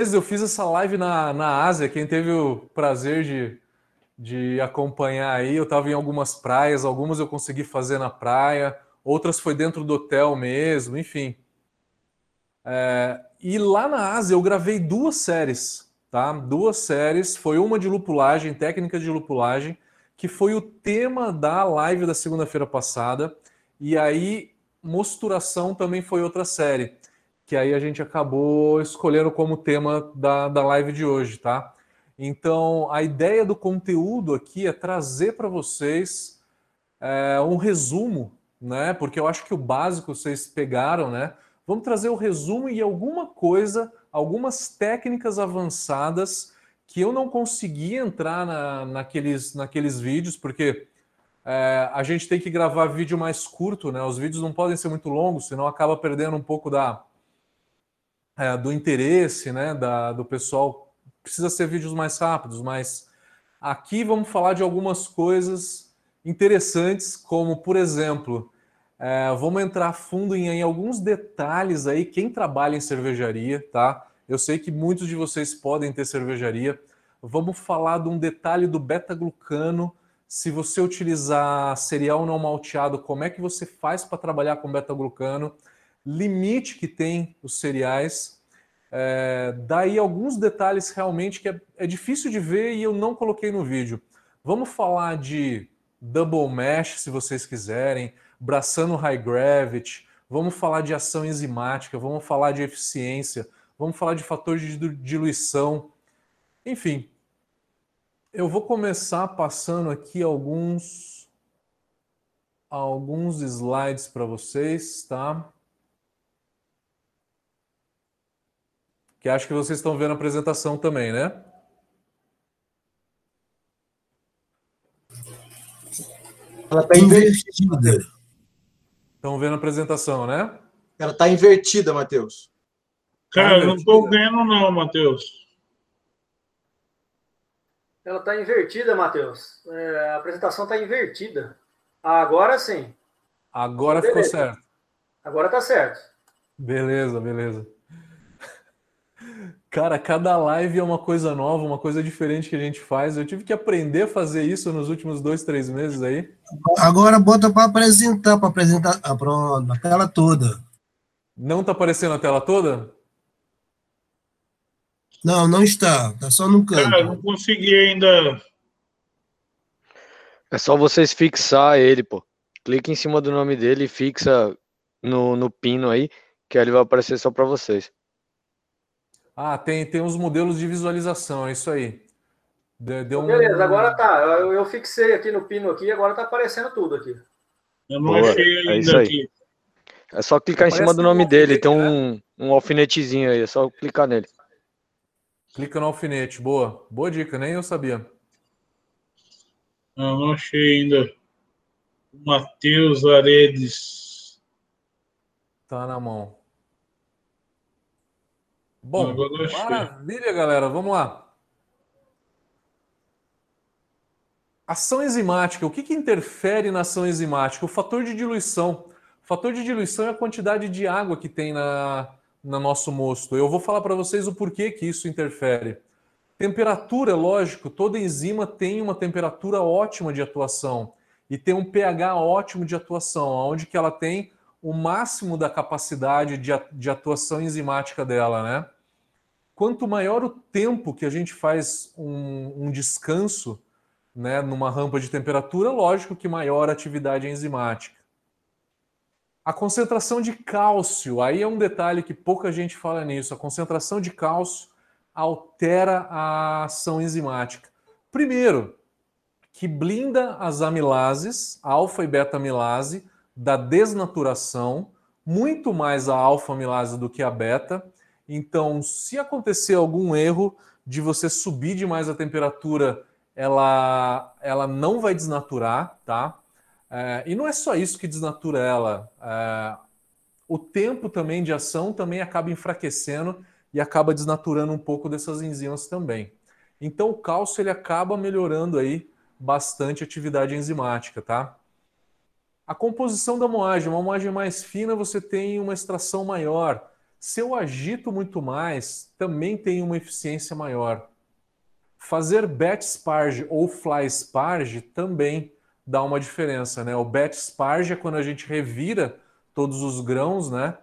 Eu fiz essa live na, na Ásia. Quem teve o prazer de, de acompanhar aí, eu estava em algumas praias, algumas eu consegui fazer na praia, outras foi dentro do hotel mesmo, enfim. É, e lá na Ásia eu gravei duas séries, tá? Duas séries. Foi uma de lupulagem, técnica de lupulagem, que foi o tema da live da segunda-feira passada. E aí, mosturação também foi outra série, que aí a gente acabou escolhendo como tema da, da live de hoje, tá? Então, a ideia do conteúdo aqui é trazer para vocês é, um resumo, né? Porque eu acho que o básico vocês pegaram, né? Vamos trazer o resumo e alguma coisa, algumas técnicas avançadas que eu não consegui entrar na, naqueles, naqueles vídeos, porque é, a gente tem que gravar vídeo mais curto, né? Os vídeos não podem ser muito longos, senão acaba perdendo um pouco da, é, do interesse, né? Da, do pessoal. Precisa ser vídeos mais rápidos, mas aqui vamos falar de algumas coisas interessantes, como por exemplo, é, vamos entrar fundo em, em, alguns detalhes aí, quem trabalha em cervejaria, tá? Eu sei que muitos de vocês podem ter cervejaria. Vamos falar de um detalhe do beta-glucano. Se você utilizar cereal não malteado, como é que você faz para trabalhar com beta-glucano? Limite que tem os cereais. É, daí alguns detalhes realmente que é, é difícil de ver e eu não coloquei no vídeo. Vamos falar de double mesh, se vocês quiserem braçando high gravity, vamos falar de ação enzimática, vamos falar de eficiência, vamos falar de fator de diluição. Enfim, eu vou começar passando aqui alguns alguns slides para vocês, tá? Que acho que vocês estão vendo a apresentação também, né? Ela está invertida. Estão vendo a apresentação, né? Ela está invertida, Matheus. Cara, eu não estou vendo, não, Matheus. Ela está invertida, Matheus. É, a apresentação está invertida. Agora sim. Agora beleza. ficou certo. Agora está certo. Beleza, beleza. Cara, cada live é uma coisa nova, uma coisa diferente que a gente faz. Eu tive que aprender a fazer isso nos últimos dois, três meses aí. Agora bota para apresentar, para apresentar a, pronto, a tela toda. Não está aparecendo a tela toda? Não, não está. Está só no canto. Cara, não consegui ainda. É só vocês fixar ele, pô. Clique em cima do nome dele e fixa no, no pino aí, que aí ele vai aparecer só para vocês. Ah, tem, tem uns modelos de visualização, é isso aí. Deu um... Beleza, agora tá. Eu, eu, fixei aqui no pino aqui, agora tá aparecendo tudo aqui. Eu não Boa, achei é ainda é aqui. É só clicar em cima do nome um dele, tem um, né? um alfinetezinho aí, é só clicar nele. Clica no alfinete, boa. Boa dica, nem eu sabia. Eu não achei ainda. Matheus Aredes. Tá na mão. Bom, maravilha, galera. Vamos lá. Ação enzimática. O que, que interfere na ação enzimática? O fator de diluição. O fator de diluição é a quantidade de água que tem na, no nosso mosto. Eu vou falar para vocês o porquê que isso interfere. Temperatura, lógico, toda enzima tem uma temperatura ótima de atuação e tem um pH ótimo de atuação, onde que ela tem o máximo da capacidade de, atuação enzimática dela, né? Quanto maior o tempo que a gente faz um, um descanso, né, numa rampa de temperatura, lógico que maior a atividade enzimática. A concentração de cálcio, aí é um detalhe que pouca gente fala nisso. A concentração de cálcio altera a ação enzimática. Primeiro, que blinda as amilases, alfa e beta amilase, da desnaturação, muito mais a alfa-amilase do que a beta. Então, se acontecer algum erro de você subir demais a temperatura, ela, ela não vai desnaturar, tá? É, e não é só isso que desnatura ela. É, o tempo também de ação também acaba enfraquecendo e acaba desnaturando um pouco dessas enzimas também. Então, o cálcio ele acaba melhorando aí bastante a atividade enzimática, tá? A composição da moagem, uma moagem mais fina, você tem uma extração maior. Se eu agito muito mais, também tem uma eficiência maior. Fazer batch sparge ou fly sparge também dá uma diferença, né? O batch sparge é quando a gente revira todos os grãos, né?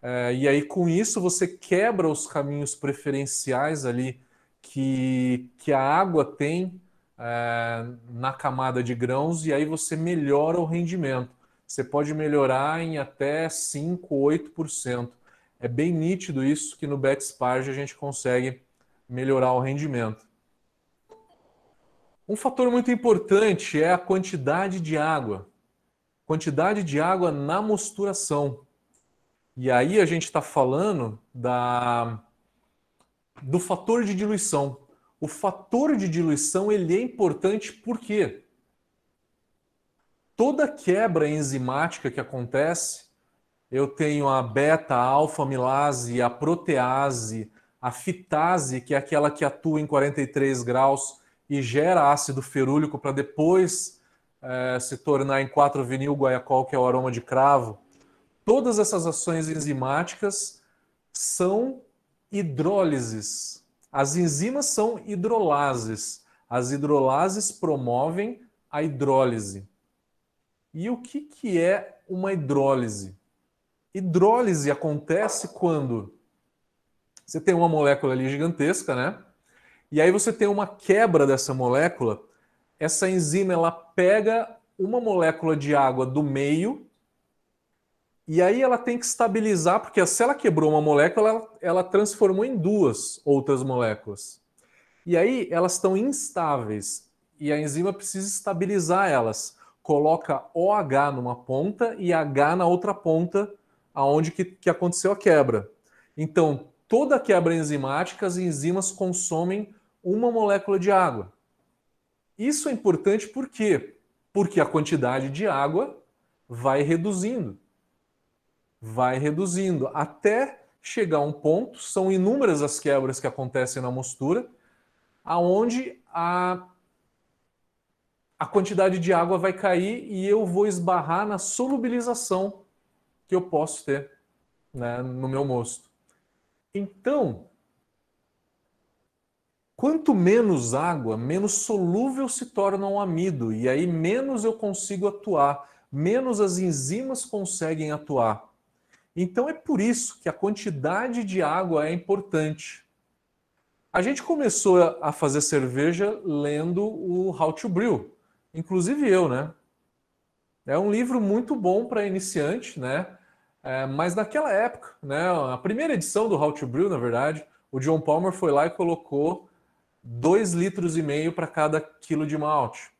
É, e aí com isso você quebra os caminhos preferenciais ali que, que a água tem é, na camada de grãos e aí você melhora o rendimento. Você pode melhorar em até 5, 8%. É bem nítido isso que no batch sparge a gente consegue melhorar o rendimento. Um fator muito importante é a quantidade de água. Quantidade de água na mosturação. E aí a gente está falando da, do fator de diluição. O fator de diluição ele é importante porque toda quebra enzimática que acontece, eu tenho a beta, alfa amilase, a protease, a fitase, que é aquela que atua em 43 graus e gera ácido ferúlico para depois é, se tornar em 4-vinil guaiacol, que é o aroma de cravo. Todas essas ações enzimáticas são hidrólises. As enzimas são hidrolases. As hidrolases promovem a hidrólise. E o que, que é uma hidrólise? Hidrólise acontece quando você tem uma molécula ali gigantesca, né? E aí você tem uma quebra dessa molécula. Essa enzima ela pega uma molécula de água do meio e aí ela tem que estabilizar, porque se ela quebrou uma molécula, ela, ela transformou em duas outras moléculas. E aí elas estão instáveis e a enzima precisa estabilizar elas. Coloca OH numa ponta e H na outra ponta, aonde que, que aconteceu a quebra. Então, toda quebra enzimática, as enzimas consomem uma molécula de água. Isso é importante por quê? Porque a quantidade de água vai reduzindo. Vai reduzindo até chegar a um ponto, são inúmeras as quebras que acontecem na mostura, aonde a a quantidade de água vai cair e eu vou esbarrar na solubilização que eu posso ter né, no meu mosto. Então, quanto menos água, menos solúvel se torna o amido, e aí menos eu consigo atuar, menos as enzimas conseguem atuar. Então é por isso que a quantidade de água é importante. A gente começou a fazer cerveja lendo o How to Brew, inclusive eu, né? É um livro muito bom para iniciante, né? É, mas naquela época, né, a primeira edição do How to Brew, na verdade, o John Palmer foi lá e colocou 2 litros e meio para cada quilo de malte.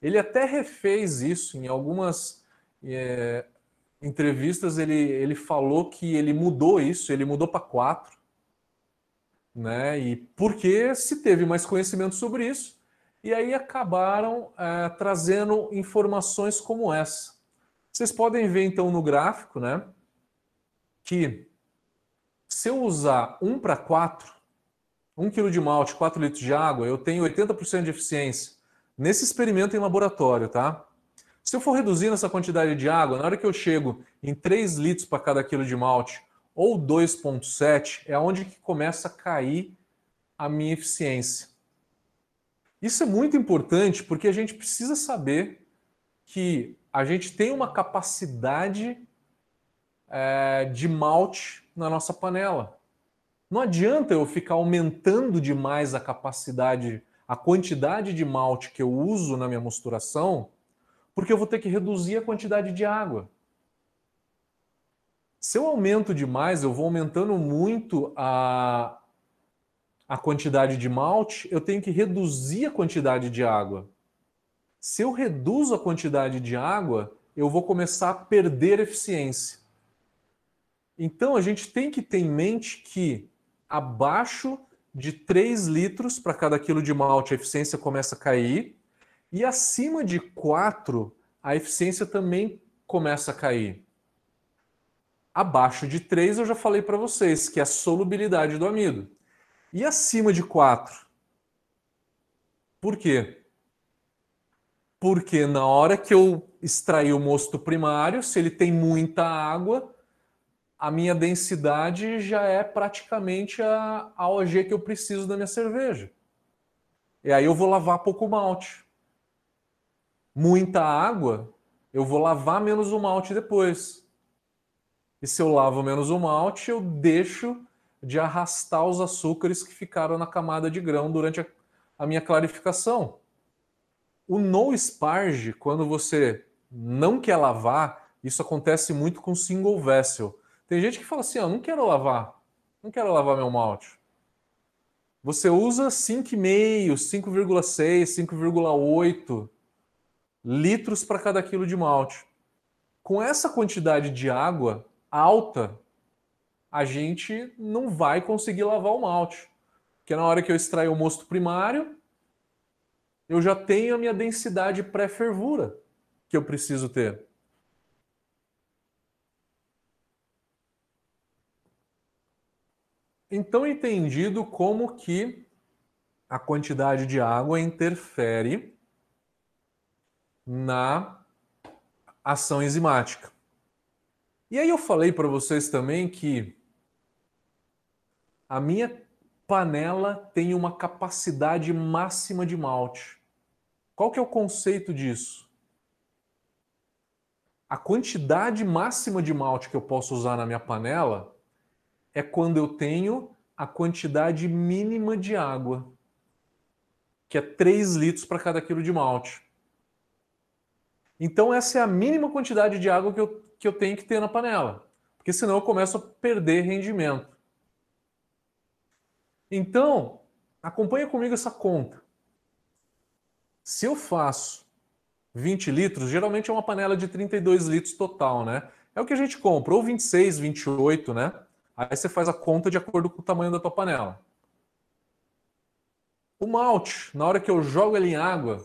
Ele até refez isso em algumas é, entrevistas. Ele, ele falou que ele mudou isso, ele mudou para 4. Né? E porque se teve mais conhecimento sobre isso, e aí acabaram é, trazendo informações como essa. Vocês podem ver então no gráfico, né? que se eu usar 1 para 4, 1 kg de malte, 4 litros de água, eu tenho 80% de eficiência. Nesse experimento em laboratório, tá? Se eu for reduzindo essa quantidade de água, na hora que eu chego em 3 litros para cada quilo de malte, ou 2,7, é onde que começa a cair a minha eficiência. Isso é muito importante porque a gente precisa saber que a gente tem uma capacidade é, de malte na nossa panela. Não adianta eu ficar aumentando demais a capacidade, a quantidade de malte que eu uso na minha mosturação, porque eu vou ter que reduzir a quantidade de água. Se eu aumento demais, eu vou aumentando muito a, a quantidade de malte, eu tenho que reduzir a quantidade de água. Se eu reduzo a quantidade de água, eu vou começar a perder eficiência. Então a gente tem que ter em mente que abaixo de 3 litros para cada quilo de malte a eficiência começa a cair, e acima de 4 a eficiência também começa a cair. Abaixo de 3 eu já falei para vocês, que é a solubilidade do amido. E acima de 4? Por quê? Porque na hora que eu extrair o mosto primário, se ele tem muita água, a minha densidade já é praticamente a, a OG que eu preciso da minha cerveja. E aí eu vou lavar pouco malte. Muita água, eu vou lavar menos o malte depois. E se eu lavo menos o malte, eu deixo de arrastar os açúcares que ficaram na camada de grão durante a, a minha clarificação. O no sparge, quando você não quer lavar, isso acontece muito com single vessel. Tem gente que fala assim: "Eu não quero lavar, não quero lavar meu malte". Você usa 5,5, 5,6, 5,8 litros para cada quilo de malte. Com essa quantidade de água alta, a gente não vai conseguir lavar o malte. Porque na hora que eu extrair o mosto primário, eu já tenho a minha densidade pré-fervura que eu preciso ter. Então, entendido como que a quantidade de água interfere na ação enzimática. E aí eu falei para vocês também que a minha panela tem uma capacidade máxima de malte. Qual que é o conceito disso? A quantidade máxima de malte que eu posso usar na minha panela é quando eu tenho a quantidade mínima de água, que é 3 litros para cada quilo de malte. Então, essa é a mínima quantidade de água que eu, que eu tenho que ter na panela, porque senão eu começo a perder rendimento. Então, acompanha comigo essa conta. Se eu faço 20 litros, geralmente é uma panela de 32 litros total, né? É o que a gente compra, ou 26, 28, né? Aí você faz a conta de acordo com o tamanho da tua panela. O malte, na hora que eu jogo ele em água,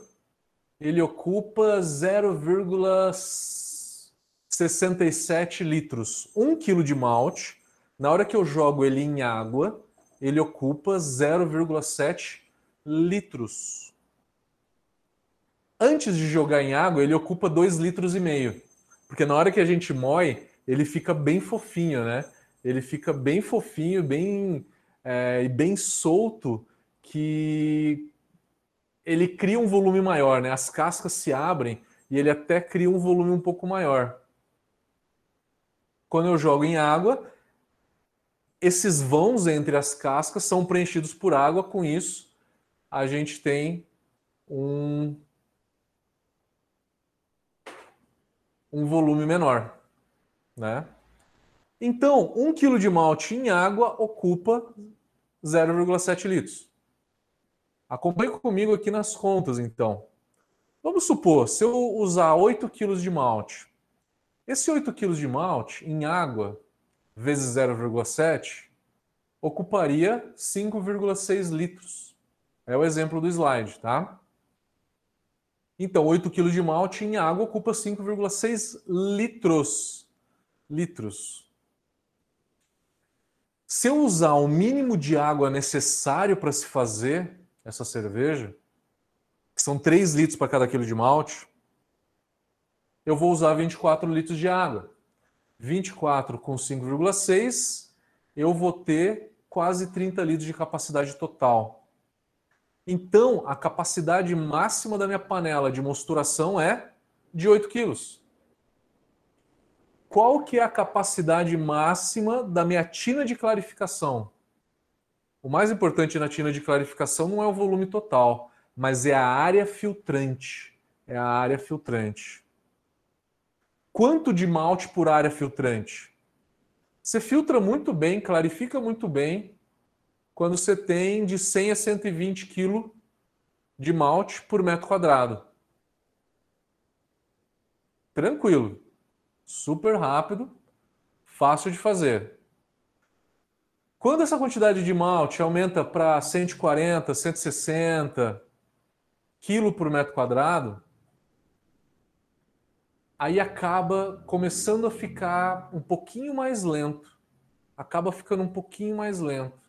ele ocupa 0,67 litros. Um quilo de malte, na hora que eu jogo ele em água, ele ocupa 0,7 litros. Antes de jogar em água, ele ocupa 2 litros e meio. Porque na hora que a gente moe, ele fica bem fofinho, né? Ele fica bem fofinho, bem é, bem solto, que ele cria um volume maior, né? As cascas se abrem e ele até cria um volume um pouco maior. Quando eu jogo em água, esses vãos entre as cascas são preenchidos por água, com isso a gente tem um, um volume menor, né? Então, um quilo de malte em água ocupa 0,7 litros. Acompanhe comigo aqui nas contas, então. Vamos supor, se eu usar 8 quilos de malte, esse 8 quilos de malte em água vezes 0,7 ocuparia 5,6 litros. É o exemplo do slide, tá? Então, 8 kg de malte em água ocupa 5,6 litros. Litros. Se eu usar o mínimo de água necessário para se fazer essa cerveja, que são 3 litros para cada quilo de malte, eu vou usar 24 litros de água. 24 com 5,6, eu vou ter quase 30 litros de capacidade total. Então, a capacidade máxima da minha panela de mosturação é de 8 quilos. Qual que é a capacidade máxima da minha tina de clarificação? O mais importante na tina de clarificação não é o volume total, mas é a área filtrante. É a área filtrante. Quanto de malte por área filtrante? Você filtra muito bem, clarifica muito bem, quando você tem de 100 a 120 kg de malte por metro quadrado. Tranquilo, super rápido, fácil de fazer. Quando essa quantidade de malte aumenta para 140, 160 kg por metro quadrado, aí acaba começando a ficar um pouquinho mais lento. Acaba ficando um pouquinho mais lento.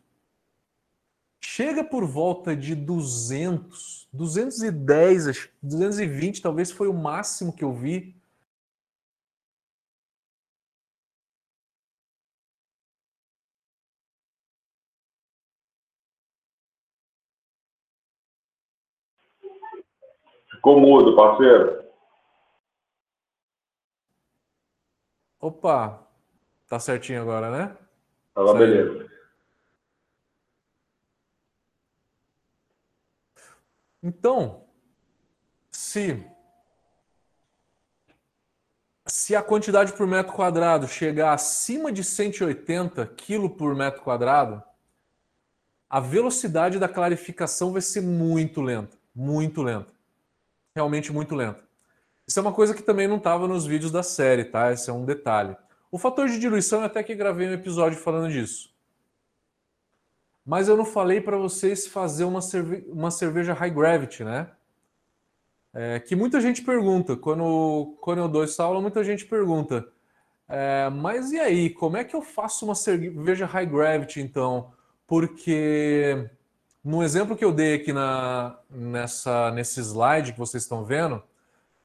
Chega por volta de 200, 210, 220, talvez foi o máximo que eu vi Ficou mudo, parceiro. Opa, tá certinho agora, né? Tá beleza. Então, se se a quantidade por metro quadrado chegar acima de 180 kg por metro quadrado, a velocidade da clarificação vai ser muito lenta, muito lenta. Realmente muito lenta. Isso é uma coisa que também não estava nos vídeos da série, tá? Esse é um detalhe. O fator de diluição, eu até que gravei um episódio falando disso. Mas eu não falei para vocês fazer uma, cerve uma cerveja high gravity, né? É, que muita gente pergunta, quando, quando eu dou essa aula, muita gente pergunta, é, mas e aí, como é que eu faço uma cerveja high gravity então? Porque no exemplo que eu dei aqui na, nessa, nesse slide que vocês estão vendo,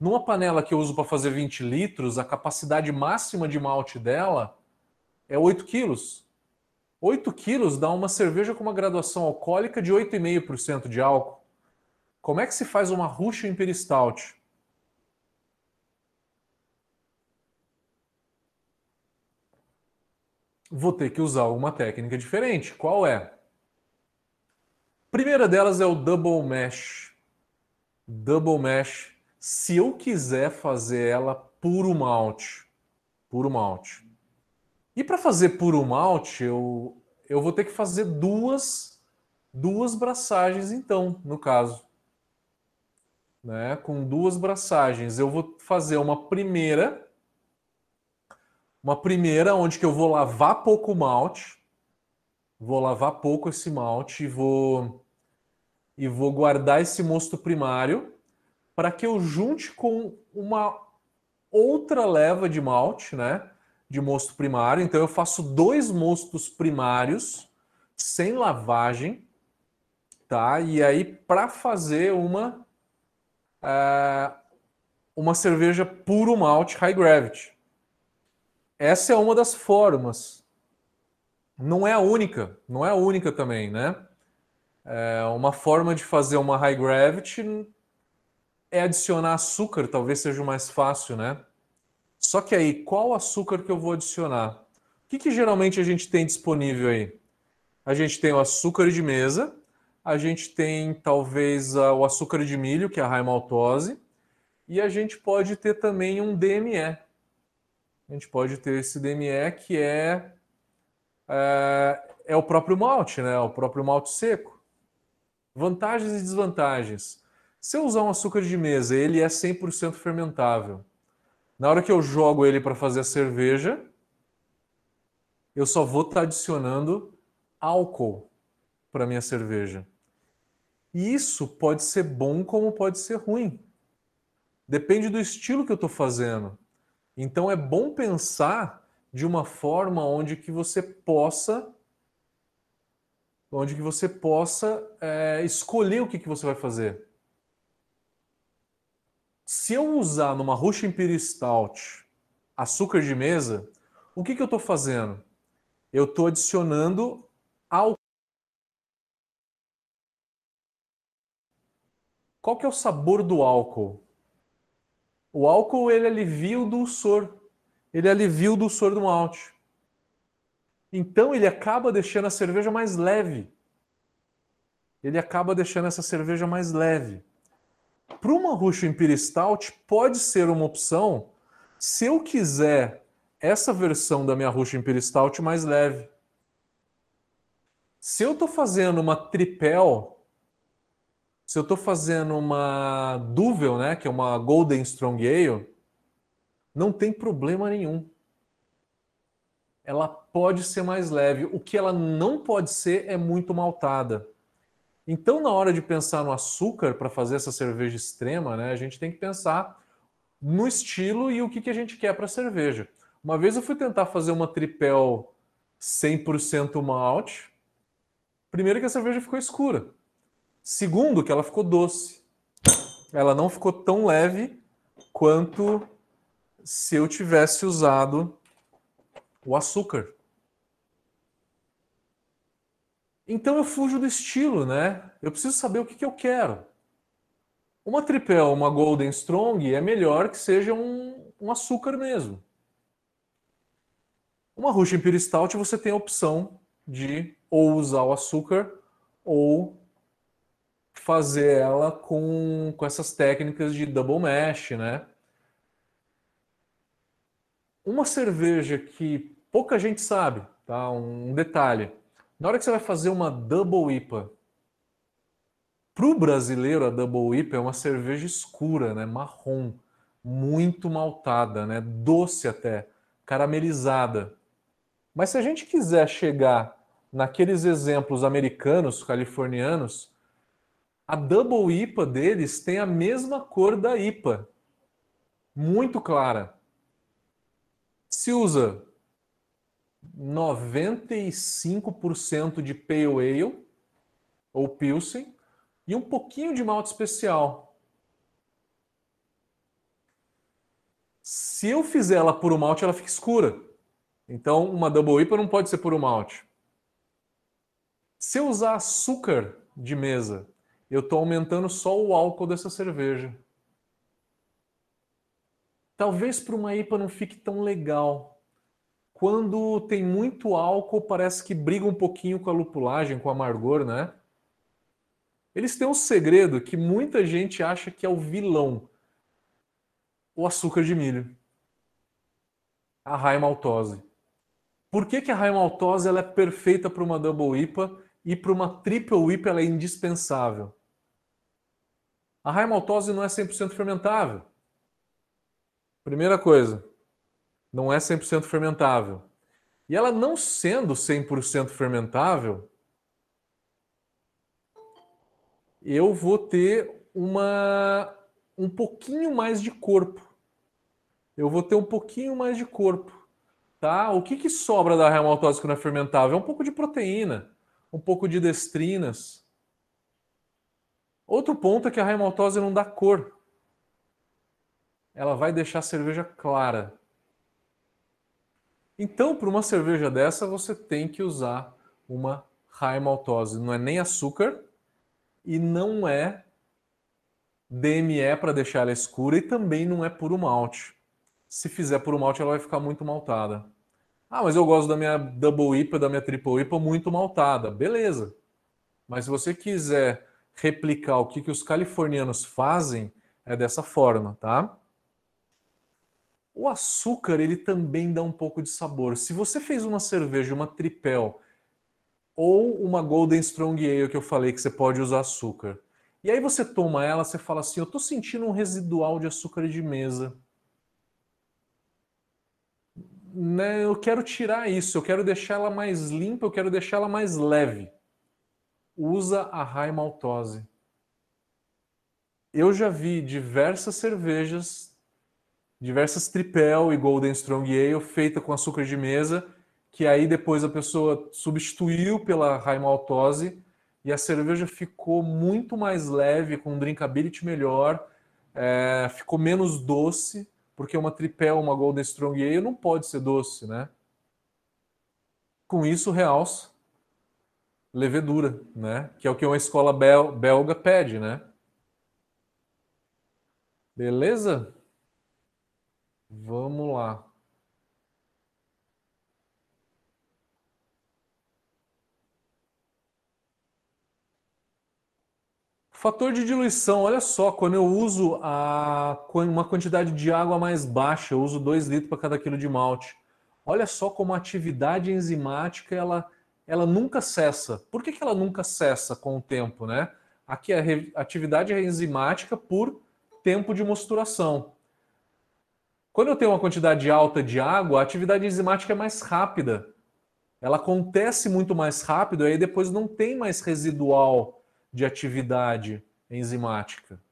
numa panela que eu uso para fazer 20 litros, a capacidade máxima de malte dela é 8 quilos. 8 quilos dá uma cerveja com uma graduação alcoólica de 8,5% de álcool. Como é que se faz uma Russian Imperial Stout? Vou ter que usar uma técnica diferente. Qual é? Primeira delas é o Double Mesh. Double Mesh. Se eu quiser fazer ela puro malte. Puro malte. E para fazer puro malte, eu, eu vou ter que fazer duas, duas braçagens, então, no caso né, com duas braçagens. Eu vou fazer uma primeira, uma primeira onde que eu vou lavar pouco malte, vou lavar pouco esse malte e vou e vou guardar esse mosto primário para que eu junte com uma outra leva de malte, né, de mosto primário. Então eu faço dois mostos primários sem lavagem, tá? E aí para fazer uma é, uma cerveja puro malte high gravity. Essa é uma das formas. Não é a única, não é a única também, né? É uma forma de fazer uma high gravity é adicionar açúcar, talvez seja o mais fácil, né? Só que aí, qual açúcar que eu vou adicionar? O que, que geralmente a gente tem disponível aí? A gente tem o açúcar de mesa, a gente tem talvez o açúcar de milho, que é a raimaltose, e a gente pode ter também um DME. A gente pode ter esse DME que é, é, é o próprio malte, né? o próprio malte seco. Vantagens e desvantagens. Se eu usar um açúcar de mesa, ele é 100% fermentável. Na hora que eu jogo ele para fazer a cerveja, eu só vou estar tá adicionando álcool para minha cerveja. E isso pode ser bom como pode ser ruim. Depende do estilo que eu estou fazendo. Então é bom pensar de uma forma onde que você possa onde que você possa é, escolher o que, que você vai fazer. Se eu usar numa Russian Imperial Stout açúcar de mesa, o que, que eu estou fazendo? Eu estou adicionando álcool Qual que é o sabor do álcool? O álcool ele alivia o dulçor, ele alivia o dulçor do malte. Então ele acaba deixando a cerveja mais leve. Ele acaba deixando essa cerveja mais leve. Para uma Russian Imperial Stout pode ser uma opção se eu quiser essa versão da minha Russian Imperial Stout mais leve. Se eu estou fazendo uma tripel se eu estou fazendo uma Duvel, né, que é uma Golden Strong Ale, não tem problema nenhum. Ela pode ser mais leve. O que ela não pode ser é muito maltada. Então, na hora de pensar no açúcar para fazer essa cerveja extrema, né, a gente tem que pensar no estilo e o que, que a gente quer para cerveja. Uma vez eu fui tentar fazer uma tripel 100% malte. Primeiro que a cerveja ficou escura. Segundo, que ela ficou doce. Ela não ficou tão leve quanto se eu tivesse usado o açúcar. Então eu fujo do estilo, né? Eu preciso saber o que, que eu quero. Uma tripel, uma Golden Strong é melhor que seja um, um açúcar mesmo. Uma Russian Pure Stout você tem a opção de ou usar o açúcar ou fazer ela com, com essas técnicas de double mash, né? Uma cerveja que pouca gente sabe, tá? Um detalhe. Na hora que você vai fazer uma double IPA, para o brasileiro a double IPA é uma cerveja escura, né? Marrom, muito maltada, né? Doce até, caramelizada. Mas se a gente quiser chegar naqueles exemplos americanos, californianos, a Double IPA deles tem a mesma cor da IPA, muito clara. Se usa 95% de Pale Ale ou Pilsen e um pouquinho de malte especial. Se eu fizer ela puro malte, ela fica escura. Então, uma Double IPA não pode ser puro malte. Se eu usar açúcar de mesa eu estou aumentando só o álcool dessa cerveja. Talvez para uma IPA não fique tão legal. Quando tem muito álcool, parece que briga um pouquinho com a lupulagem, com o amargor, né? Eles têm um segredo que muita gente acha que é o vilão: o açúcar de milho. A raimaltose. maltose. Por que, que a raimaltose maltose ela é perfeita para uma double IPA e para uma triple IPA ela é indispensável? A raimaltose não é 100% fermentável. Primeira coisa, não é 100% fermentável. E ela não sendo 100% fermentável, eu vou ter uma um pouquinho mais de corpo. Eu vou ter um pouquinho mais de corpo, tá? O que, que sobra da raimaltose que não é fermentável? É um pouco de proteína, um pouco de destrinas, Outro ponto é que a raimaltose não dá cor. Ela vai deixar a cerveja clara. Então, para uma cerveja dessa, você tem que usar uma raimaltose. Não é nem açúcar e não é DME para deixar ela escura e também não é puro malte. Se fizer puro malte, ela vai ficar muito maltada. Ah, mas eu gosto da minha Double IPA, da minha Triple IPA muito maltada. Beleza. Mas se você quiser replicar o que, que os californianos fazem é dessa forma, tá? O açúcar, ele também dá um pouco de sabor. Se você fez uma cerveja, uma tripel, ou uma Golden Strong Ale que eu falei que você pode usar açúcar, e aí você toma ela, você fala assim, eu tô sentindo um residual de açúcar de mesa. Né, eu quero tirar isso, eu quero deixar ela mais limpa, eu quero deixar ela mais leve usa a raimaltose. Eu já vi diversas cervejas, diversas tripel e golden strong ale feita com açúcar de mesa, que aí depois a pessoa substituiu pela raimaltose e a cerveja ficou muito mais leve, com um drinkability melhor, é, ficou menos doce, porque uma tripel, uma golden strong ale não pode ser doce, né? Com isso, realça levedura, né? Que é o que uma escola bel belga pede, né? Beleza? Vamos lá. Fator de diluição, olha só, quando eu uso a, uma quantidade de água mais baixa, eu uso 2 litros para cada quilo de malte. Olha só como a atividade enzimática ela ela nunca cessa. Por que, que ela nunca cessa com o tempo, né? Aqui a atividade é enzimática por tempo de mosturação. Quando eu tenho uma quantidade alta de água, a atividade enzimática é mais rápida. Ela acontece muito mais rápido, aí depois não tem mais residual de atividade enzimática.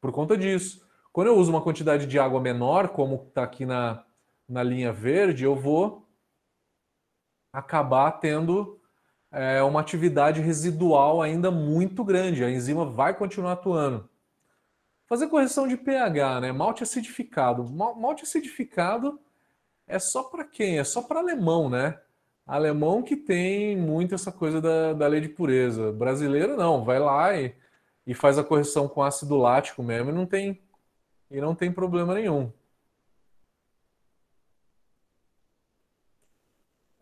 Por conta disso. Quando eu uso uma quantidade de água menor, como está aqui na, na linha verde, eu vou acabar tendo é, uma atividade residual ainda muito grande. A enzima vai continuar atuando. Fazer correção de pH, né? Malte acidificado. Malte acidificado é só para quem? É só para alemão, né? Alemão que tem muito essa coisa da, da lei de pureza. Brasileiro não, vai lá e e faz a correção com ácido lático mesmo e não tem, e não tem problema nenhum.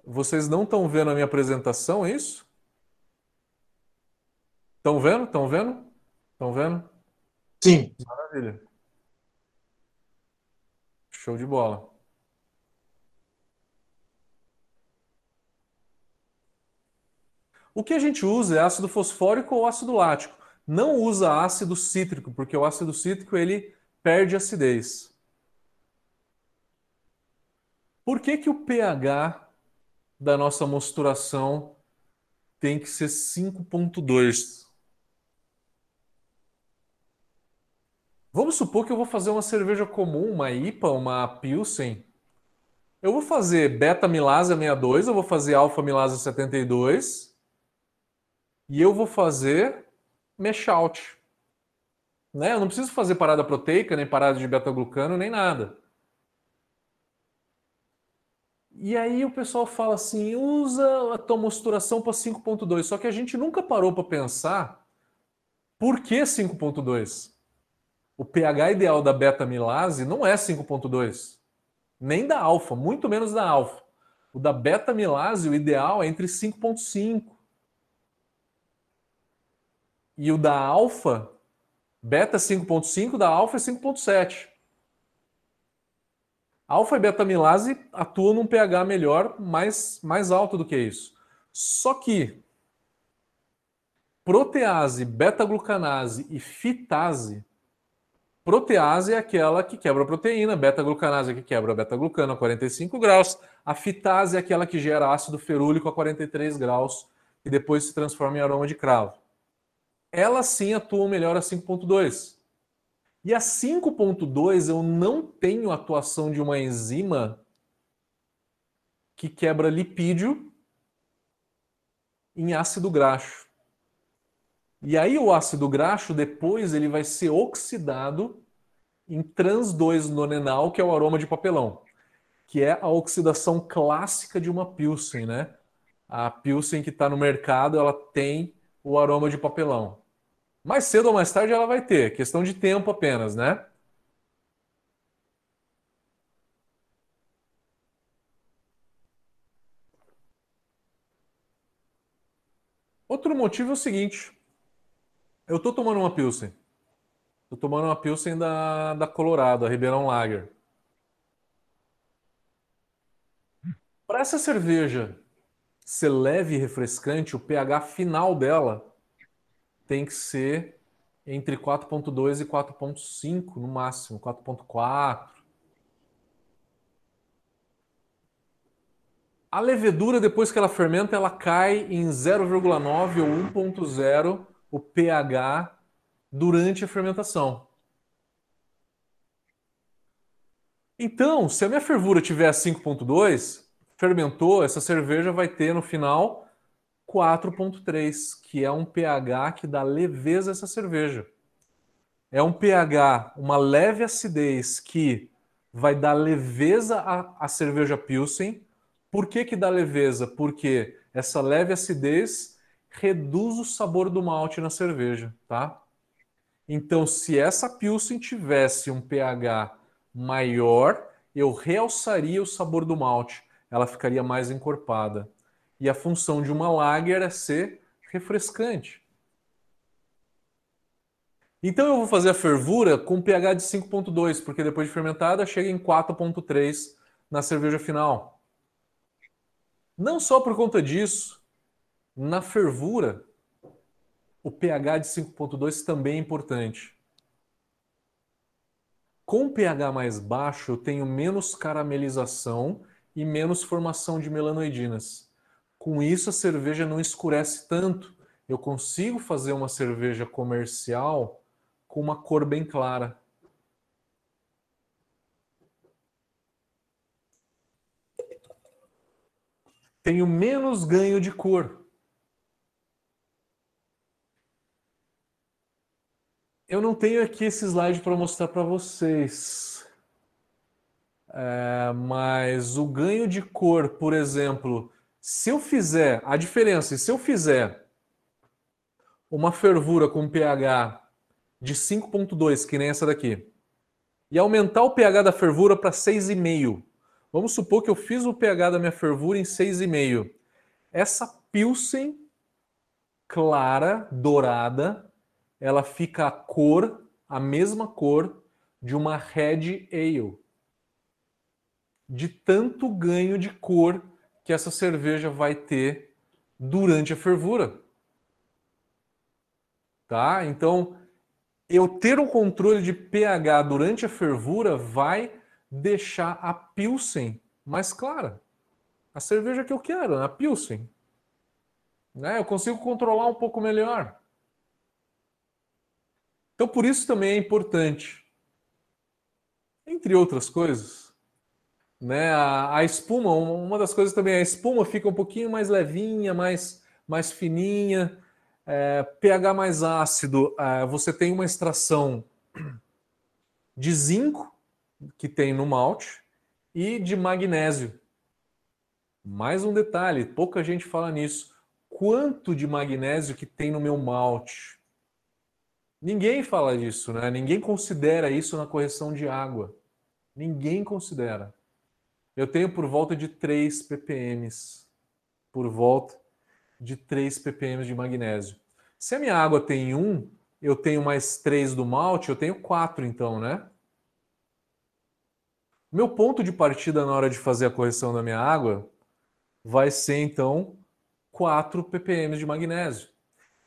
Vocês não estão vendo a minha apresentação, é isso? Estão vendo? Estão vendo? Estão vendo? Sim. Maravilha. Show de bola. O que a gente usa é ácido fosfórico ou ácido lático. Não usa ácido cítrico, porque o ácido cítrico ele perde acidez. Por que, que o pH da nossa mosturação tem que ser 5.2? Vamos supor que eu vou fazer uma cerveja comum, uma IPA, uma Pilsen. Eu vou fazer beta-milase 62, eu vou fazer alfa-milase 72 e eu vou fazer mesh out. Né? Eu não preciso fazer parada proteica, nem parada de beta-glucano, nem nada. E aí o pessoal fala assim, usa a tua mosturação para 5.2. Só que a gente nunca parou para pensar por que 5.2? O pH ideal da beta-milase não é 5.2, nem da alfa, muito menos da alfa. O da beta-milase, o ideal é entre 5.5. E o da alfa, beta 5.5, da alfa é 5.7. Alfa e beta-milase atuam num pH melhor, mais, mais alto do que isso. Só que protease, beta-glucanase e fitase, protease é aquela que quebra a proteína, beta-glucanase é que quebra a beta-glucano a 45 graus, a fitase é aquela que gera ácido ferúlico a 43 graus e depois se transforma em aroma de cravo elas sim atuam melhor a 5.2. E a 5.2 eu não tenho atuação de uma enzima que quebra lipídio em ácido graxo. E aí o ácido graxo depois ele vai ser oxidado em trans 2-nonenal, que é o aroma de papelão, que é a oxidação clássica de uma Pilsen, né? A Pilsen que está no mercado, ela tem o aroma de papelão. Mais cedo ou mais tarde ela vai ter, questão de tempo apenas, né? Outro motivo é o seguinte: eu estou tomando uma Pilsen. Estou tomando uma Pilsen da, da Colorado, a Ribeirão Lager. Para essa cerveja ser leve e refrescante, o pH final dela tem que ser entre 4.2 e 4.5 no máximo, 4.4. A levedura, depois que ela fermenta, ela cai em 0,9 ou 1.0 o pH durante a fermentação. Então, se a minha fervura tiver 5.2, fermentou, essa cerveja vai ter no final 4.3, que é um pH que dá leveza a essa cerveja. É um pH, uma leve acidez que vai dar leveza à, à cerveja Pilsen. Por que, que dá leveza? Porque essa leve acidez reduz o sabor do malte na cerveja, tá? Então, se essa Pilsen tivesse um pH maior, eu realçaria o sabor do malte. Ela ficaria mais encorpada e a função de uma lager é ser refrescante. Então eu vou fazer a fervura com pH de 5.2, porque depois de fermentada chega em 4.3 na cerveja final. Não só por conta disso, na fervura o pH de 5.2 também é importante. Com pH mais baixo, eu tenho menos caramelização e menos formação de melanoidinas. Com isso, a cerveja não escurece tanto. Eu consigo fazer uma cerveja comercial com uma cor bem clara. Tenho menos ganho de cor. Eu não tenho aqui esse slide para mostrar para vocês. É, mas o ganho de cor, por exemplo, se eu fizer a diferença, se eu fizer uma fervura com pH de 5.2, que nem essa daqui, e aumentar o pH da fervura para 6,5. Vamos supor que eu fiz o pH da minha fervura em 6,5. Essa Pilsen clara, dourada, ela fica a cor, a mesma cor de uma Red Ale. De tanto ganho de cor que essa cerveja vai ter durante a fervura. Tá? Então, eu ter um controle de pH durante a fervura vai deixar a Pilsen mais clara. A cerveja que eu quero, a Pilsen. Né? Eu consigo controlar um pouco melhor. Então, por isso também é importante, entre outras coisas, né? A, a, espuma, uma das coisas também, a espuma fica um pouquinho mais levinha, mais, mais fininha, é, pH mais ácido, é, você tem uma extração de zinco, que tem no malte, e de magnésio. Mais um detalhe, pouca gente fala nisso. Quanto de magnésio que tem no meu malte? Ninguém fala disso, né? Ninguém considera isso na correção de água. Ninguém considera. Eu tenho por volta de 3 ppm. Por volta de 3 ppm de magnésio. Se a minha água tem 1, eu tenho mais 3 do malte, eu tenho 4 então, né? Meu ponto de partida na hora de fazer a correção da minha água vai ser então 4 ppm de magnésio.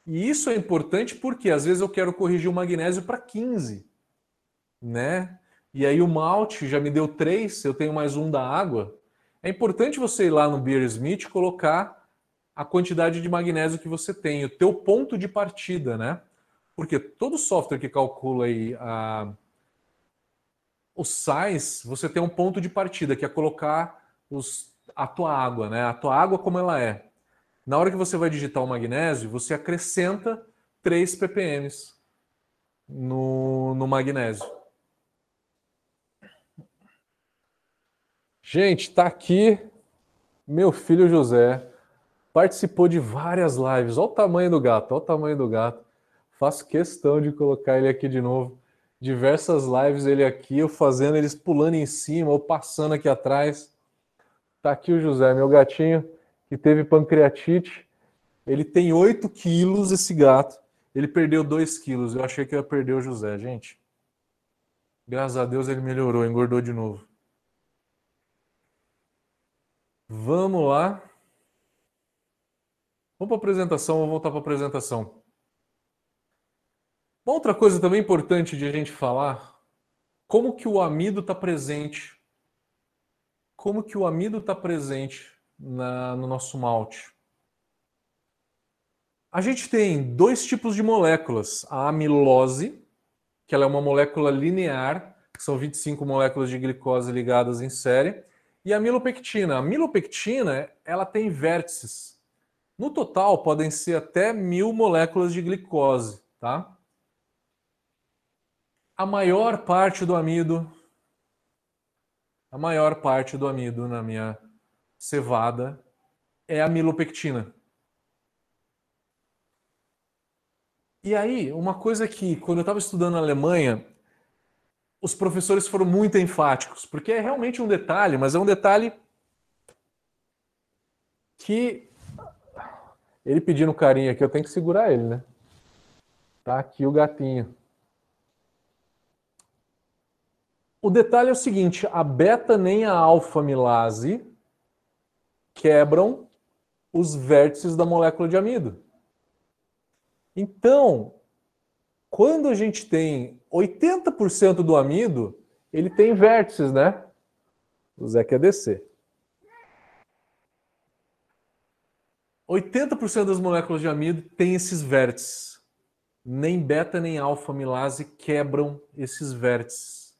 E isso é importante porque às vezes eu quero corrigir o magnésio para 15, né? E aí o malte já me deu 3, eu tenho mais um da água. É importante você ir lá no Beer Smith colocar a quantidade de magnésio que você tem, o teu ponto de partida, né? Porque todo software que calcula aí a, os sais, você tem um ponto de partida, que é colocar os, a tua água, né? A tua água como ela é. Na hora que você vai digitar o magnésio, você acrescenta 3 ppm no, no magnésio. Gente, está aqui meu filho José. Participou de várias lives. Olha o tamanho do gato, olha o tamanho do gato. Faço questão de colocar ele aqui de novo. Diversas lives ele aqui, eu fazendo eles pulando em cima ou passando aqui atrás. Tá aqui o José, meu gatinho que teve pancreatite. Ele tem 8 quilos, esse gato. Ele perdeu 2 quilos. Eu achei que ia perder o José, gente. Graças a Deus ele melhorou, engordou de novo. Vamos lá. Vamos para a apresentação, vou voltar para a apresentação. Uma outra coisa também importante de a gente falar, como que o amido está presente. Como que o amido está presente na, no nosso malte? A gente tem dois tipos de moléculas. A amilose, que ela é uma molécula linear, que são 25 moléculas de glicose ligadas em série, e a milopectina. A milopectina, ela tem vértices. No total, podem ser até mil moléculas de glicose, tá? A maior parte do amido, a maior parte do amido na minha cevada é a milopectina. E aí, uma coisa que, quando eu estava estudando na Alemanha, os professores foram muito enfáticos, porque é realmente um detalhe, mas é um detalhe que ele pedindo carinho aqui, eu tenho que segurar ele, né? Tá aqui o gatinho. O detalhe é o seguinte, a beta nem a alfa-milase quebram os vértices da molécula de amido. Então, quando a gente tem 80% do amido, ele tem vértices, né? O Zé quer descer. 80% das moléculas de amido têm esses vértices. Nem beta nem alfa-milase quebram esses vértices.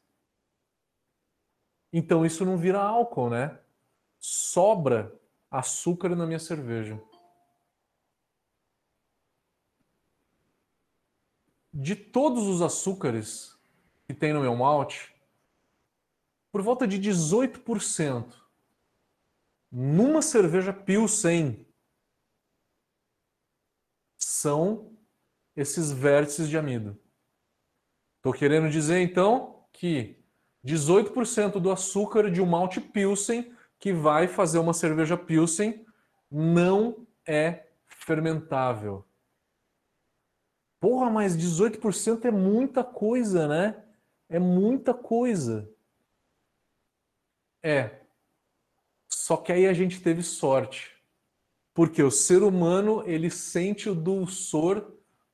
Então isso não vira álcool, né? Sobra açúcar na minha cerveja. De todos os açúcares que tem no meu malte, por volta de 18% numa cerveja Pilsen são esses vértices de amido. Estou querendo dizer então que 18% do açúcar de um malte Pilsen que vai fazer uma cerveja Pilsen não é fermentável. Porra, mas 18% é muita coisa, né? É muita coisa. É. Só que aí a gente teve sorte. Porque o ser humano, ele sente o dulçor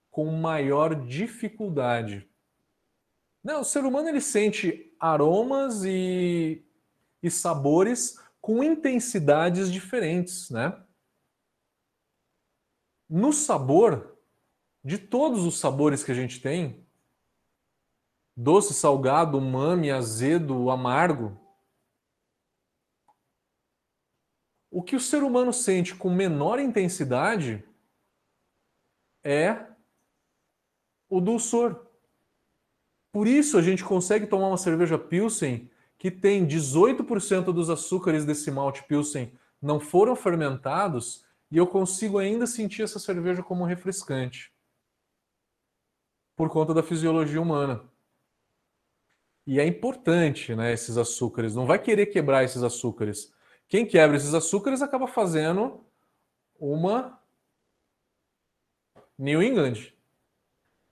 com maior dificuldade. Não, o ser humano ele sente aromas e, e sabores com intensidades diferentes, né? No sabor, de todos os sabores que a gente tem, doce, salgado, umami, azedo, amargo, o que o ser humano sente com menor intensidade é o dulçor. Por isso a gente consegue tomar uma cerveja Pilsen que tem 18% dos açúcares desse malte Pilsen não foram fermentados e eu consigo ainda sentir essa cerveja como refrescante. Por conta da fisiologia humana. E é importante, né, esses açúcares. Não vai querer quebrar esses açúcares. Quem quebra esses açúcares acaba fazendo uma New England.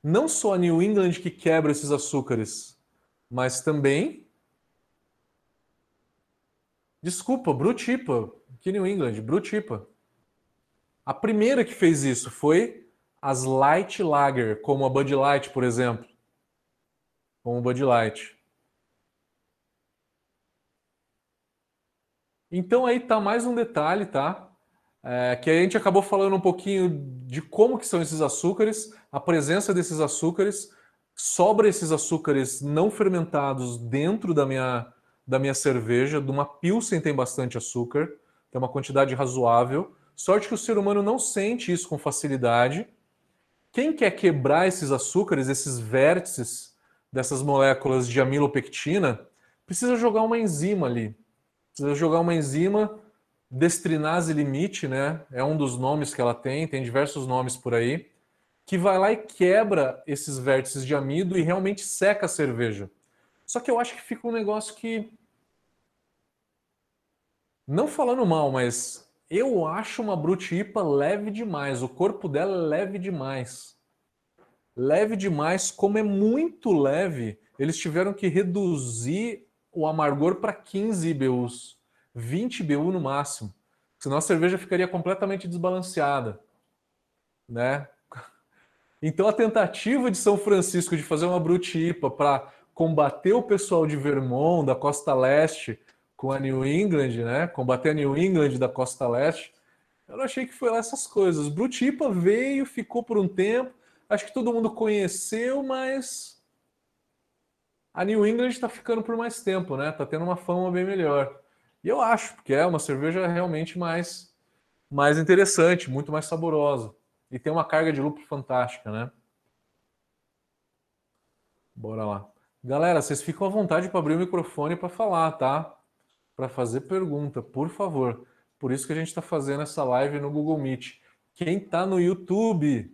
Não só a New England que quebra esses açúcares, mas também Desculpa, Brutipa. Que New England, Brutipa. A primeira que fez isso foi as Light Lager, como a Bud Light, por exemplo. Como o Bud Light. Então aí tá mais um detalhe, tá? É, que a gente acabou falando um pouquinho de como que são esses açúcares, a presença desses açúcares, sobra esses açúcares não fermentados dentro da minha da minha cerveja, de uma Pilsen tem bastante açúcar, tem uma quantidade razoável. Sorte que o ser humano não sente isso com facilidade. Quem quer quebrar esses açúcares, esses vértices dessas moléculas de amilopectina, precisa jogar uma enzima ali. Precisa jogar uma enzima destrinase limite, né? É um dos nomes que ela tem, tem diversos nomes por aí, que vai lá e quebra esses vértices de amido e realmente seca a cerveja. Só que eu acho que fica um negócio que. Não falando mal, mas eu acho uma Brute IPA leve demais. O corpo dela é leve demais. Leve demais, como é muito leve, eles tiveram que reduzir o amargor para 15 IBUs, 20 IBU no máximo. Senão a cerveja ficaria completamente desbalanceada, né? Então a tentativa de São Francisco de fazer uma Brute IPA para combater o pessoal de Vermont, da costa leste, com a New England, né? Combater a New England da costa leste. Eu não achei que foi lá essas coisas. Brutipa veio, ficou por um tempo. Acho que todo mundo conheceu, mas a New England está ficando por mais tempo, né? Tá tendo uma fama bem melhor. E eu acho, porque é uma cerveja realmente mais, mais interessante, muito mais saborosa. E tem uma carga de lúpulo fantástica, né? Bora lá. Galera, vocês ficam à vontade para abrir o microfone para falar, tá? Para fazer pergunta, por favor. Por isso que a gente está fazendo essa live no Google Meet. Quem está no YouTube,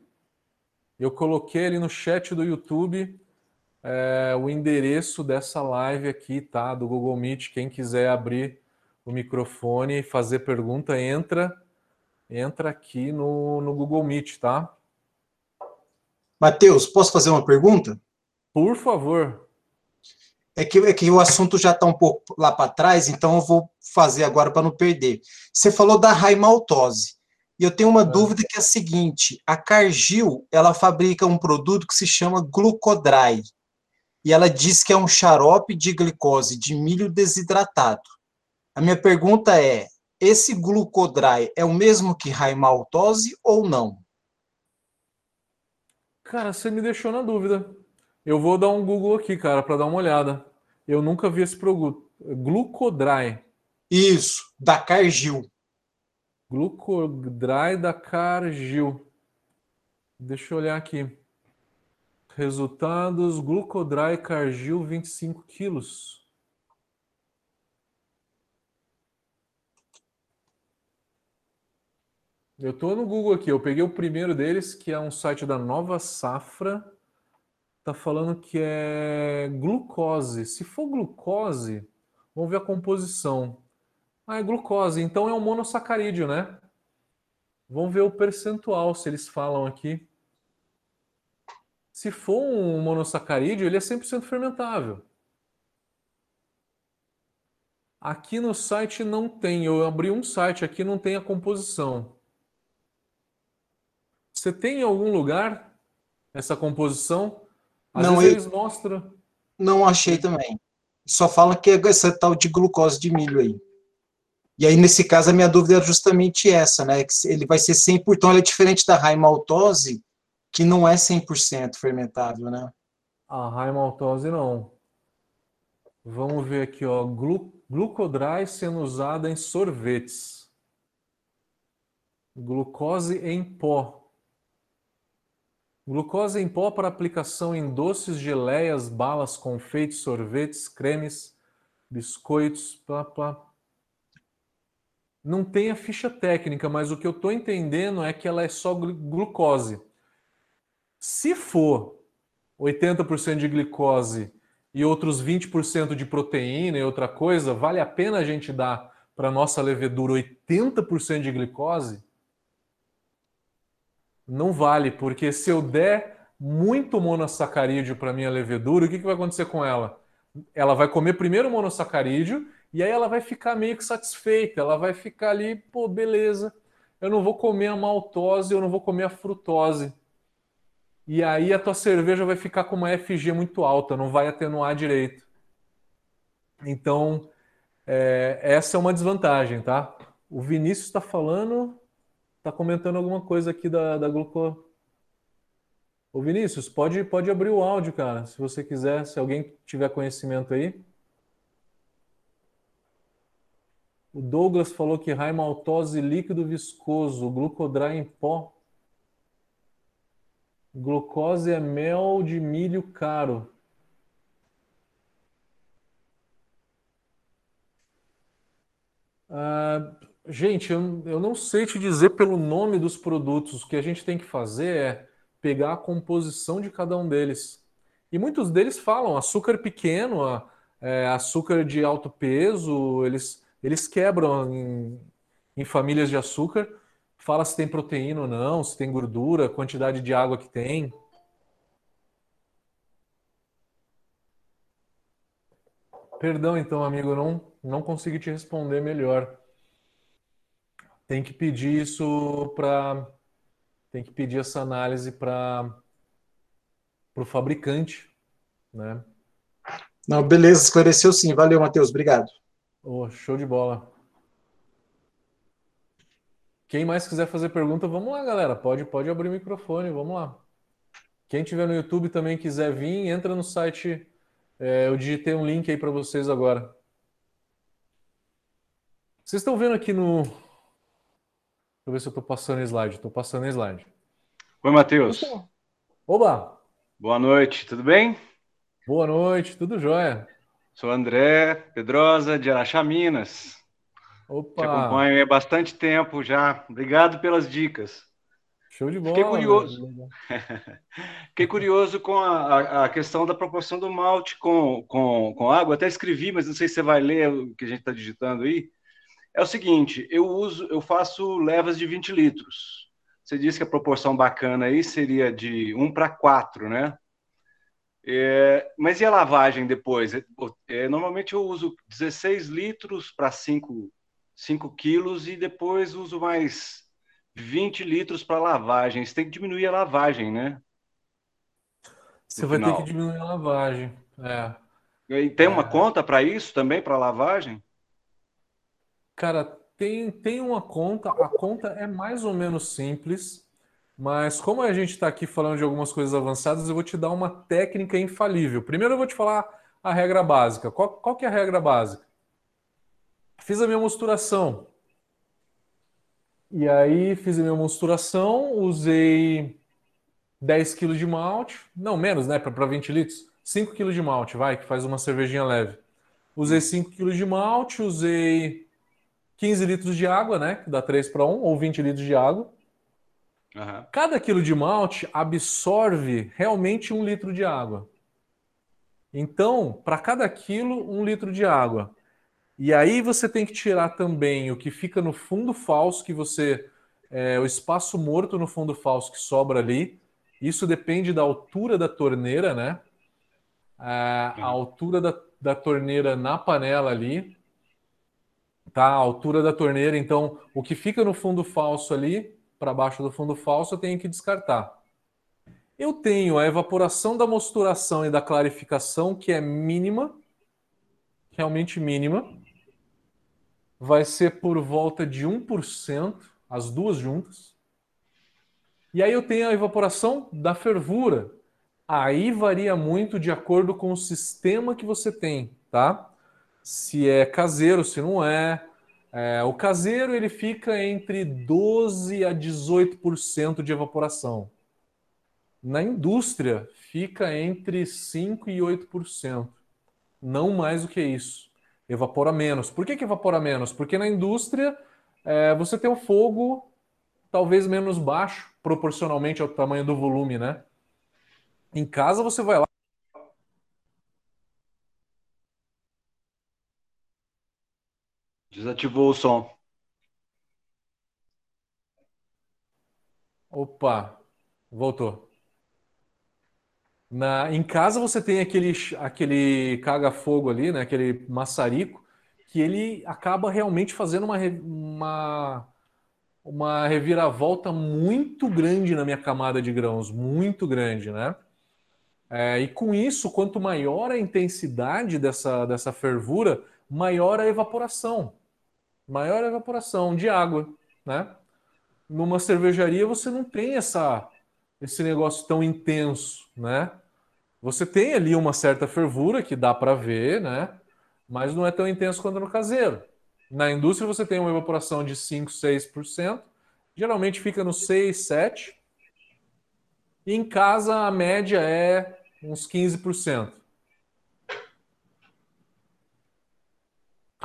eu coloquei ali no chat do YouTube é, o endereço dessa live aqui, tá? Do Google Meet. Quem quiser abrir o microfone e fazer pergunta, entra, entra aqui no, no Google Meet, tá? Matheus, posso fazer uma pergunta? Por favor. É que, é que o assunto já está um pouco lá para trás, então eu vou fazer agora para não perder. Você falou da raimaltose. E eu tenho uma é. dúvida que é a seguinte: a Cargill ela fabrica um produto que se chama glucodry. E ela diz que é um xarope de glicose de milho desidratado. A minha pergunta é: esse glucodry é o mesmo que raimaltose ou não? Cara, você me deixou na dúvida. Eu vou dar um Google aqui, cara, para dar uma olhada. Eu nunca vi esse produto. Glucodry. Isso, da Cargill. Glucodry da Cargill. Deixa eu olhar aqui. Resultados: Glucodry Cargill 25 quilos. Eu estou no Google aqui, eu peguei o primeiro deles, que é um site da Nova Safra. Tá falando que é glucose. Se for glucose, vamos ver a composição. Ah, é glucose, então é um monossacarídeo, né? Vamos ver o percentual, se eles falam aqui. Se for um monossacarídeo, ele é 100% fermentável. Aqui no site não tem. Eu abri um site aqui, não tem a composição. Você tem em algum lugar essa composição? Às não, vezes eu... eles mostram. Não achei também. Só fala que é essa tal de glucose de milho aí. E aí, nesse caso, a minha dúvida é justamente essa, né? Que ele vai ser 100%, então ele é diferente da raimaltose, que não é 100% fermentável, né? A raimaltose não. Vamos ver aqui, ó, Glu glucodry sendo usada em sorvetes. Glucose em pó. Glucose em pó para aplicação em doces, geleias, balas, confeitos, sorvetes, cremes, biscoitos, plá, plá. Não tem a ficha técnica, mas o que eu estou entendendo é que ela é só glucose. Se for 80% de glicose e outros 20% de proteína e outra coisa, vale a pena a gente dar para nossa levedura 80% de glicose? Não vale, porque se eu der muito monossacarídeo para minha levedura, o que, que vai acontecer com ela? Ela vai comer primeiro o monossacarídeo e aí ela vai ficar meio que satisfeita, ela vai ficar ali, pô, beleza, eu não vou comer a maltose, eu não vou comer a frutose e aí a tua cerveja vai ficar com uma FG muito alta, não vai atenuar direito. Então, é, essa é uma desvantagem, tá? O Vinícius está falando, está comentando alguma coisa aqui da, da gluco. Ô Vinícius, pode, pode abrir o áudio, cara, se você quiser, se alguém tiver conhecimento aí. O Douglas falou que raimaltose líquido viscoso, glucodry em pó. Glucose é mel de milho caro. Ah, gente, eu, eu não sei te dizer pelo nome dos produtos. O que a gente tem que fazer é pegar a composição de cada um deles. E muitos deles falam açúcar pequeno, é, açúcar de alto peso, eles, eles quebram em, em famílias de açúcar fala se tem proteína ou não, se tem gordura, quantidade de água que tem. Perdão, então, amigo, não, não consegui te responder melhor. Tem que pedir isso para. Tem que pedir essa análise para o fabricante, né? Não, beleza, esclareceu sim. Valeu, Matheus. Obrigado. Oh, show de bola. Quem mais quiser fazer pergunta, vamos lá, galera. Pode, pode abrir o microfone, vamos lá. Quem tiver no YouTube também quiser vir, entra no site. É, eu digitei um link aí para vocês agora. Vocês estão vendo aqui no. Deixa eu ver se eu estou passando slide. Estou passando slide. Oi, Matheus. Oba! Boa noite, tudo bem? Boa noite, tudo jóia. Sou André Pedrosa, de Araxá, Minas. Opa! Te acompanho há bastante tempo já. Obrigado pelas dicas. Show de bola. Fiquei curioso. Fiquei curioso com a, a, questão da proporção do malte com, com, com água. Até escrevi, mas não sei se você vai ler o que a gente está digitando aí. É o seguinte: eu uso, eu faço levas de 20 litros. Você disse que a proporção bacana aí seria de 1 para 4, né? É, mas e a lavagem depois? É, é normalmente eu uso 16 litros para 5 5 quilos e depois uso mais 20 litros para lavagem. Você tem que diminuir a lavagem, né? Você vai final. ter que diminuir a lavagem. É. E tem uma é. conta para isso também, para lavagem? Cara, tem, tem uma conta. A conta é mais ou menos simples, mas como a gente está aqui falando de algumas coisas avançadas, eu vou te dar uma técnica infalível. Primeiro eu vou te falar a regra básica. Qual, qual que é a regra básica? Fiz a minha mosturação. E aí fiz a minha mosturação, usei 10 kg de malte, não, menos, né, para 20 litros, 5 kg de malte, vai, que faz uma cervejinha leve. Usei 5 kg de malte, usei 15 litros de água, né? Que dá 3 para 1, ou 20 litros de água. Uhum. Cada quilo de malte absorve realmente um litro de água. Então, para cada quilo, um litro de água. E aí você tem que tirar também o que fica no fundo falso, que você. É, o espaço morto no fundo falso que sobra ali. Isso depende da altura da torneira, né? A, a altura da, da torneira na panela ali. Tá? A altura da torneira. Então, o que fica no fundo falso ali, para baixo do fundo falso, eu tenho que descartar. Eu tenho a evaporação da mosturação e da clarificação, que é mínima, realmente mínima. Vai ser por volta de 1%, as duas juntas. E aí eu tenho a evaporação da fervura. Aí varia muito de acordo com o sistema que você tem, tá? Se é caseiro, se não é. é o caseiro ele fica entre 12 a 18% de evaporação. Na indústria, fica entre 5% e 8%. Não mais do que isso. Evapora menos. Por que, que evapora menos? Porque na indústria é, você tem o fogo talvez menos baixo, proporcionalmente ao tamanho do volume, né? Em casa você vai lá. Desativou o som. Opa, voltou. Na, em casa você tem aquele, aquele caga-fogo ali, né? Aquele maçarico, que ele acaba realmente fazendo uma, uma, uma reviravolta muito grande na minha camada de grãos, muito grande, né? É, e com isso, quanto maior a intensidade dessa, dessa fervura, maior a evaporação. Maior evaporação de água, né? Numa cervejaria você não tem essa, esse negócio tão intenso, né? Você tem ali uma certa fervura que dá para ver, né? Mas não é tão intenso quanto no caseiro. Na indústria você tem uma evaporação de 5, 6%, geralmente fica no 6, 7. E em casa a média é uns 15%.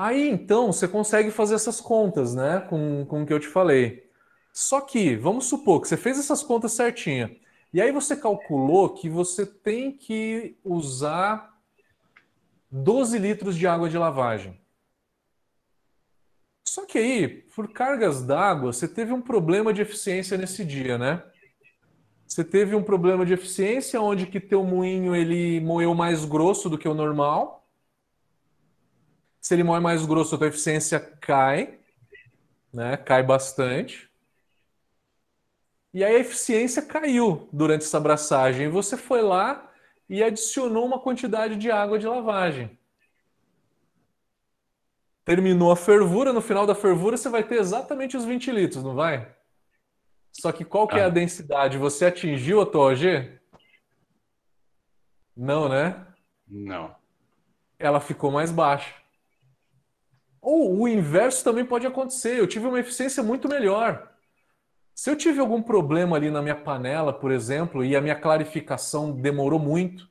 Aí então você consegue fazer essas contas, né? Com, com o que eu te falei. Só que, vamos supor que você fez essas contas certinha. E aí você calculou que você tem que usar 12 litros de água de lavagem. Só que aí, por cargas d'água, você teve um problema de eficiência nesse dia, né? Você teve um problema de eficiência onde que teu moinho ele moeu mais grosso do que o normal. Se ele moe mais grosso, a tua eficiência cai, né? Cai bastante. E aí a eficiência caiu durante essa abraçagem. Você foi lá e adicionou uma quantidade de água de lavagem. Terminou a fervura, no final da fervura você vai ter exatamente os 20 litros, não vai? Só que qual que é a ah. densidade? Você atingiu a tua OG? Não, né? Não. Ela ficou mais baixa. Ou o inverso também pode acontecer. Eu tive uma eficiência muito melhor. Se eu tive algum problema ali na minha panela, por exemplo, e a minha clarificação demorou muito,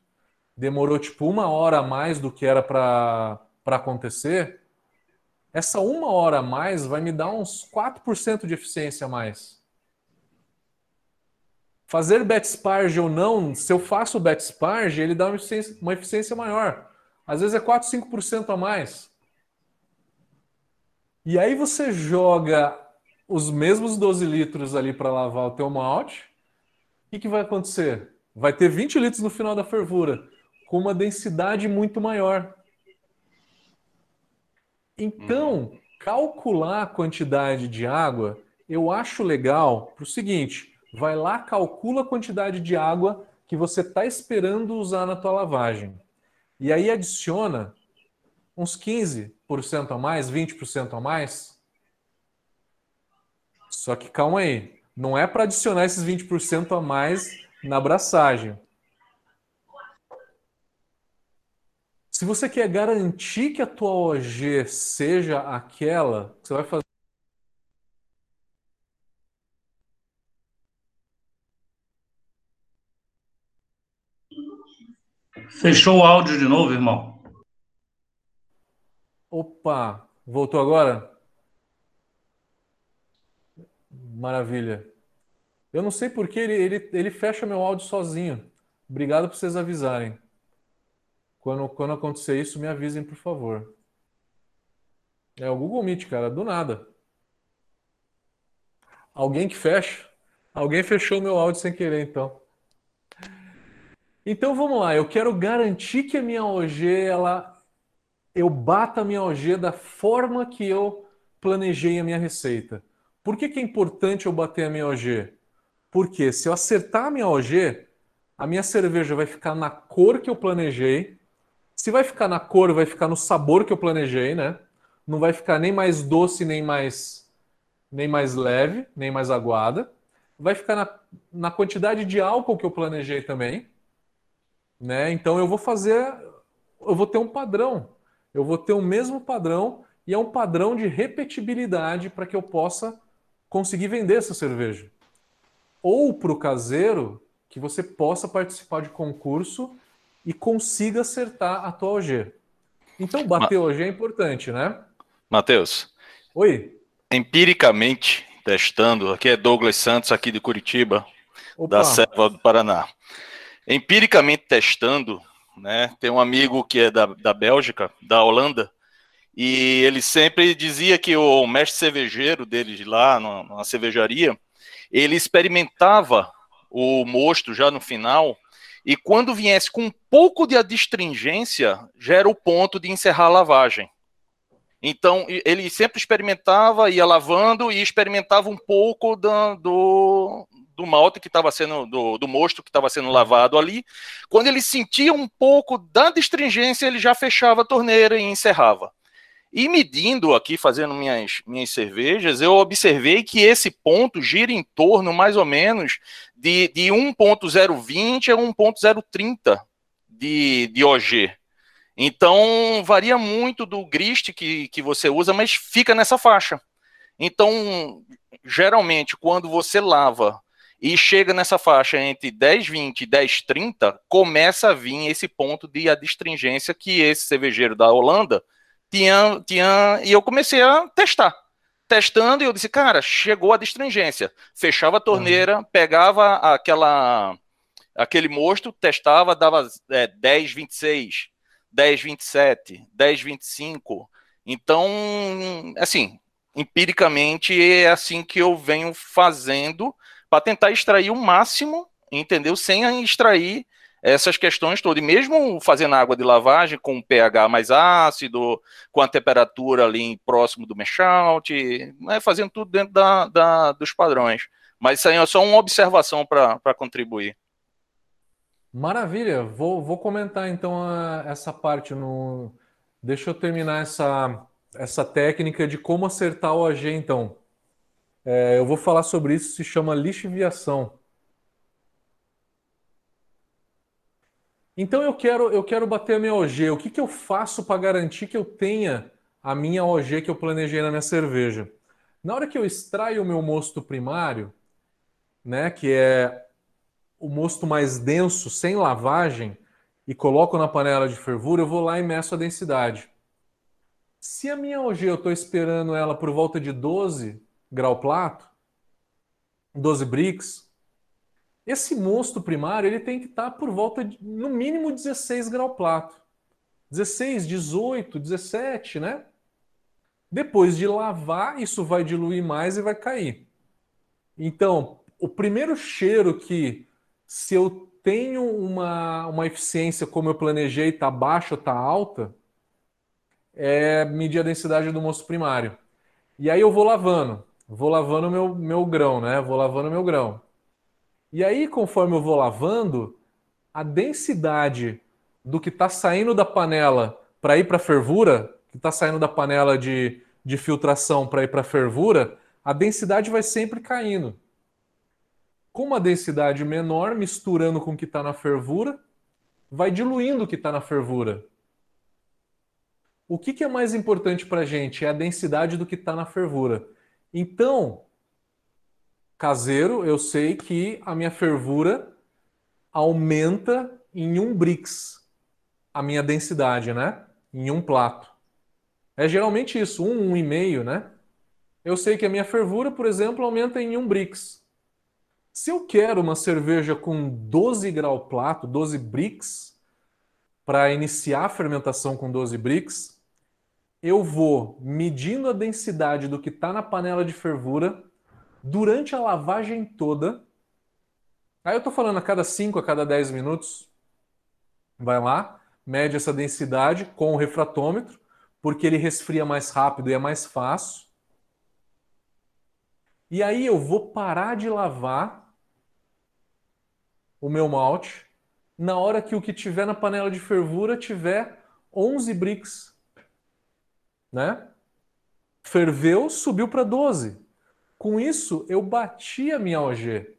demorou tipo uma hora a mais do que era para acontecer, essa uma hora a mais vai me dar uns 4% de eficiência a mais. Fazer bet sparge ou não, se eu faço bet sparge, ele dá uma eficiência, uma eficiência maior. Às vezes é 4, 5% a mais. E aí você joga os mesmos 12 litros ali para lavar o teu malte, o que, que vai acontecer? Vai ter 20 litros no final da fervura, com uma densidade muito maior. Então, uhum. calcular a quantidade de água, eu acho legal para o seguinte: vai lá, calcula a quantidade de água que você está esperando usar na tua lavagem. E aí adiciona uns 15% a mais, 20% a mais, só que calma aí, não é para adicionar esses 20% a mais na abraçagem. Se você quer garantir que a tua OG seja aquela, você vai fazer Fechou o áudio de novo, irmão? Opa, voltou agora? Maravilha. Eu não sei porque ele, ele, ele fecha meu áudio sozinho. Obrigado por vocês avisarem. Quando, quando acontecer isso, me avisem, por favor. É o Google Meet, cara, do nada. Alguém que fecha? Alguém fechou meu áudio sem querer, então. Então vamos lá, eu quero garantir que a minha OG, ela, eu bata a minha OG da forma que eu planejei a minha receita. Por que, que é importante eu bater a minha OG? Porque se eu acertar a minha OG, a minha cerveja vai ficar na cor que eu planejei. Se vai ficar na cor, vai ficar no sabor que eu planejei, né? Não vai ficar nem mais doce, nem mais, nem mais leve, nem mais aguada. Vai ficar na, na quantidade de álcool que eu planejei também. Né? Então eu vou fazer, eu vou ter um padrão, eu vou ter o mesmo padrão e é um padrão de repetibilidade para que eu possa conseguir vender essa cerveja. Ou para o caseiro, que você possa participar de concurso e consiga acertar a tua OG. Então, bater Ma OG é importante, né? Matheus. Oi. Empiricamente, testando, aqui é Douglas Santos, aqui de Curitiba, Opa. da Serva do Paraná empiricamente testando, né? Tem um amigo que é da, da Bélgica, da Holanda, e ele sempre dizia que o mestre cervejeiro dele lá na cervejaria, ele experimentava o mosto já no final, e quando viesse com um pouco de adstringência, já era o ponto de encerrar a lavagem. Então, ele sempre experimentava, ia lavando e experimentava um pouco do, do, do malte que estava sendo, do, do mosto que estava sendo lavado ali. Quando ele sentia um pouco da distringência, ele já fechava a torneira e encerrava. E medindo aqui, fazendo minhas, minhas cervejas, eu observei que esse ponto gira em torno, mais ou menos, de, de 1.020 a 1.030 de, de OG. Então, varia muito do grist que, que você usa, mas fica nessa faixa. Então, geralmente, quando você lava e chega nessa faixa entre 10, 20 e 10, 30, começa a vir esse ponto de adstringência que esse cervejeiro da Holanda tinha, tinha e eu comecei a testar. Testando, e eu disse, cara, chegou a adstringência. Fechava a torneira, uhum. pegava aquela aquele mosto, testava, dava é, 10, 26, 10, 27, 10, 25. Então, assim, empiricamente é assim que eu venho fazendo para tentar extrair o máximo, entendeu? Sem extrair essas questões todas. E mesmo fazendo água de lavagem com pH mais ácido, com a temperatura ali próximo do mash-out, né, fazendo tudo dentro da, da, dos padrões. Mas isso aí é só uma observação para contribuir. Maravilha, vou, vou comentar então a, essa parte no. Deixa eu terminar essa, essa técnica de como acertar o AG, então. É, eu vou falar sobre isso, se chama lixiviação. Então eu quero, eu quero bater a minha OG. O que, que eu faço para garantir que eu tenha a minha OG que eu planejei na minha cerveja? Na hora que eu extraio o meu mosto primário, né, que é o mosto mais denso, sem lavagem, e coloco na panela de fervura, eu vou lá e meço a densidade. Se a minha OG eu estou esperando ela por volta de 12, grau plato, 12 bricks. Esse mosto primário ele tem que estar por volta de, no mínimo 16 grau plato. 16, 18, 17, né? Depois de lavar, isso vai diluir mais e vai cair. Então, o primeiro cheiro que, se eu tenho uma, uma eficiência como eu planejei, está baixa ou está alta, é medir a densidade do mosto primário. E aí eu vou lavando vou lavando meu, meu grão, né? Vou lavando meu grão. E aí, conforme eu vou lavando, a densidade do que está saindo da panela para ir para a fervura, que está saindo da panela de, de filtração para ir para a fervura, a densidade vai sempre caindo. Com uma densidade menor, misturando com o que está na fervura, vai diluindo o que está na fervura. O que, que é mais importante para a gente? É a densidade do que está na fervura. Então, caseiro, eu sei que a minha fervura aumenta em um brix a minha densidade, né? Em um plato. É geralmente isso, um, um e meio, né? eu sei que a minha fervura, por exemplo, aumenta em 1 Brix. Se eu quero uma cerveja com 12 grau plato, 12 Brix, para iniciar a fermentação com 12 Brix, eu vou medindo a densidade do que está na panela de fervura durante a lavagem toda. Aí eu estou falando a cada 5, a cada 10 minutos. Vai lá, mede essa densidade com o refratômetro, porque ele resfria mais rápido e é mais fácil. E aí eu vou parar de lavar o meu malte na hora que o que tiver na panela de fervura tiver 11 bricks, né? Ferveu, subiu para 12. Com isso, eu bati a minha OG.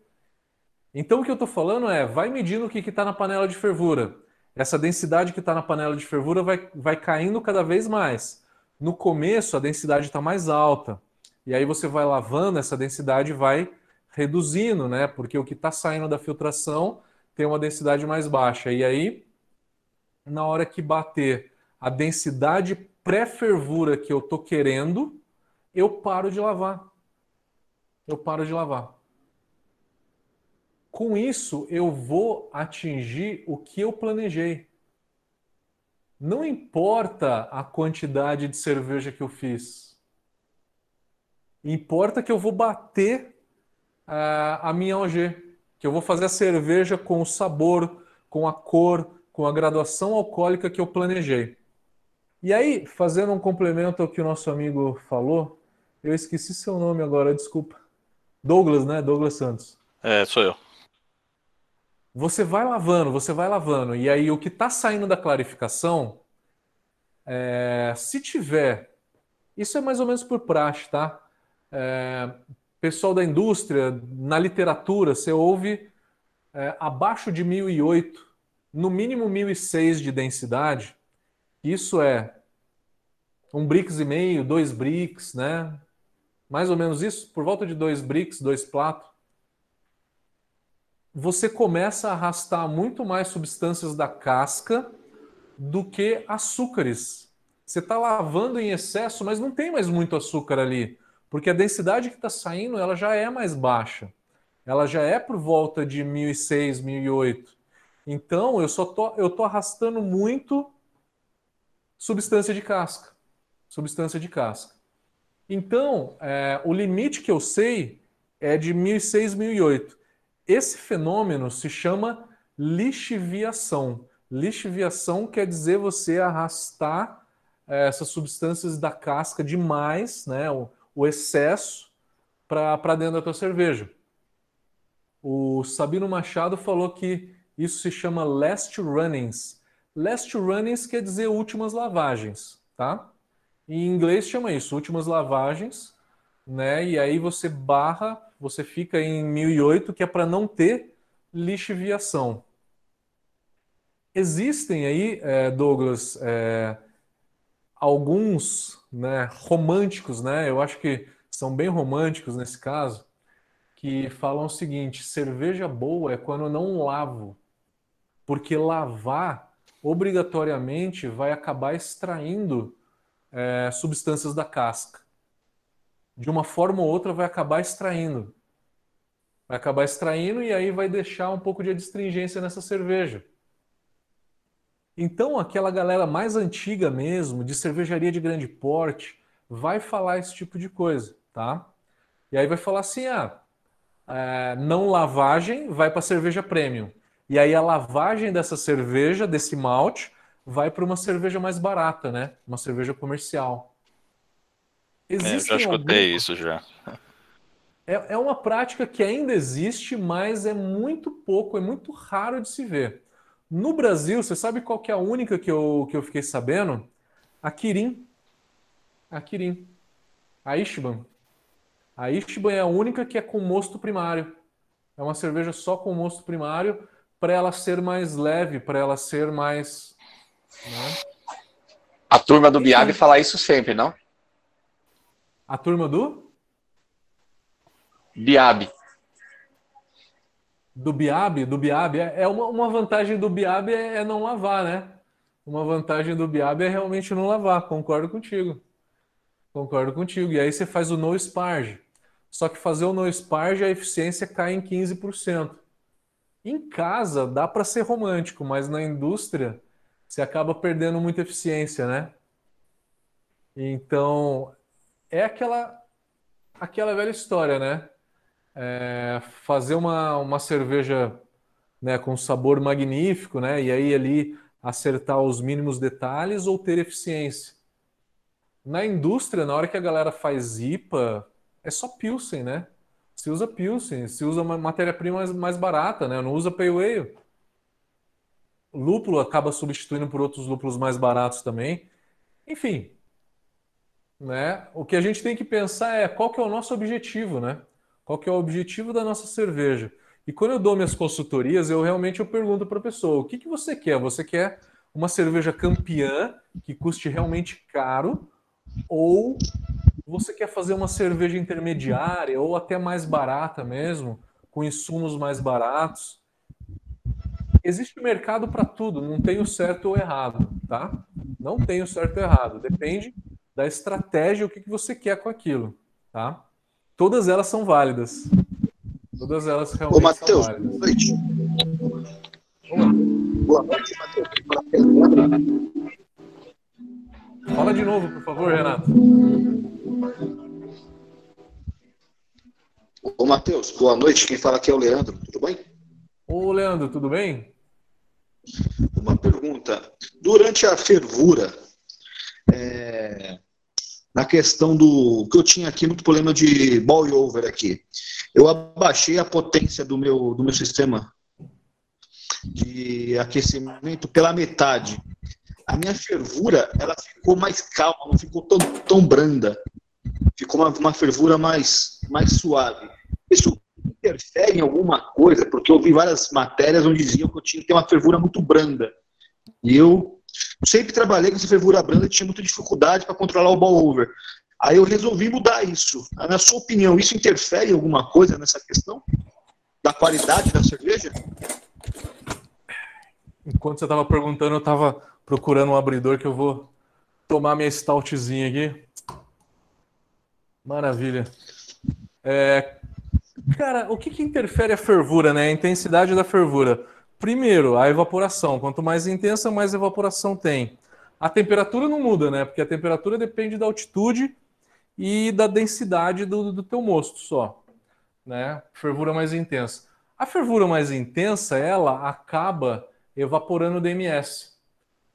Então o que eu estou falando é, vai medindo o que está na panela de fervura. Essa densidade que está na panela de fervura vai, vai caindo cada vez mais. No começo, a densidade está mais alta. E aí você vai lavando, essa densidade vai reduzindo, né? Porque o que está saindo da filtração tem uma densidade mais baixa. E aí, na hora que bater a densidade pré-fervura que eu tô querendo, eu paro de lavar. Eu paro de lavar. Com isso, eu vou atingir o que eu planejei. Não importa a quantidade de cerveja que eu fiz Importa que eu vou bater uh, a minha OG, que eu vou fazer a cerveja com o sabor, com a cor, com a graduação alcoólica que eu planejei. E aí, fazendo um complemento ao que o nosso amigo falou, eu esqueci seu nome agora, desculpa. Douglas, né? Douglas Santos. É, sou eu. Você vai lavando, você vai lavando, e aí o que está saindo da clarificação, é, se tiver, isso é mais ou menos por praxe, tá? é, pessoal da indústria, na literatura, você ouve é, abaixo de 1008, no mínimo 1006 de densidade. Isso é um bricks e meio, dois bricks, né? Mais ou menos isso, por volta de dois bricks, dois platos. Você começa a arrastar muito mais substâncias da casca do que açúcares. Você está lavando em excesso, mas não tem mais muito açúcar ali. Porque a densidade que está saindo ela já é mais baixa. Ela já é por volta de 1006, 1008. Então eu só tô, eu tô arrastando muito substância de casca. Substância de casca. Então, é, o limite que eu sei é de 1006, 1008. Esse fenômeno se chama lixiviação. Lixiviação quer dizer você arrastar é, essas substâncias da casca demais, né? o excesso para dentro da tua cerveja. O Sabino Machado falou que isso se chama last runnings. Last runnings quer dizer últimas lavagens, tá? Em inglês chama isso, últimas lavagens, né? E aí você barra, você fica em 1008, que é para não ter lixiviação. Existem aí, é, Douglas, é, alguns né, românticos, né? Eu acho que são bem românticos nesse caso, que falam o seguinte: cerveja boa é quando eu não lavo, porque lavar obrigatoriamente vai acabar extraindo é, substâncias da casca. De uma forma ou outra vai acabar extraindo. Vai acabar extraindo e aí vai deixar um pouco de adstringência nessa cerveja. Então, aquela galera mais antiga mesmo, de cervejaria de grande porte, vai falar esse tipo de coisa, tá? E aí vai falar assim, ah, é, não lavagem vai para cerveja premium. E aí a lavagem dessa cerveja, desse malte, vai para uma cerveja mais barata, né? Uma cerveja comercial. Existem é, eu já escutei alguns... isso já. É, é uma prática que ainda existe, mas é muito pouco, é muito raro de se ver. No Brasil, você sabe qual que é a única que eu, que eu fiquei sabendo? A Kirin. A Kirin. A Ishban. A Ishban é a única que é com mosto primário. É uma cerveja só com mosto primário para ela ser mais leve, para ela ser mais. Né? A turma do Biab fala isso sempre, não? A turma do? Biab do Biab, do Biab, é, é uma, uma vantagem do Biab é, é, não lavar, né? Uma vantagem do Biab é realmente não lavar, concordo contigo. Concordo contigo. E aí você faz o no sparge. Só que fazer o no sparge, a eficiência cai em 15%. Em casa dá para ser romântico, mas na indústria você acaba perdendo muita eficiência, né? Então, é aquela aquela velha história, né? É, fazer uma, uma cerveja né, com sabor magnífico, né? E aí ali acertar os mínimos detalhes ou ter eficiência. Na indústria, na hora que a galera faz IPA, é só Pilsen, né? Se usa Pilsen, se usa matéria-prima mais, mais barata, né? Não usa Pale Ale. Lúpulo acaba substituindo por outros lúpulos mais baratos também. Enfim, né? O que a gente tem que pensar é qual que é o nosso objetivo, né? Qual que é o objetivo da nossa cerveja? E quando eu dou minhas consultorias, eu realmente eu pergunto para a pessoa: o que, que você quer? Você quer uma cerveja campeã que custe realmente caro? Ou você quer fazer uma cerveja intermediária ou até mais barata mesmo, com insumos mais baratos? Existe mercado para tudo, não tem o certo ou errado, tá? Não tem o certo ou errado, depende da estratégia, o que, que você quer com aquilo, tá? Todas elas são válidas. Todas elas realmente Ô, Mateus, são válidas. Boa noite. Boa noite, Matheus. Fala de novo, por favor, Renato. Ô, Matheus, boa noite. Quem fala aqui é o Leandro, tudo bem? Ô, Leandro, tudo bem? Uma pergunta. Durante a fervura, é, na questão do que eu tinha aqui muito problema de boil over aqui. Eu abaixei a potência do meu do meu sistema de aquecimento pela metade. A minha fervura ela ficou mais calma, não ficou tão, tão branda. Ficou uma, uma fervura mais mais suave. Isso interfere em alguma coisa? Porque eu vi várias matérias onde diziam que eu tinha que ter uma fervura muito branda. E eu sempre trabalhei com essa fervura branda e tinha muita dificuldade para controlar o ball over. Aí eu resolvi mudar isso. Na sua opinião, isso interfere em alguma coisa nessa questão da qualidade da cerveja? Enquanto você estava perguntando, eu estava procurando um abridor que eu vou tomar minha stoutzinha aqui. Maravilha. É, cara, o que, que interfere a fervura, né? A intensidade da fervura. Primeiro, a evaporação. Quanto mais intensa, mais evaporação tem. A temperatura não muda, né? Porque a temperatura depende da altitude e da densidade do, do teu mosto só, né? Fervura mais intensa. A fervura mais intensa, ela acaba evaporando o DMS.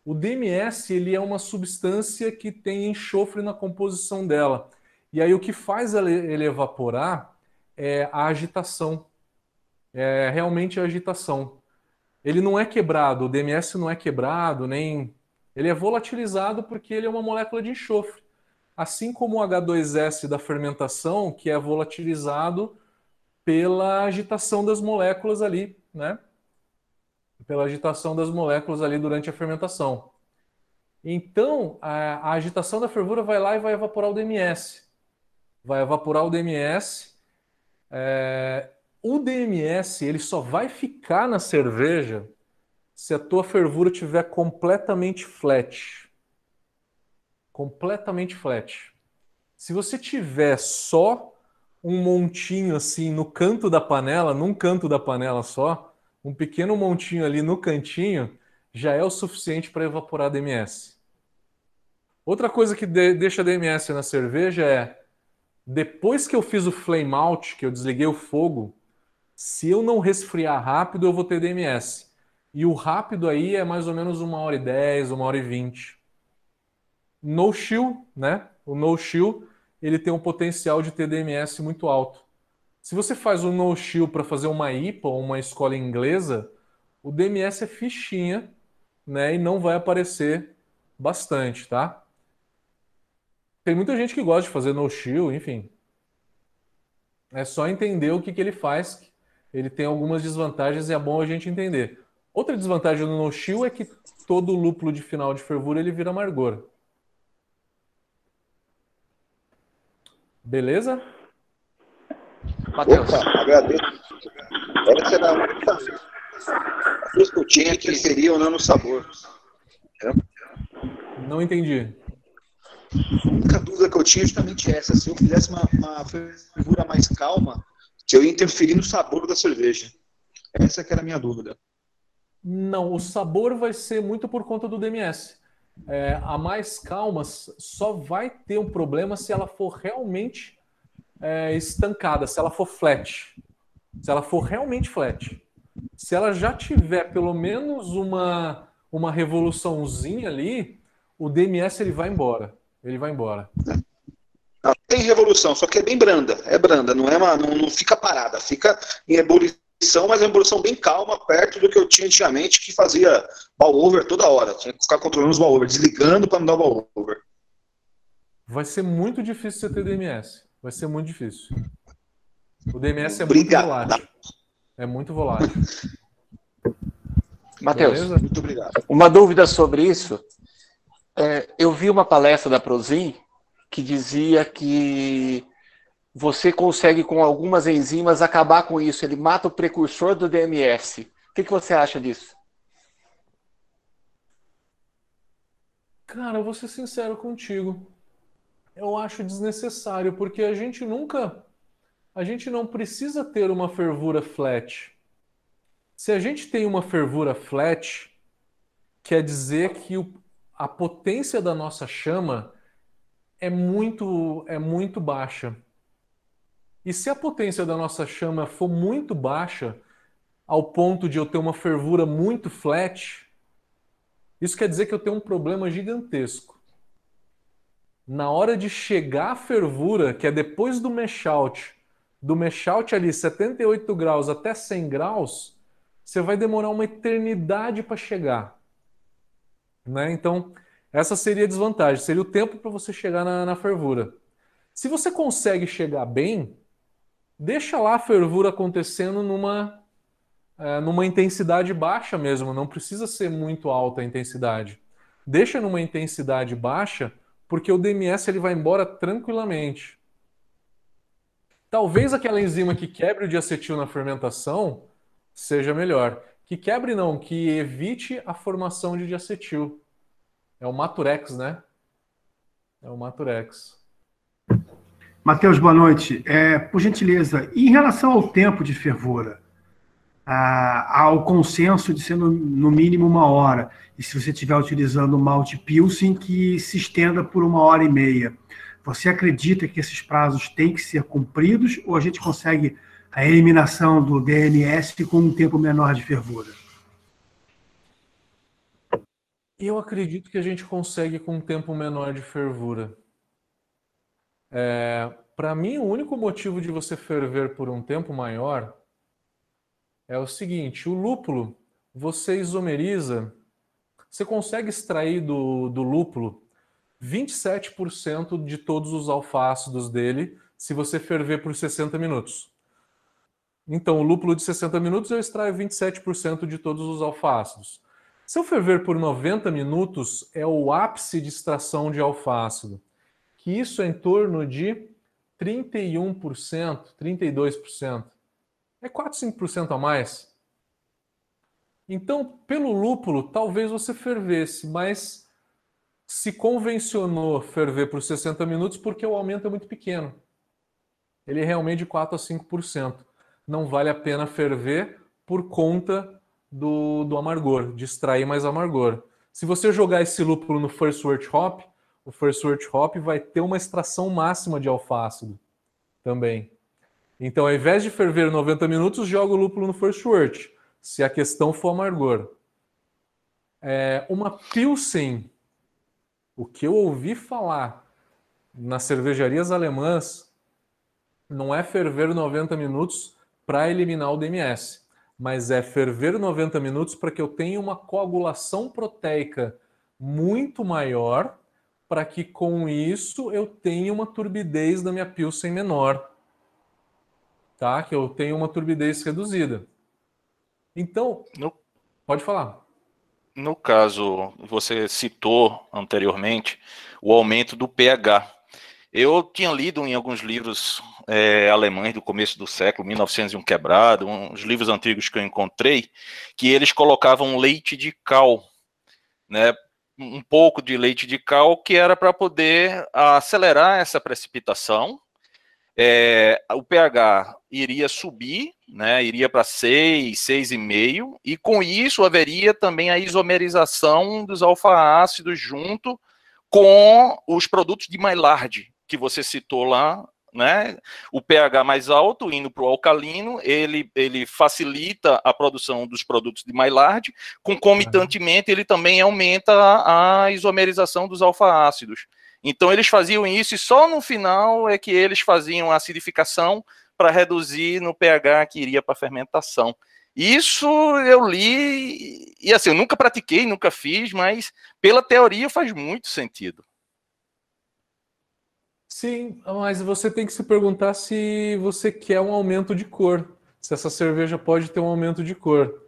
O DMS ele é uma substância que tem enxofre na composição dela. E aí o que faz ele evaporar é a agitação. É realmente a agitação ele não é quebrado, o DMS não é quebrado, nem. Ele é volatilizado porque ele é uma molécula de enxofre. Assim como o H2S da fermentação, que é volatilizado pela agitação das moléculas ali, né? Pela agitação das moléculas ali durante a fermentação. Então, a, a agitação da fervura vai lá e vai evaporar o DMS. Vai evaporar o DMS. É, o DMS ele só vai ficar na cerveja se a tua fervura tiver completamente flat. Completamente flat. Se você tiver só um montinho assim no canto da panela, num canto da panela só, um pequeno montinho ali no cantinho, já é o suficiente para evaporar DMS. Outra coisa que de deixa DMS na cerveja é depois que eu fiz o flame out, que eu desliguei o fogo, se eu não resfriar rápido, eu vou ter DMS. E o rápido aí é mais ou menos uma hora e dez, uma hora e vinte. No chill, né? O no chill, ele tem um potencial de ter DMS muito alto. Se você faz um no chill para fazer uma IPA ou uma escola inglesa, o DMS é fichinha, né? E não vai aparecer bastante, tá? Tem muita gente que gosta de fazer no chill, enfim. É só entender o que, que ele faz ele tem algumas desvantagens e é bom a gente entender. Outra desvantagem do no-chill é que todo lúpulo de final de fervura ele vira amargor. Beleza? Matheus. Opa, agradeço. Essa era a única tinha que seria ou não no sabor. Não entendi. A única dúvida que eu tinha é justamente essa. Se eu fizesse uma, uma mais calma, se eu ia interferir no sabor da cerveja. Essa que era a minha dúvida. Não, o sabor vai ser muito por conta do DMS. É, a mais calma só vai ter um problema se ela for realmente é, estancada, se ela for flat. Se ela for realmente flat. Se ela já tiver pelo menos uma, uma revoluçãozinha ali, o DMS ele vai embora. Ele vai embora. Não, tem revolução, só que é bem branda. É branda, não é uma, não, não fica parada, fica em ebulição, mas é uma ebulição bem calma, perto do que eu tinha antigamente, que fazia ball over toda hora. Tinha que ficar controlando os ball over, desligando para não dar ball over. Vai ser muito difícil você ter DMS. Vai ser muito difícil. O DMS é Obrigado. muito volátil. É muito volátil. Matheus? Muito obrigado. uma dúvida sobre isso. É, eu vi uma palestra da Prozin que dizia que você consegue, com algumas enzimas, acabar com isso. Ele mata o precursor do DMS. O que, que você acha disso? Cara, eu vou ser sincero contigo. Eu acho desnecessário, porque a gente nunca. A gente não precisa ter uma fervura flat. Se a gente tem uma fervura flat, quer dizer que o- a potência da nossa chama é muito, é muito baixa. E se a potência da nossa chama for muito baixa, ao ponto de eu ter uma fervura muito flat, isso quer dizer que eu tenho um problema gigantesco. Na hora de chegar à fervura, que é depois do mesh out, do mesh out ali 78 graus até 100 graus, você vai demorar uma eternidade para chegar. Né? Então, essa seria a desvantagem, seria o tempo para você chegar na, na fervura. Se você consegue chegar bem, deixa lá a fervura acontecendo numa, é, numa intensidade baixa mesmo, não precisa ser muito alta a intensidade. Deixa numa intensidade baixa, porque o DMS ele vai embora tranquilamente. Talvez aquela enzima que quebre o diacetil na fermentação seja melhor. Que quebre não, que evite a formação de diacetil. É o Maturex, né? É o Maturex. Matheus, boa noite. É, por gentileza, em relação ao tempo de fervura, ah, há o consenso de ser no, no mínimo uma hora. E se você estiver utilizando malte Pilsen, que se estenda por uma hora e meia. Você acredita que esses prazos têm que ser cumpridos ou a gente consegue a eliminação do DNS com um tempo menor de fervura? Eu acredito que a gente consegue com um tempo menor de fervura. É, Para mim, o único motivo de você ferver por um tempo maior é o seguinte: o lúpulo você isomeriza, você consegue extrair do, do lúpulo 27% de todos os alfácidos dele se você ferver por 60 minutos. Então, o lúpulo de 60 minutos eu extraio 27% de todos os alfácidos. Se eu ferver por 90 minutos, é o ápice de extração de alfácido, que isso é em torno de 31%, 32%. É 4, 5% a mais. Então, pelo lúpulo, talvez você fervesse, mas se convencionou ferver por 60 minutos porque o aumento é muito pequeno. Ele é realmente de 4 a 5%. Não vale a pena ferver por conta do, do amargor, de extrair mais amargor. Se você jogar esse lúpulo no First Wort Hop, o First Wort Hop vai ter uma extração máxima de alfácido também. Então, ao invés de ferver 90 minutos, joga o lúpulo no First Wort, se a questão for amargor. É, uma Pilsen, o que eu ouvi falar nas cervejarias alemãs, não é ferver 90 minutos para eliminar o DMS, mas é ferver 90 minutos para que eu tenha uma coagulação proteica muito maior, para que com isso eu tenha uma turbidez da minha Pilsen menor. Tá? Que eu tenha uma turbidez reduzida. Então, No- pode falar. No caso, você citou anteriormente o aumento do pH. Eu tinha lido em alguns livros é, alemães do começo do século, 1901 quebrado, uns livros antigos que eu encontrei, que eles colocavam leite de cal, né, um pouco de leite de cal, que era para poder acelerar essa precipitação. É, o pH iria subir, né, iria para 6, 6,5, e com isso haveria também a isomerização dos alfa-ácidos junto com os produtos de Maillard, que você citou lá né? O pH mais alto, indo para o alcalino, ele, ele facilita a produção dos produtos de Maillard, concomitantemente ele também aumenta a, a isomerização dos alfa-ácidos. Então eles faziam isso e só no final é que eles faziam a acidificação para reduzir no pH que iria para a fermentação. Isso eu li e assim, eu nunca pratiquei, nunca fiz, mas pela teoria faz muito sentido. Sim, mas você tem que se perguntar se você quer um aumento de cor. Se essa cerveja pode ter um aumento de cor.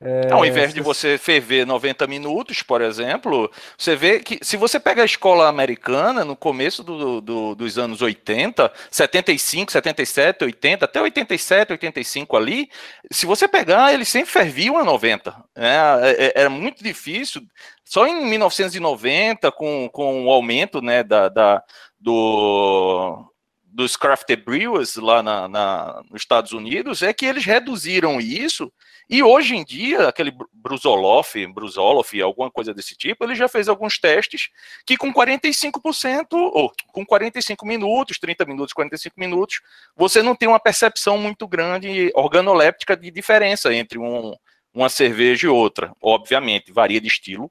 É, Ao invés de você ferver 90 minutos, por exemplo, você vê que se você pega a escola americana no começo do, do, dos anos 80, 75, 77, 80, até 87, 85 ali, se você pegar, eles sempre ferviam a 90. Né? É, é, era muito difícil. Só em 1990, com, com o aumento né, da, da do, dos crafted brewers lá na, na, nos Estados Unidos é que eles reduziram isso e hoje em dia aquele Bruzoloff, Bruzoloff, alguma coisa desse tipo, ele já fez alguns testes que com 45% ou com 45 minutos, 30 minutos, 45 minutos, você não tem uma percepção muito grande organoléptica de diferença entre um, uma cerveja e outra. Obviamente, varia de estilo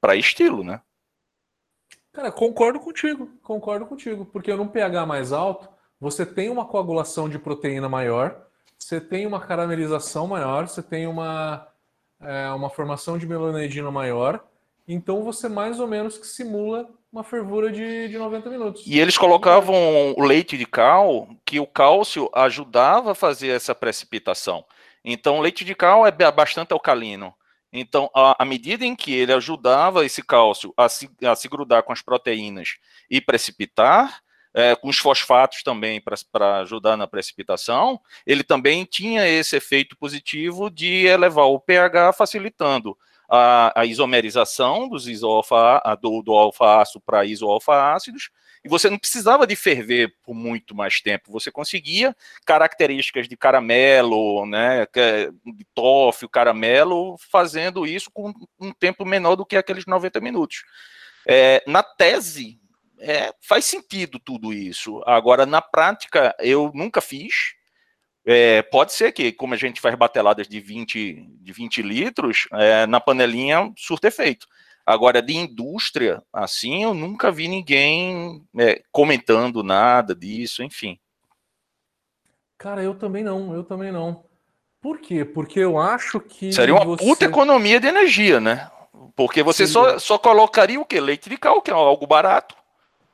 para estilo, né? Cara, concordo contigo, concordo contigo, porque num pH mais alto, você tem uma coagulação de proteína maior, você tem uma caramelização maior, você tem uma, é, uma formação de melanedina maior, então você mais ou menos que simula uma fervura de, de 90 minutos. E eles colocavam o leite de cal, que o cálcio ajudava a fazer essa precipitação. Então, leite de cal é bastante alcalino. Então, à medida em que ele ajudava esse cálcio a se, a se grudar com as proteínas e precipitar, é, com os fosfatos também para ajudar na precipitação, ele também tinha esse efeito positivo de elevar o pH, facilitando a, a isomerização dos isoalfa, do, do alfa-ácido para isoalfa-ácidos, e você não precisava de ferver por muito mais tempo, você conseguia características de caramelo, né, de toffee, caramelo, fazendo isso com um tempo menor do que aqueles 90 minutos. É, na tese, é, faz sentido tudo isso. Agora, na prática, eu nunca fiz. É, pode ser que, como a gente faz bateladas de 20, de 20 litros, é, na panelinha surta efeito. Agora, de indústria, assim, eu nunca vi ninguém é, comentando nada disso, enfim. Cara, eu também não, eu também não. Por quê? Porque eu acho que. Seria uma você... puta economia de energia, né? Porque você só, só colocaria o quê? Leite de cal, que é algo barato.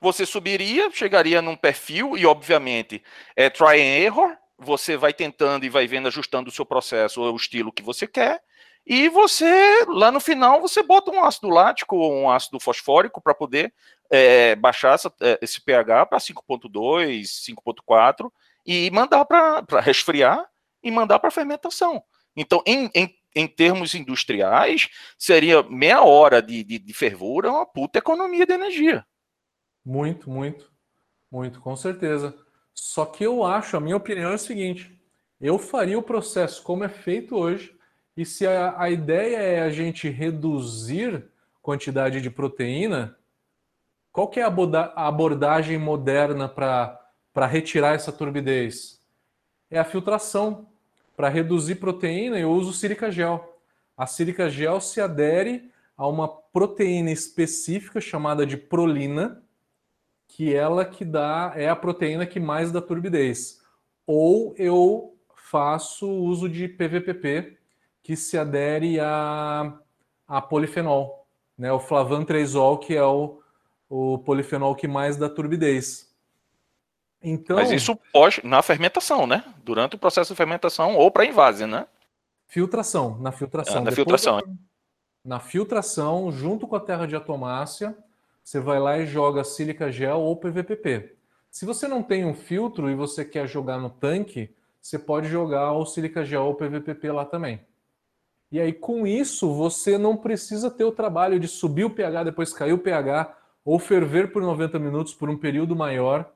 Você subiria, chegaria num perfil, e obviamente é try and error. Você vai tentando e vai vendo, ajustando o seu processo, o estilo que você quer e você, lá no final, você bota um ácido lático ou um ácido fosfórico para poder é, baixar essa, é, esse pH para 5.2, 5.4 e mandar para resfriar e mandar para fermentação. Então, em, em, em, termos industriais, seria meia hora de, de, de fervura uma puta economia de energia. Muito, muito, muito, com certeza. Só que eu acho, a minha opinião é o seguinte: eu faria o processo como é feito hoje, e se a, a ideia é a gente reduzir quantidade de proteína, qual que é a abordagem moderna para retirar essa turbidez? É a filtração. Para reduzir proteína, eu uso sílica gel. A sílica gel se adere a uma proteína específica chamada de prolina, que ela que dá é a proteína que mais dá turbidez. Ou eu faço uso de PVPP, que se adere a, a polifenol, né? O flavantresol, que é o, o polifenol que mais dá turbidez. Então, Mas isso pode na fermentação, né? Durante o processo de fermentação ou para invase, né? Filtração, na filtração. É, na filtração. Da, na filtração, junto com a terra de atomácia, você vai lá e joga sílica gel ou PVPP. Se você não tem um filtro e você quer jogar no tanque, você pode jogar o sílica gel ou PVPP lá também. E aí, com isso, você não precisa ter o trabalho de subir o pH, depois cair o pH, ou ferver por 90 minutos por um período maior,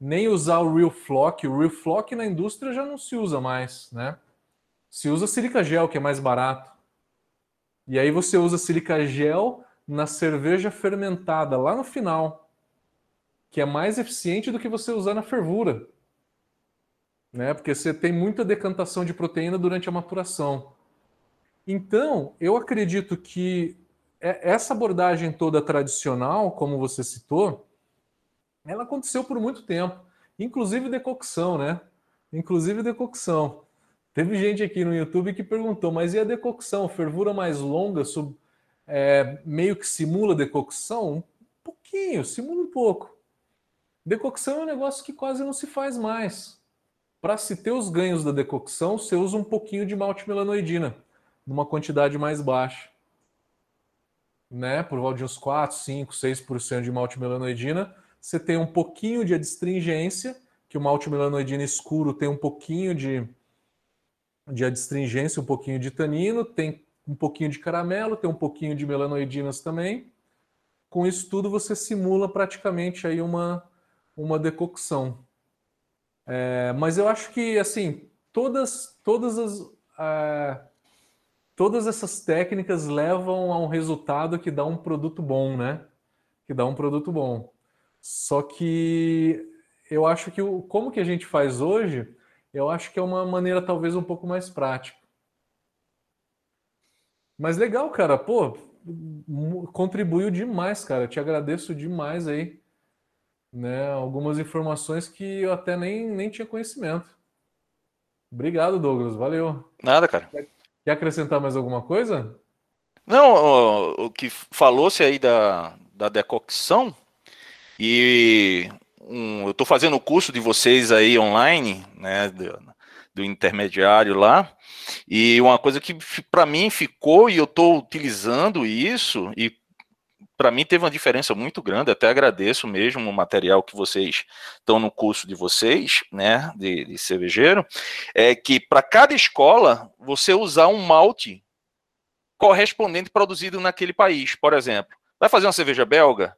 nem usar o Real Flock. O Real Flock na indústria já não se usa mais, né? Se usa silica gel, que é mais barato. E aí você usa silica gel na cerveja fermentada, lá no final, que é mais eficiente do que você usar na fervura. Né? Porque você tem muita decantação de proteína durante a maturação. Então, eu acredito que é, essa abordagem toda tradicional, como você citou, ela aconteceu por muito tempo, inclusive decocção, né? Inclusive decocção. Teve gente aqui no YouTube que perguntou, mas e a decocção? Fervura mais longa, sub, é, meio que simula decocção? Um pouquinho, simula um pouco. Decocção é um negócio que quase não se faz mais. Para se ter os ganhos da decocção, você usa um pouquinho de malte melanoidina, numa quantidade mais baixa. Né? Por volta de uns 4, 5, 6% de malte melanoidina, você tem um pouquinho de adstringência, que o malte melanoidina escuro tem um pouquinho de, de adstringência, um pouquinho de tanino, tem um pouquinho de caramelo, tem um pouquinho de melanoidinas também. Com isso tudo você simula praticamente aí uma, uma decocção. É, mas eu acho que assim todas todas as é, todas essas técnicas levam a um resultado que dá um produto bom, né? Que dá um produto bom. Só que eu acho que o como que a gente faz hoje, eu acho que é uma maneira talvez um pouco mais prática. Mas legal, cara. Pô, contribuiu demais, cara. Te agradeço demais aí né, algumas informações que eu até nem, nem tinha conhecimento. Obrigado, Douglas. Valeu. Nada, cara. Quer acrescentar mais alguma coisa? Não, o, que falou-se aí da, da decocção, e um, eu estou fazendo o curso de vocês aí online, né, do, do intermediário lá, e uma coisa que para mim ficou, e eu estou utilizando isso, e para mim teve uma diferença muito grande, até agradeço mesmo o material que vocês estão no curso de vocês, né, de, de cervejeiro, é que para cada escola você usar um malte correspondente produzido naquele país, por exemplo. Vai fazer uma cerveja belga?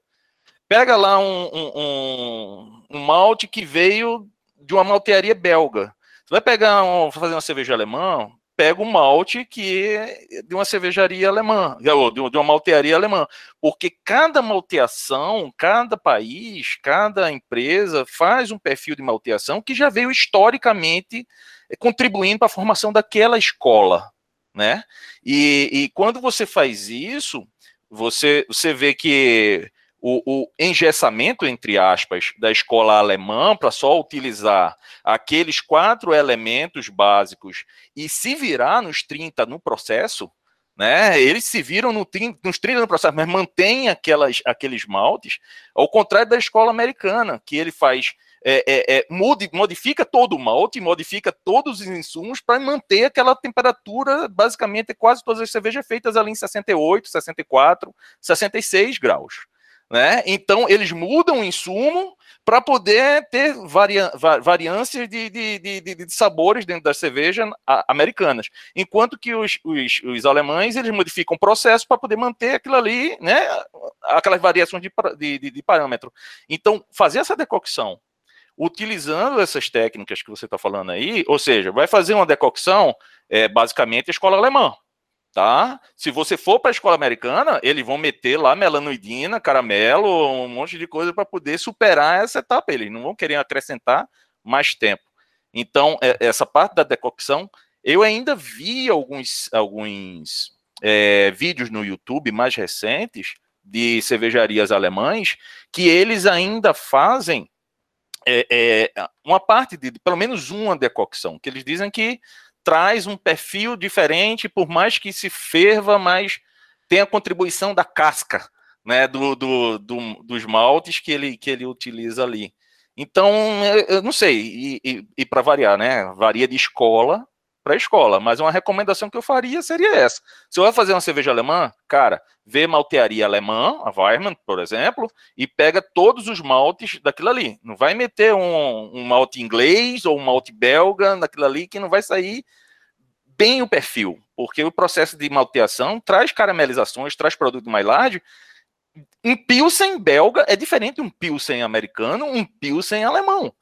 Pega lá um, um, um, um malte que veio de uma maltearia belga. Você vai pegar um, fazer uma cerveja alemã, pega o malte que é de uma cervejaria alemã, de uma maltearia alemã, porque cada malteação, cada país, cada empresa faz um perfil de malteação que já veio historicamente eh, contribuindo para a formação daquela escola, né? E, e quando você faz isso, você, você vê que o, o engessamento, entre aspas, da escola alemã para só utilizar aqueles quatro elementos básicos e se virar nos 30 no processo, né? Eles se viram no 30, nos 30 no processo, mas mantém aquelas, aqueles maltes, ao contrário da escola americana, que ele faz é, é, é, modifica todo o malte, modifica todos os insumos para manter aquela temperatura, basicamente quase todas as cervejas feitas ali em 68, 64, 66 graus. Né? Então, eles mudam o insumo para poder ter varia, variâncias de, de, de, de, sabores dentro das cervejas americanas. Enquanto que os, os, os alemães eles modificam o processo para poder manter aquilo ali, né, aquelas variações de, parâmetro. Então, fazer essa decocção utilizando essas técnicas que você está falando aí, ou seja, vai fazer uma decocção, é, basicamente, a escola alemã tá? Se você for para a escola americana, eles vão meter lá melanoidina, caramelo, um monte de coisa para poder superar essa etapa. Eles não vão querer acrescentar mais tempo. Então, é, essa parte da decocção, eu ainda vi alguns, alguns é, vídeos no YouTube mais recentes de cervejarias alemães que eles ainda fazem é, é, uma parte de, pelo menos uma decocção, que eles dizem que traz um perfil diferente, por mais que se ferva, mas tem a contribuição da casca, né, do, do, do dos maltes que ele, que ele utiliza ali. Então, eu não sei, e, e, e para variar, né, varia de escola para escola, mas uma recomendação que eu faria seria essa. Se eu vai fazer uma cerveja alemã, cara, vê maltearia alemã, a Weirmann, por exemplo, e pega todos os maltes daquilo ali. Não vai meter um, um malte inglês ou um malte belga naquilo ali que não vai sair bem o perfil. porque o processo de malteação traz caramelizações, traz produto mais large. Um Pilsen belga é diferente de um Pilsen americano, um Pilsen alemão.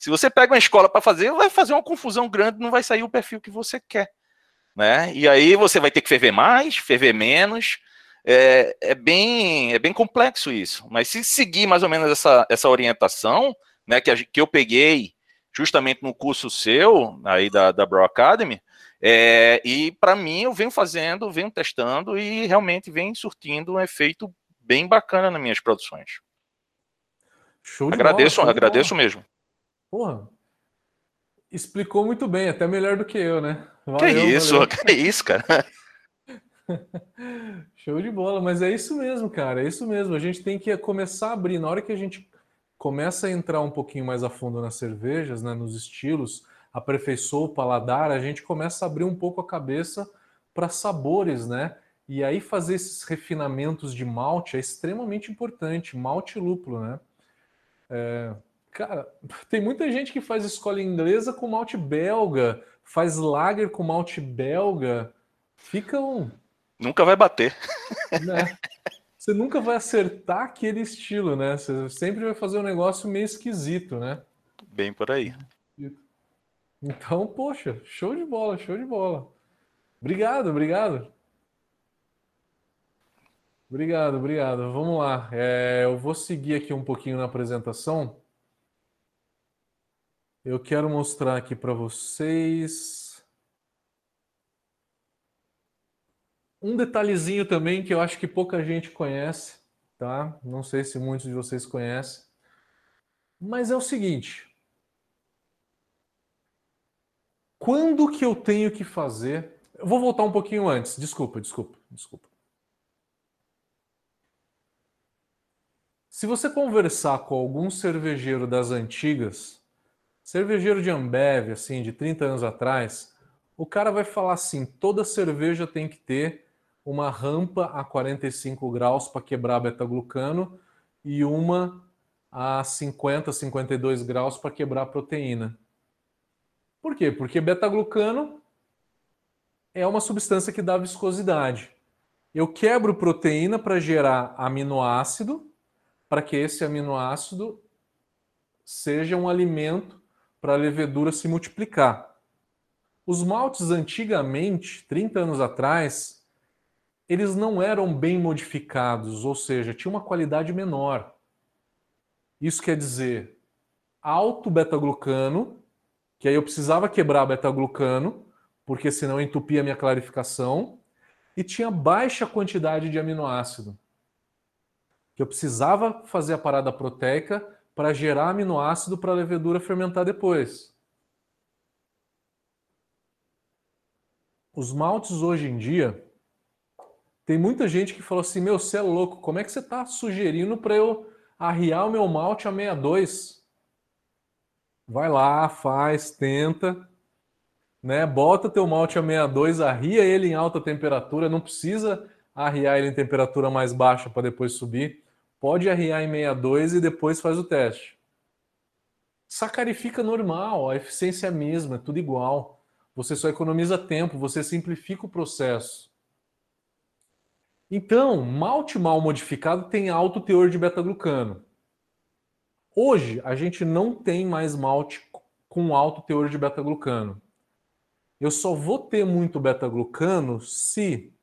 Se você pega uma escola para fazer, vai fazer uma confusão grande, não vai sair o perfil que você quer. Né? E aí você vai ter que ferver mais, ferver menos. É, é, bem, é bem complexo isso. Mas se seguir mais ou menos essa, essa orientação, né, que, a, que eu peguei justamente no curso seu, aí da, da Bro Academy, é, e para mim eu venho fazendo, venho testando e realmente vem surtindo um efeito bem bacana nas minhas produções. Show agradeço, bola, agradeço mesmo. Porra, explicou muito bem, até melhor do que eu, né? Valeu, que isso, valeu. que isso, cara. Show de bola, mas é isso mesmo, cara, é isso mesmo. A gente tem que começar a abrir. Na hora que a gente começa a entrar um pouquinho mais a fundo nas cervejas, né, nos estilos, aperfeiçoa o paladar, a gente começa a abrir um pouco a cabeça para sabores, né? E aí fazer esses refinamentos de malte é extremamente importante, malte e lúpulo, né? É, cara, tem muita gente que faz escola inglesa com malte belga, faz lager com malte belga, fica um nunca vai bater. Né? Você nunca vai acertar aquele estilo, né? Você sempre vai fazer um negócio meio esquisito, né? Bem por aí. Então, poxa, show de bola, show de bola. Obrigado, obrigado. Obrigado, obrigado. Vamos lá. É, eu vou seguir aqui um pouquinho na apresentação. Eu quero mostrar aqui para vocês. Um detalhezinho também que eu acho que pouca gente conhece, tá? Não sei se muitos de vocês conhecem. Mas é o seguinte. Quando que eu tenho que fazer? Eu vou voltar um pouquinho antes. Desculpa, desculpa, desculpa. Se você conversar com algum cervejeiro das antigas, cervejeiro de Ambev, assim, de 30 anos atrás, o cara vai falar assim: toda cerveja tem que ter uma rampa a 45 graus para quebrar beta-glucano e uma a 50, 52 graus para quebrar proteína. Por quê? Porque beta-glucano é uma substância que dá viscosidade. Eu quebro proteína para gerar aminoácido, para que esse aminoácido seja um alimento para a levedura se multiplicar. Os maltes antigamente, 30 anos atrás, eles não eram bem modificados, ou seja, tinha uma qualidade menor. Isso quer dizer alto beta-glucano, que aí eu precisava quebrar beta-glucano, porque senão entupia minha clarificação, e tinha baixa quantidade de aminoácido, que eu precisava fazer a parada proteica para gerar aminoácido para a levedura fermentar depois. Os maltes hoje em dia, tem muita gente que falou assim: meu, você é louco, como é que você está sugerindo para eu arriar o meu malte a 62? Vai lá, faz, tenta, né? Bota teu malte a 62, arria ele em alta temperatura, não precisa arriar ele em temperatura mais baixa para depois subir. Pode arriar em 62 e depois faz o teste. Sacarifica normal, a eficiência é a mesma, é tudo igual. Você só economiza tempo, você simplifica o processo. Então, malte mal modificado tem alto teor de beta-glucano. Hoje, a gente não tem mais malte com alto teor de beta-glucano. Eu só vou ter muito beta-glucano se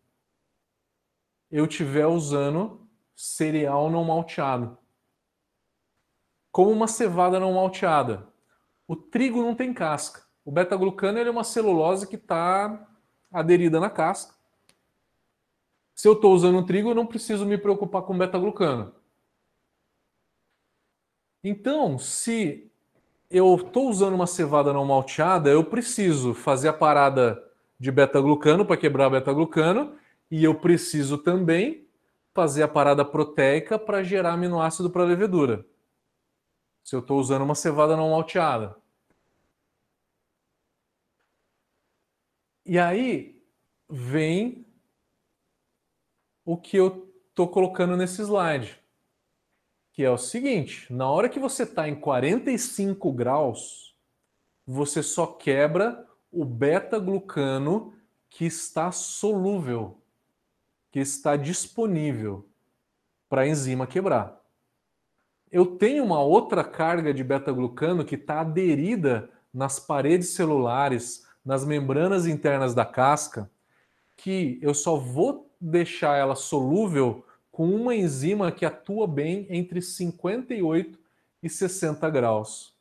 eu estiver usando cereal não malteado. Como uma cevada não malteada. O trigo não tem casca. O beta-glucano é uma celulose que está aderida na casca. Se eu estou usando trigo, eu não preciso me preocupar com beta-glucano. Então, se eu estou usando uma cevada não malteada, eu preciso fazer a parada de beta-glucano para quebrar beta-glucano e eu preciso também fazer a parada proteica para gerar aminoácido para a levedura. Se eu estou usando uma cevada não malteada. E aí vem o que eu estou colocando nesse slide, que é o seguinte: na hora que você está em 45 graus, você só quebra o beta-glucano que está solúvel, que está disponível para a enzima quebrar. Eu tenho uma outra carga de beta-glucano que está aderida nas paredes celulares, nas membranas internas da casca, que eu só vou deixar ela solúvel com uma enzima que atua bem entre 58 e 60 graus.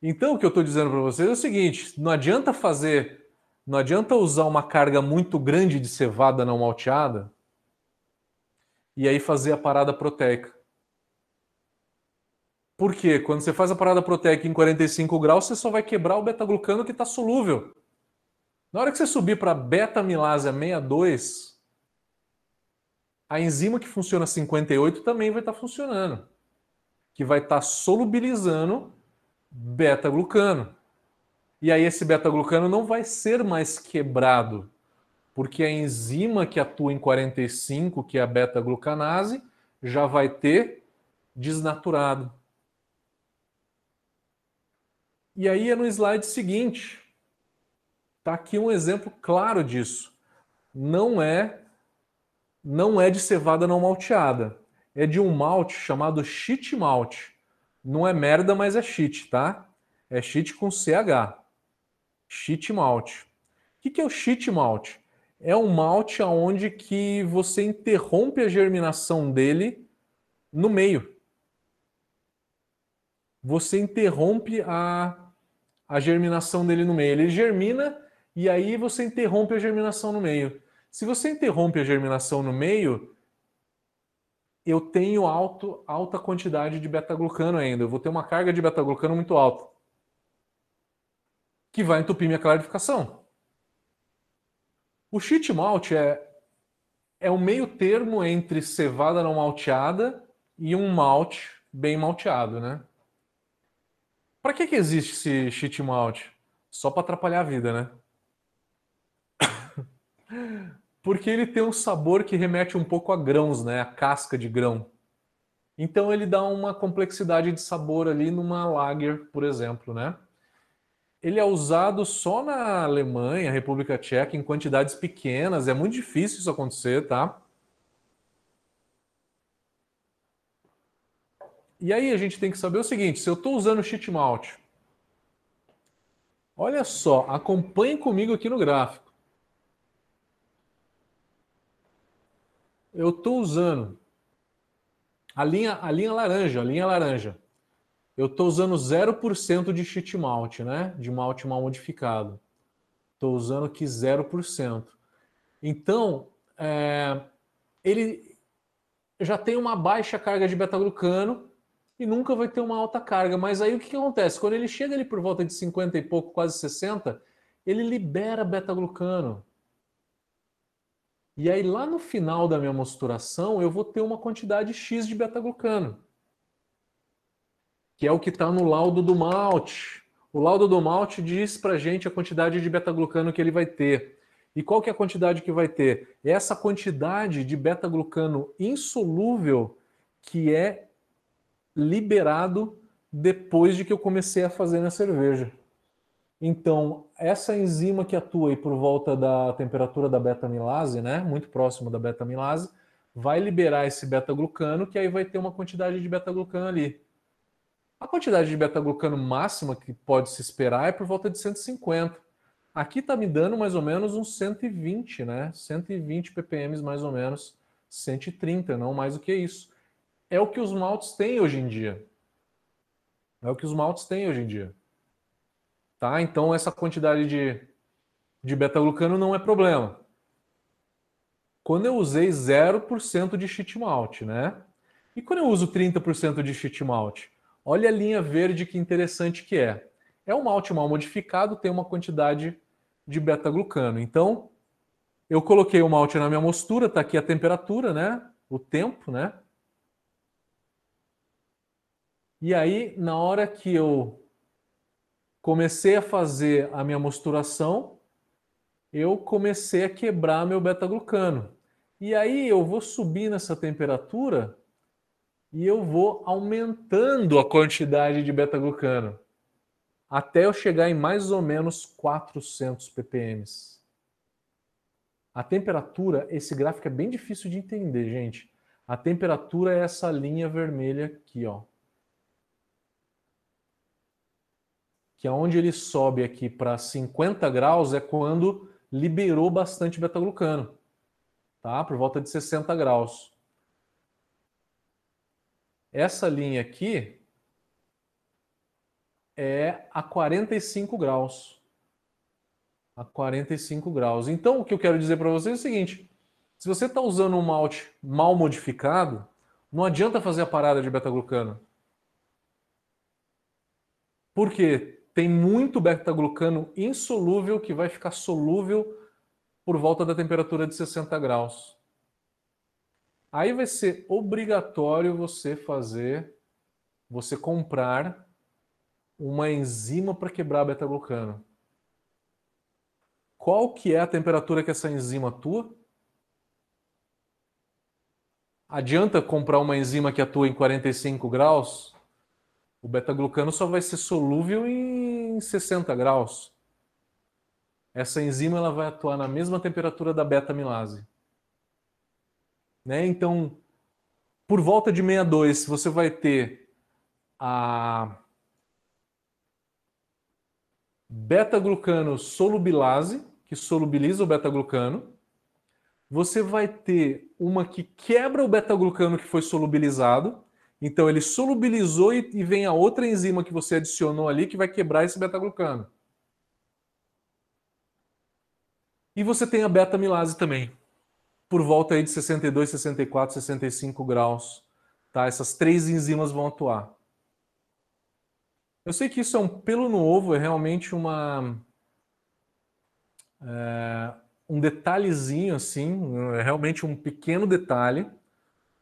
Então, o que eu estou dizendo para vocês é o seguinte: não adianta fazer, não adianta usar uma carga muito grande de cevada não malteada e aí fazer a parada proteica. Por quê? Quando você faz a parada proteica em 45 graus, você só vai quebrar o beta-glucano que está solúvel. Na hora que você subir para beta-milase 62, a enzima que funciona 58 também vai estar tá funcionando, que vai estar tá solubilizando beta-glucano. E aí esse beta-glucano não vai ser mais quebrado, porque a enzima que atua em 45, que é a beta-glucanase, já vai ter desnaturado. E aí é no slide seguinte. Está aqui um exemplo claro disso. Não é não é de cevada não malteada. É de um malte chamado cheat malte. Não é merda, mas é cheat, tá? É cheat com CH. Cheat malte. O que é o cheat malte? É um malte onde que você interrompe a germinação dele no meio. Você interrompe a, a germinação dele no meio. Ele germina e aí você interrompe a germinação no meio. Se você interrompe a germinação no meio, eu tenho alto, alta quantidade de beta-glucano ainda. Eu vou ter uma carga de beta-glucano muito alta. Que vai entupir minha clarificação. O cheat malt é, é o meio termo entre cevada não malteada e um malte bem malteado, né? Para que, que existe esse cheat malt? Só para atrapalhar a vida, né? porque ele tem um sabor que remete um pouco a grãos, né? A casca de grão. Então ele dá uma complexidade de sabor ali numa lager, por exemplo, né? Ele é usado só na Alemanha, República Tcheca, em quantidades pequenas. É muito difícil isso acontecer, tá? E aí a gente tem que saber o seguinte: se eu estou usando cheat malt, olha só, acompanhe comigo aqui no gráfico. eu estou usando a linha, a linha laranja, a linha laranja. Eu estou usando 0% de cheat malt, né? De malte mal modificado. Estou usando aqui 0%. Então, é, ele já tem uma baixa carga de beta-glucano e nunca vai ter uma alta carga. Mas aí o que, que acontece? Quando ele chega ali por volta de 50 e pouco, quase 60, ele libera beta-glucano. E aí, lá no final da minha mosturação, eu vou ter uma quantidade X de beta-glucano, que é o que está no laudo do malte. O laudo do malte diz para gente a quantidade de beta-glucano que ele vai ter. E qual que é a quantidade que vai ter? É essa quantidade de beta-glucano insolúvel que é liberado depois de que eu comecei a fazer na cerveja. Então, essa enzima que atua aí por volta da temperatura da beta-amilase, né, muito próximo da beta-amilase, vai liberar esse beta-glucano, que aí vai ter uma quantidade de beta-glucano ali. A quantidade de beta-glucano máxima que pode se esperar é por volta de 150. Aqui está me dando mais ou menos uns 120, né? 120 ppm mais ou menos, 130, não mais do que isso. É o que os maltes têm hoje em dia. É o que os maltes têm hoje em dia. Tá? Então, essa quantidade de, de beta-glucano não é problema. Quando eu usei 0% de cheat malt, né? E quando eu uso 30% de cheat malt? Olha a linha verde que interessante que é. É um malte mal modificado, tem uma quantidade de beta-glucano. Então, eu coloquei o malte na minha mostura, está aqui a temperatura, né? O tempo, né? E aí, na hora que eu comecei a fazer a minha mosturação, eu comecei a quebrar meu beta-glucano. E aí eu vou subir nessa temperatura e eu vou aumentando a quantidade de beta-glucano. até eu chegar em mais ou menos 400 ppm. A temperatura, esse gráfico é bem difícil de entender, gente. A temperatura é essa linha vermelha aqui, ó. Que aonde ele sobe aqui para 50 graus é quando liberou bastante beta-glucano, tá? Por volta de 60 graus. Essa linha aqui é a 45 graus. A 45 graus. Então, o que eu quero dizer para vocês é o seguinte: se você está usando um malte mal modificado, não adianta fazer a parada de beta-glucano. Por quê? Tem muito beta-glucano insolúvel que vai ficar solúvel por volta da temperatura de 60 graus. Aí vai ser obrigatório você fazer, você comprar uma enzima para quebrar beta-glucano. Qual que é a temperatura que essa enzima atua? Adianta comprar uma enzima que atua em 45 graus? O beta-glucano só vai ser solúvel em 60 graus. Essa enzima ela vai atuar na mesma temperatura da beta-amilase. Né? Então, por volta de 62, você vai ter a beta-glucano solubilase, que solubiliza o beta-glucano. Você vai ter uma que quebra o beta-glucano que foi solubilizado. Então ele solubilizou e, vem a outra enzima que você adicionou ali que vai quebrar esse beta-glucano. E você tem a beta-amilase também, por volta aí de 62, 64, 65 graus. Tá? Essas três enzimas vão atuar. Eu sei que isso é um pelo no ovo, é realmente uma é, um detalhezinho assim, é realmente um pequeno detalhe.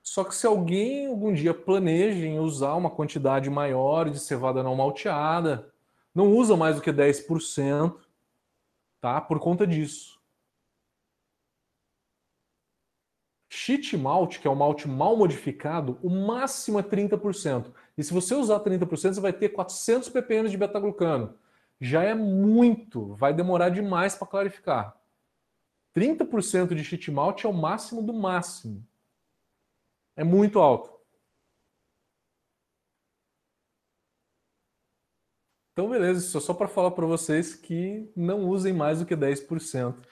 Só que se alguém algum dia planeja em usar uma quantidade maior de cevada não malteada, não usa mais do que 10%, tá? Por conta disso. Cheat malt, que é o malte mal modificado, o máximo é 30%. E se você usar 30%, você vai ter 400 ppm de beta-glucano. Já é muito, vai demorar demais para clarificar. 30% de cheat malt é o máximo do máximo. É muito alto. Então, beleza, isso é só para falar para vocês que não usem mais do que 10%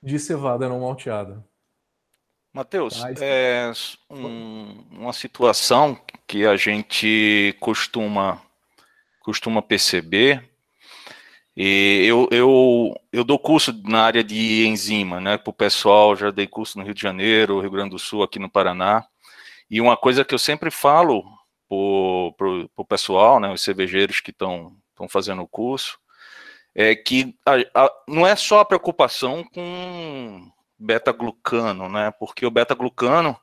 de cevada não malteada. Matheus, é um, uma situação que a gente costuma, costuma perceber, e eu, eu, eu dou curso na área de enzima, né, para o pessoal, já dei curso no Rio de Janeiro, Rio Grande do Sul, aqui no Paraná, e uma coisa que eu sempre falo para o pessoal, né, os cervejeiros que estão fazendo o curso, é que a, a, não é só a preocupação com beta-glucano, né? Porque o beta-glucano,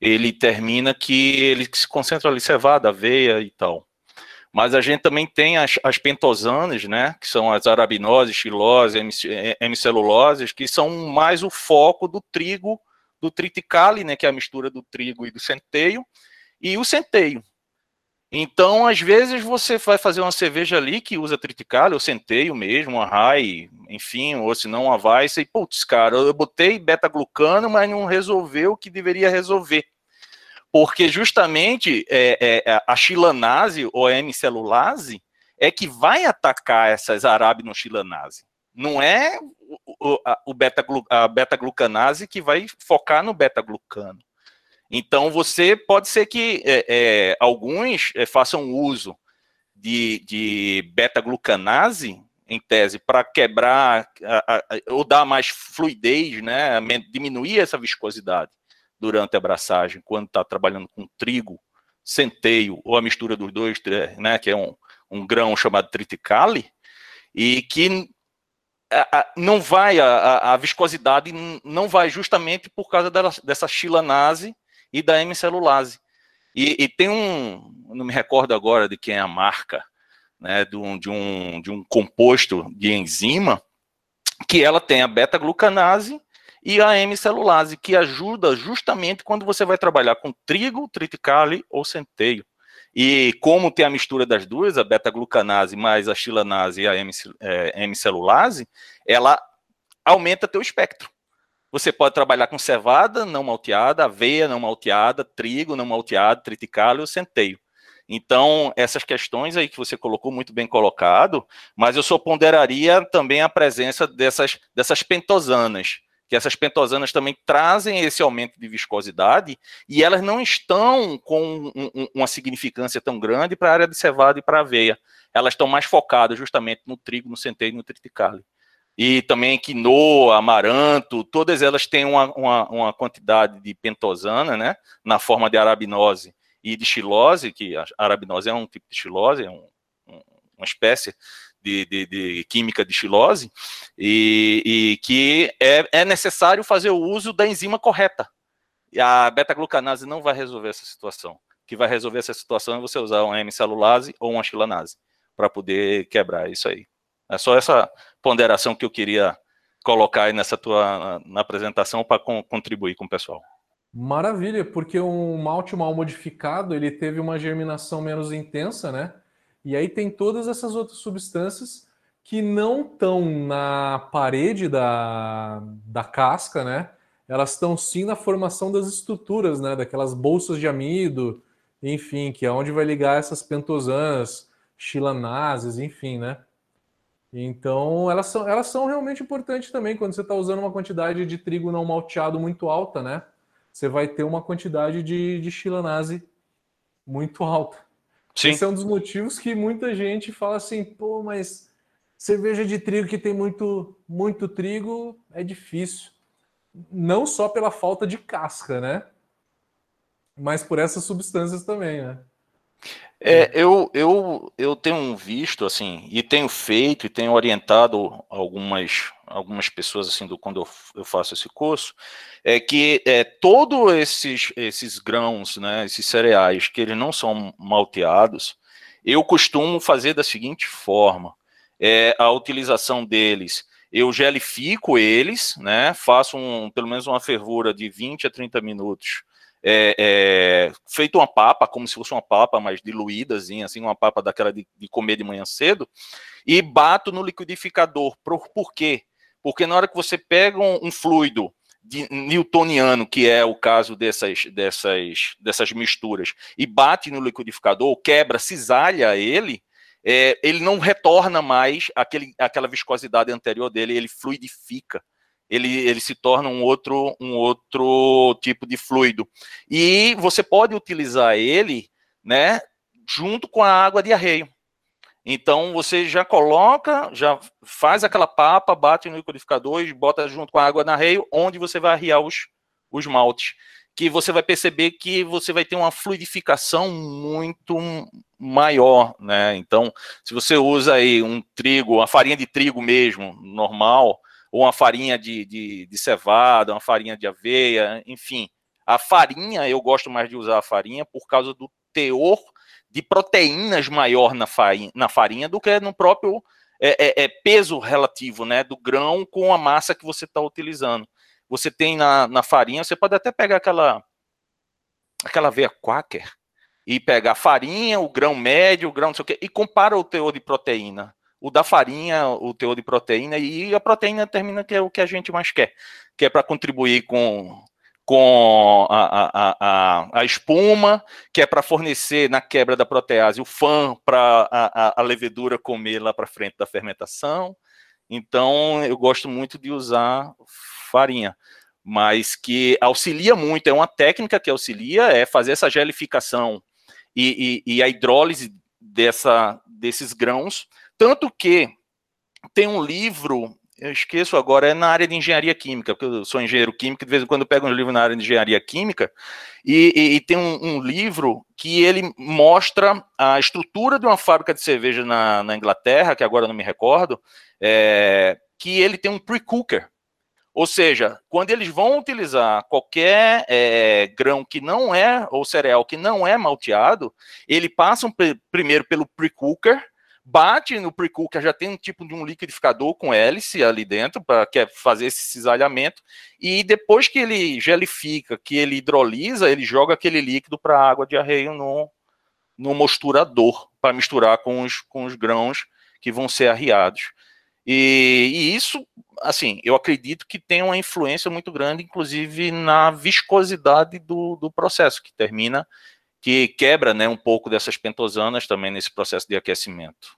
ele termina que ele se concentra ali cevada, aveia e tal. Mas a gente também tem as, as pentosanas, né? Que são as arabinoses, xilose, hemiceluloses, que são mais o foco do trigo, do triticale, né? Que é a mistura do trigo e do centeio, e o centeio. Então, às vezes, você vai fazer uma cerveja ali que usa triticale, ou centeio mesmo, uma rye, enfim, ou se não uma Weiss, e putz, cara, eu botei beta-glucano, mas não resolveu o que deveria resolver. Porque justamente é, é, a xilanase ou a hemicelulase é que vai atacar essas arabinoxilanase. Não é o, o, a, o beta, a beta-glucanase que vai focar no beta-glucano. Então, você pode ser que é, é, alguns é, façam uso de, de beta-glucanase, em tese, para quebrar a, a, ou dar mais fluidez, né, diminuir essa viscosidade durante a abraçagem, quando está trabalhando com trigo, centeio, ou a mistura dos dois, né, que é um, um grão chamado triticale, e que não vai, a, a, viscosidade não vai justamente por causa dessa chilanase e da hemicelulase. E, e, tem um, não me recordo agora de quem é a marca, né, de um, de um, de um composto de enzima, que ela tem a beta-glucanase e a hemicelulase, que ajuda justamente quando você vai trabalhar com trigo, triticale ou centeio. E como tem a mistura das duas, a beta-glucanase mais a xilanase e a hemicelulase, ela aumenta teu espectro. Você pode trabalhar com cevada não malteada, aveia não malteada, trigo não malteado, triticale ou centeio. Então, essas questões aí que você colocou muito bem colocado, mas eu só ponderaria também a presença dessas, dessas pentosanas, que essas pentosanas também trazem esse aumento de viscosidade e elas não estão com um, um, uma significância tão grande para a área de cevada e para a aveia. Elas estão mais focadas justamente no trigo, no centeio e no triticale e também quinoa, amaranto, todas elas têm uma, uma, uma, quantidade de pentosana, né, na forma de arabinose e de xilose, que a arabinose é um tipo de xilose, é um, um, uma espécie de, de, de, química de xilose, e, e que é, é, necessário fazer o uso da enzima correta. E a beta-glucanase não vai resolver essa situação. O que vai resolver essa situação é você usar uma hemicelulase ou uma xilanase para poder quebrar isso aí. É só essa ponderação que eu queria colocar aí nessa tua na apresentação para contribuir com o pessoal. Maravilha, porque um malte mal modificado ele teve uma germinação menos intensa, né? E aí tem todas essas outras substâncias que não estão na parede da, da casca, né? Elas estão sim na formação das estruturas, né? Daquelas bolsas de amido, enfim, que é onde vai ligar essas pentosanas, chilanases, enfim, né? Então, elas são, elas são realmente importantes também quando você está usando uma quantidade de trigo não malteado muito alta, né? Você vai ter uma quantidade de, de chilanase muito alta. Sim. Esse é um dos motivos que muita gente fala assim, pô, mas cerveja de trigo que tem muito, muito trigo é difícil. Não só pela falta de casca, né? Mas por essas substâncias também, né? É, eu, eu, eu tenho visto, assim, e tenho feito e tenho orientado algumas, algumas pessoas, assim, do, quando eu, eu faço esse curso, é que é, todos esses, esses grãos, né, esses cereais, que eles não são malteados, eu costumo fazer da seguinte forma, é, a utilização deles, eu gelifico eles, né, faço um, pelo menos uma fervura de 20 a 30 minutos, é, é, feito uma papa, como se fosse uma papa mais diluída, assim, uma papa daquela de, de, comer de manhã cedo, e bato no liquidificador. Por, por quê? Porque na hora que você pega um, um fluido de, newtoniano, que é o caso dessas, dessas, dessas misturas, e bate no liquidificador, quebra, cisalha ele, é, ele não retorna mais aquele, aquela viscosidade anterior dele, ele fluidifica ele, ele se torna um outro, um outro tipo de fluido. E você pode utilizar ele né, junto com a água de arreio. Então você já coloca, já faz aquela papa, bate no liquidificador e bota junto com a água de arreio, onde você vai arriar os, os maltes. Que você vai perceber que você vai ter uma fluidificação muito maior, né? Então, se você usa aí um trigo, uma farinha de trigo mesmo, normal, ou uma farinha de, de, de cevada, uma farinha de aveia, enfim. A farinha, eu gosto mais de usar a farinha por causa do teor de proteínas maior na farinha, na farinha do que no próprio é, é, é peso relativo né, do grão com a massa que você está utilizando. Você tem na, na farinha, você pode até pegar aquela aquela aveia quaker e pegar a farinha, o grão médio, o grão não sei o quê, e compara o teor de proteína o da farinha, o teor de proteína, e a proteína termina que é o que a gente mais quer, que é para contribuir com, com a, a, a, a espuma, que é para fornecer na quebra da protease o fã para a, a, levedura comer lá para frente da fermentação. Então, eu gosto muito de usar farinha, mas que auxilia muito, é uma técnica que auxilia, é fazer essa gelificação e, e, e a hidrólise dessa, desses grãos tanto que tem um livro, eu esqueço agora, é na área de engenharia química, porque eu sou engenheiro químico, de vez em quando eu pego um livro na área de engenharia química, e, e, e tem um, um, livro que ele mostra a estrutura de uma fábrica de cerveja na, na Inglaterra, que agora não me recordo, é, que ele tem um pre-cooker. Ou seja, quando eles vão utilizar qualquer é, grão que não é, ou cereal que não é malteado, ele passa primeiro pelo pre-cooker, bate no pre-cooker, já tem um tipo de um liquidificador com hélice ali dentro, para fazer esse cisalhamento, e depois que ele gelifica, que ele hidrolisa, ele joga aquele líquido para a água de arreio no, no mosturador para misturar com os, com os grãos que vão ser arriados. E, e, isso, assim, eu acredito que tem uma influência muito grande, inclusive na viscosidade do, do processo, que termina, que quebra né, um pouco dessas pentosanas também nesse processo de aquecimento.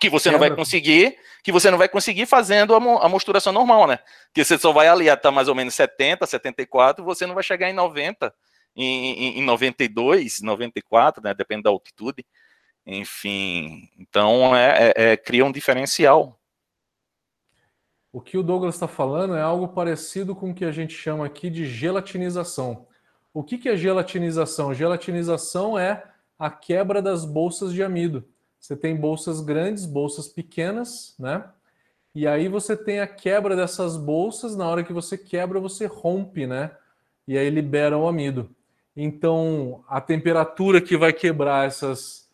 Que você não vai conseguir, que você não vai conseguir fazendo a, a mosturação normal, né? Que você só vai ali até mais ou menos 70, 74, você não vai chegar em 90 em, em 92, 94, né, depende da altitude. Enfim, então é, é, é cria um diferencial. O que o Douglas está falando é algo parecido com o que a gente chama aqui de gelatinização. O que, que é gelatinização? Gelatinização é a quebra das bolsas de amido. Você tem bolsas grandes, bolsas pequenas, né? E aí você tem a quebra dessas bolsas, na hora que você quebra, você rompe, né? E aí libera o amido. Então, a temperatura que vai quebrar essas,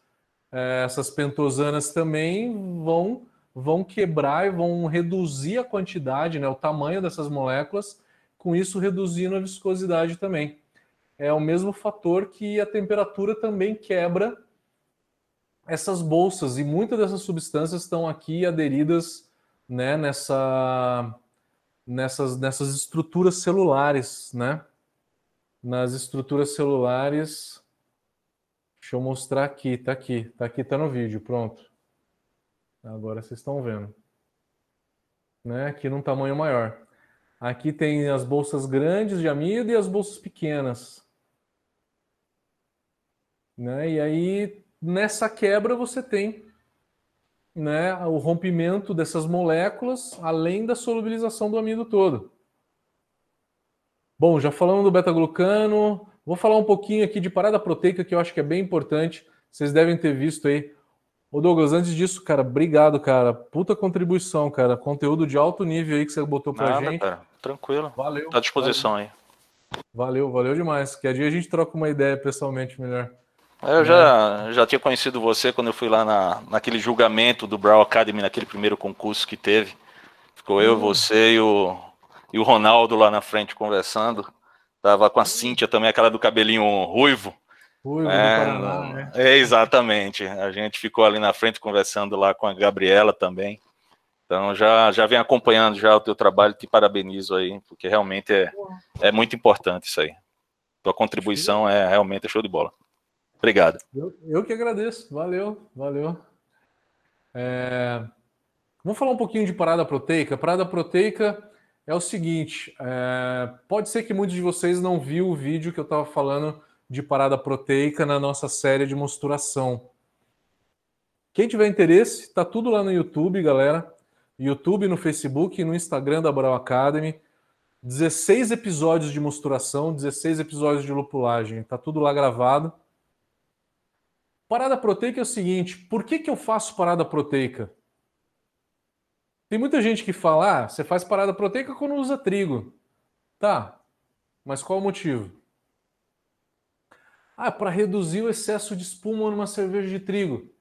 é, essas pentosanas também vão, vão quebrar e vão reduzir a quantidade, né, o tamanho dessas moléculas, com isso reduzindo a viscosidade também. É o mesmo fator que a temperatura também quebra essas bolsas, e muitas dessas substâncias estão aqui aderidas né, nessa, nessas, nessas estruturas celulares, né? nas estruturas celulares. Deixa eu mostrar aqui, tá aqui, tá aqui, tá no vídeo, pronto. Agora vocês estão vendo. Né? Aqui num tamanho maior. Aqui tem as bolsas grandes de amido e as bolsas pequenas. Né? E aí, nessa quebra, você tem né, o rompimento dessas moléculas, além da solubilização do amido todo. Bom, já falamos do beta-glucano, vou falar um pouquinho aqui de parada proteica, que eu acho que é bem importante. Vocês devem ter visto aí. Ô Douglas, antes disso, cara, obrigado, cara. Puta contribuição, cara. Conteúdo de alto nível aí que você botou pra Nada, gente. Cara. Tranquilo. Valeu. Tá à disposição valeu. aí. Valeu, valeu demais. Que a dia a gente troca uma ideia pessoalmente melhor. É, eu já, já tinha conhecido você quando eu fui lá na, naquele julgamento do Brown Academy, naquele primeiro concurso que teve. Ficou eu, uhum. você e o, e o Ronaldo lá na frente conversando. Tava com a Cíntia também, aquela do cabelinho ruivo. Ruivo é, Paraná, né? É, exatamente. A gente ficou ali na frente conversando lá com a Gabriela também. Então já, já vem acompanhando já o teu trabalho, te parabenizo aí, porque realmente é, é muito importante isso aí. Tua contribuição é realmente show de bola. Obrigado. Eu, eu que agradeço. Valeu, valeu. É... Vamos falar um pouquinho de parada proteica. Parada proteica é o seguinte: é, pode ser que muitos de vocês não viu o vídeo que eu estava falando de parada proteica na nossa série de mosturação. Quem tiver interesse, está tudo lá no YouTube, galera. YouTube, no Facebook e no Instagram da Brau Academy. 16 episódios de mosturação, 16 episódios de lupulagem. Está tudo lá gravado. Parada proteica é o seguinte: por que, que eu faço parada proteica? Tem muita gente que fala, ah, você faz parada proteica quando usa trigo. Tá, mas qual o motivo? Ah, para reduzir o excesso de espuma numa cerveja de trigo.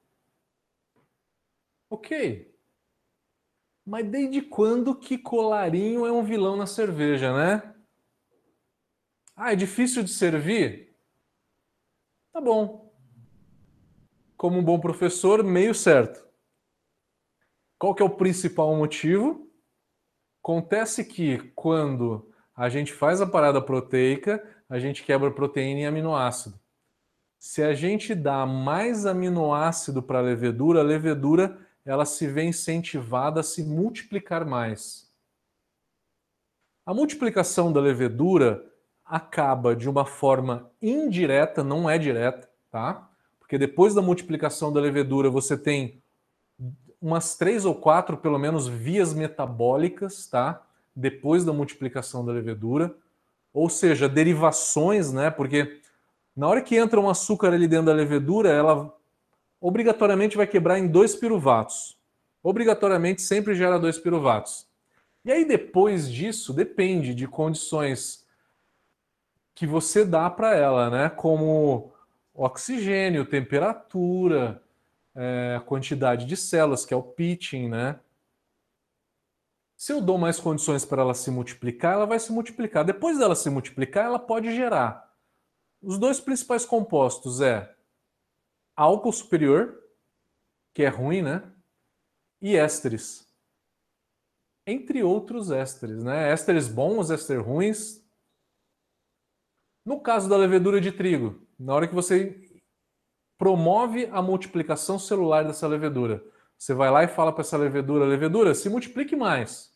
Ok. Mas desde quando que colarinho é um vilão na cerveja, né? Ah, é difícil de servir? Tá bom. Como um bom professor, meio certo. Qual que é o principal motivo? Acontece que quando a gente faz a parada proteica, a gente quebra proteína e aminoácido. Se a gente dá mais aminoácido para a levedura, a levedura ela se vê incentivada a se multiplicar mais. A multiplicação da levedura acaba de uma forma indireta, não é direta, tá? Porque depois da multiplicação da levedura você tem umas três ou quatro, pelo menos, vias metabólicas, tá? Depois da multiplicação da levedura, ou seja, derivações, né? Porque na hora que entra um açúcar ali dentro da levedura, ela obrigatoriamente vai quebrar em dois piruvatos. Obrigatoriamente sempre gera dois piruvatos. E aí depois disso, depende de condições que você dá para ela, né? Como oxigênio, temperatura, é, quantidade de células, que é o pitching, né? Se eu dou mais condições para ela se multiplicar, ela vai se multiplicar. Depois dela se multiplicar, ela pode gerar. Os dois principais compostos é álcool superior, que é ruim, né? E ésteres. Entre outros ésteres, né? Ésteres bons, ésteres ruins. No caso da levedura de trigo, na hora que você promove a multiplicação celular dessa levedura, você vai lá e fala para essa levedura, levedura, se multiplique mais.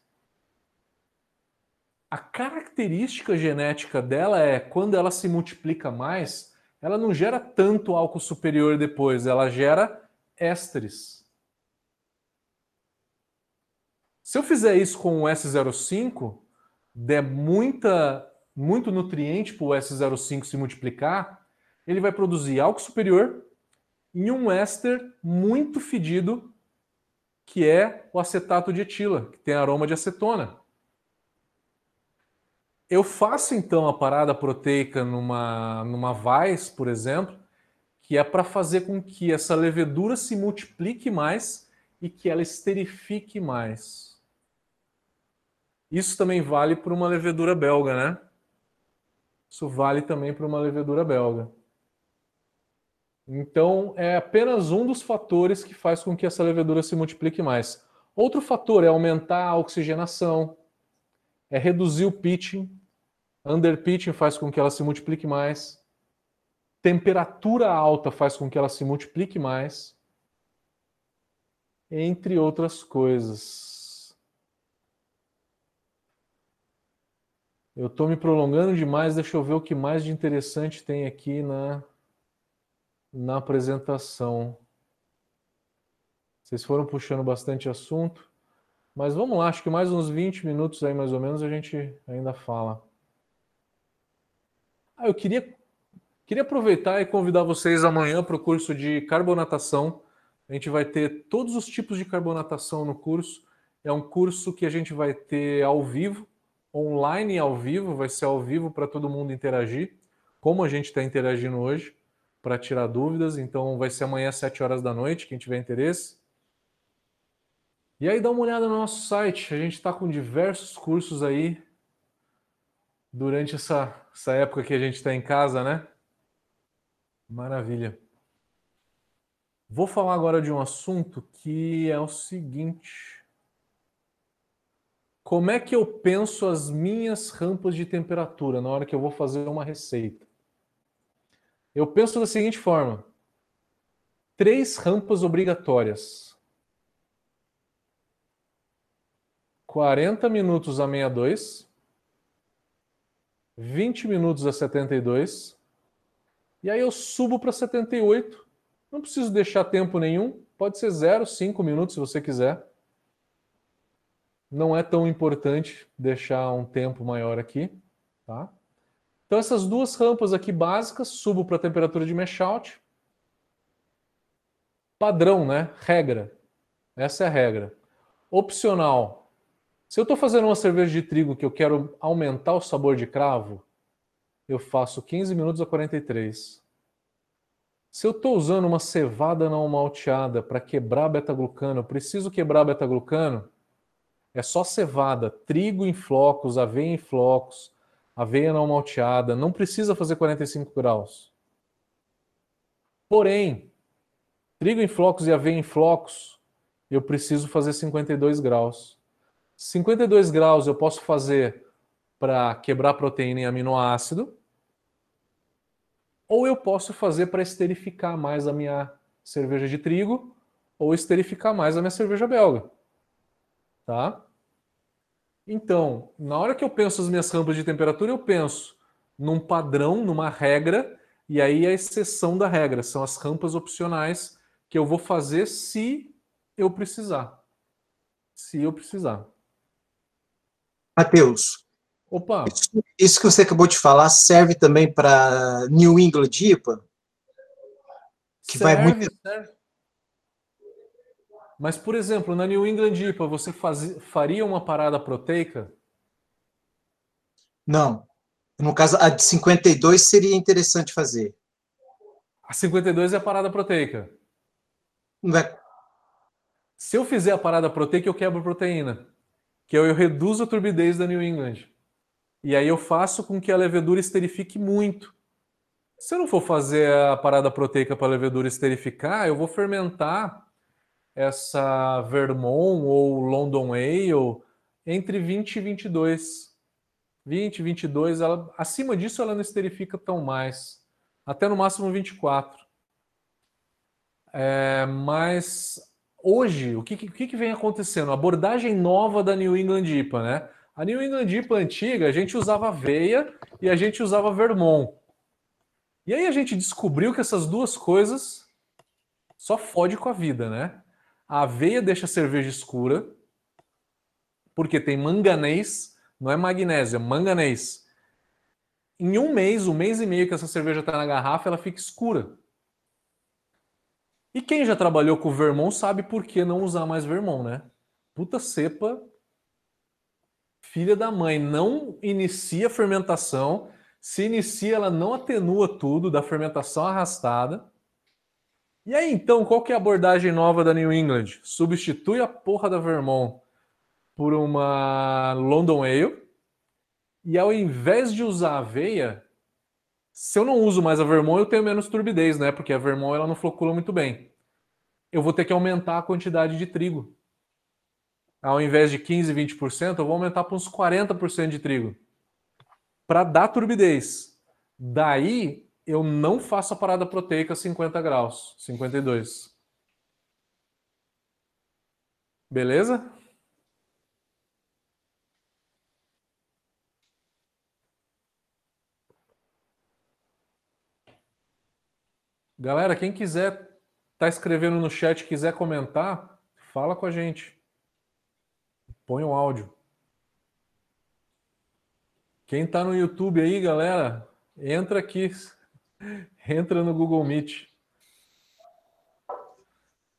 A característica genética dela é quando ela se multiplica mais, ela não gera tanto álcool superior depois, ela gera ésteres. Se eu fizer isso com o S05, der muita, muito nutriente para o S05 se multiplicar, ele vai produzir álcool superior e um éster muito fedido, que é o acetato de etila, que tem aroma de acetona. Eu faço então a parada proteica numa, numa vais, por exemplo, que é para fazer com que essa levedura se multiplique mais e que ela esterifique mais. Isso também vale para uma levedura belga, né? Isso vale também para uma levedura belga. Então, é apenas um dos fatores que faz com que essa levedura se multiplique mais. Outro fator é aumentar a oxigenação, é reduzir o pitching, Underpitching faz com que ela se multiplique mais. Temperatura alta faz com que ela se multiplique mais. Entre outras coisas. Eu estou me prolongando demais, deixa eu ver o que mais de interessante tem aqui na, na apresentação. Vocês foram puxando bastante assunto, mas vamos lá, acho que mais uns 20 minutos aí mais ou menos a gente ainda fala. Ah, eu queria, queria aproveitar e convidar vocês amanhã para o curso de carbonatação. A gente vai ter todos os tipos de carbonatação no curso. É um curso que a gente vai ter ao vivo, online e ao vivo, vai ser ao vivo para todo mundo interagir, como a gente está interagindo hoje, para tirar dúvidas. Então vai ser amanhã às 7 horas da noite, quem tiver interesse. E aí dá uma olhada no nosso site, a gente está com diversos cursos aí durante essa, essa época que a gente está em casa, né? Maravilha. Vou falar agora de um assunto que é o seguinte. Como é que eu penso as minhas rampas de temperatura na hora que eu vou fazer uma receita? Eu penso da seguinte forma: três rampas obrigatórias. 40 minutos a 62, 20 minutos a 72. E aí eu subo para 78. Não preciso deixar tempo nenhum. Pode ser 0, 5 minutos se você quiser. Não é tão importante deixar um tempo maior aqui. Tá? Então essas duas rampas aqui básicas, subo para a temperatura de mesh out. Padrão, né? Regra. Essa é a regra. Opcional, se eu estou fazendo uma cerveja de trigo que eu quero aumentar o sabor de cravo, eu faço 15 minutos a 43. Se eu estou usando uma cevada não malteada para quebrar beta-glucano, preciso quebrar beta-glucano, é só cevada, trigo em flocos, aveia em flocos, aveia não malteada, não precisa fazer 45 graus. Porém, trigo em flocos e aveia em flocos, eu preciso fazer 52 graus. 52 graus eu posso fazer para quebrar proteína em aminoácido, ou eu posso fazer para esterificar mais a minha cerveja de trigo, ou esterificar mais a minha cerveja belga. Tá? Então, na hora que eu penso as minhas rampas de temperatura, eu penso num padrão, numa regra, e aí a exceção da regra são as rampas opcionais que eu vou fazer se eu precisar. Se eu precisar. Matheus. Opa! Isso, isso, que você acabou de falar serve também para New England IPA? Que serve, vai muito. Serve. Mas, por exemplo, na New England IPA, você faria uma parada proteica? Não. No caso, a de 52 seria interessante fazer. A 52 é a parada proteica. Não é... Se eu fizer a parada proteica, eu quebro proteína que eu, eu reduzo a turbidez da New England. E aí eu faço com que a levedura esterifique muito. Se eu não for fazer a parada proteica para a levedura esterificar, eu vou fermentar essa Vermont ou London Ale entre 20 e 22. 20, 22, ela, acima disso ela não esterifica tão mais. Até no máximo 24. É, mas hoje, o que, que, que vem acontecendo? A abordagem nova da New England IPA, né? A New England IPA antiga, a gente usava aveia e a gente usava Vermont. E aí a gente descobriu que essas duas coisas só fode com a vida, né? A aveia deixa a cerveja escura, porque tem manganês, não é magnésio, é manganês. Em um mês, um mês e meio que essa cerveja está na garrafa, ela fica escura. E quem já trabalhou com Vermont sabe por que não usar mais Vermont, né? Puta cepa, filha da mãe, não inicia a fermentação, se inicia, ela não atenua tudo da fermentação arrastada. E aí, então, qual que é a abordagem nova da New England? Substitui a porra da Vermont por uma London Ale. E ao invés de usar aveia, se eu não uso mais a Vermont, eu tenho menos turbidez, né? Porque a Vermont ela não flocula muito bem. Eu vou ter que aumentar a quantidade de trigo. Ao invés de 15, 20%, eu vou aumentar para uns 40% de trigo para dar turbidez. Daí eu não faço a parada proteica 50 graus, 52. Beleza? Galera, quem quiser tá escrevendo no chat, quiser comentar, fala com a gente. Põe um áudio. Quem está no YouTube aí, galera, entra aqui, entra no Google Meet.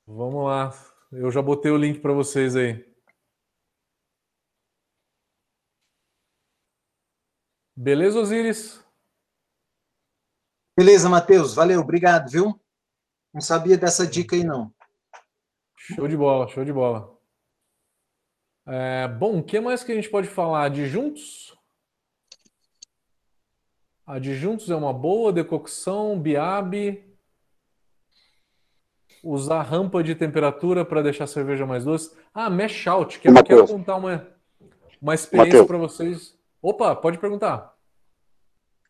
Vamos lá. Eu já botei o link para vocês aí. Beleza, Osiris? Beleza, Matheus. Valeu, obrigado, viu? Não sabia dessa dica aí, não. Show de bola, show de bola. É, bom, o que mais que a gente pode falar? De juntos? Adjuntos é uma boa, decocção, biab. Usar rampa de temperatura para deixar a cerveja mais doce. Ah, mesh out. Quero, quero contar uma, uma experiência para vocês. Opa, pode perguntar.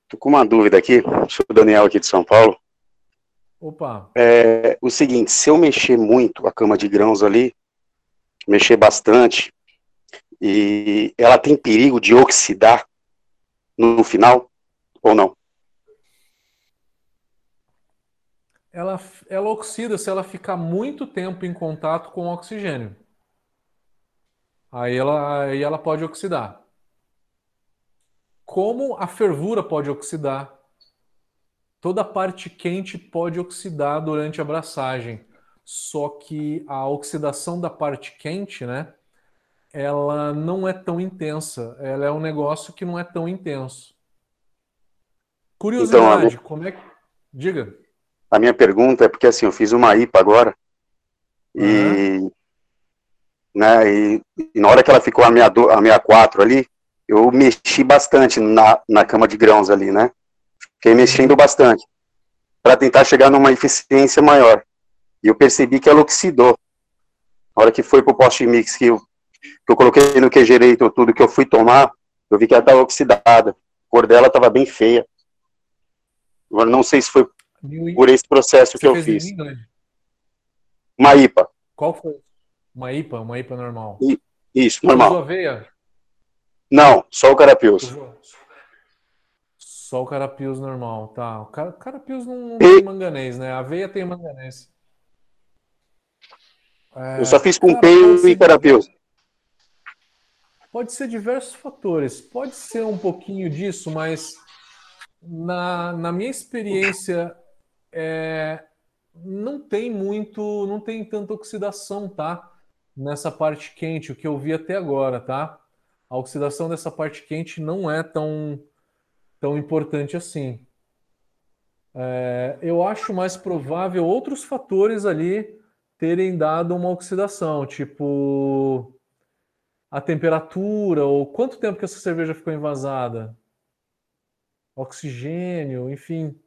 Tô com uma dúvida aqui. Sou o Daniel aqui de São Paulo. Opa. É o seguinte, se eu mexer muito a cama de grãos ali, mexer bastante, e ela tem perigo de oxidar no final? Ou não? Ela, ela oxida se ela ficar muito tempo em contato com oxigênio. Aí ela, aí ela pode oxidar. Como a fervura pode oxidar, toda a parte quente pode oxidar durante a abraçagem. Só que a oxidação da parte quente, né, ela não é tão intensa. Ela é um negócio que não é tão intenso. Curiosidade, então, como é que. Diga. A minha pergunta é porque assim, eu fiz uma IPA agora e, uhum. né, e, e, na hora que ela ficou a 64 ali, eu mexi bastante na, na cama de grãos ali, né? Fiquei mexendo bastante para tentar chegar numa eficiência maior. E eu percebi que ela oxidou. Na hora que foi pro post mix que eu, que eu coloquei no QG Generator tudo que eu fui tomar, eu vi que ela estava oxidada. A cor dela estava bem feia. Agora, não sei se foi por esse processo que eu fiz. Uma IPA. Qual foi? Uma IPA? Uma IPA normal? I, isso, normal. Usou aveia? Não, só o carapios. Só o carapios normal, tá. O carapios não, tem manganês, né? A aveia tem manganês. É, eu só fiz com peio e carapios. Pode ser diversos fatores. Pode ser um pouquinho disso, mas na, na minha experiência, é, não tem muito, não tem tanta oxidação, tá? Nessa parte quente, o que eu vi até agora, tá? A oxidação dessa parte quente não é tão, tão importante assim. É, eu acho mais provável outros fatores ali terem dado uma oxidação, tipo a temperatura ou quanto tempo que essa cerveja ficou envasada oxigênio, enfim.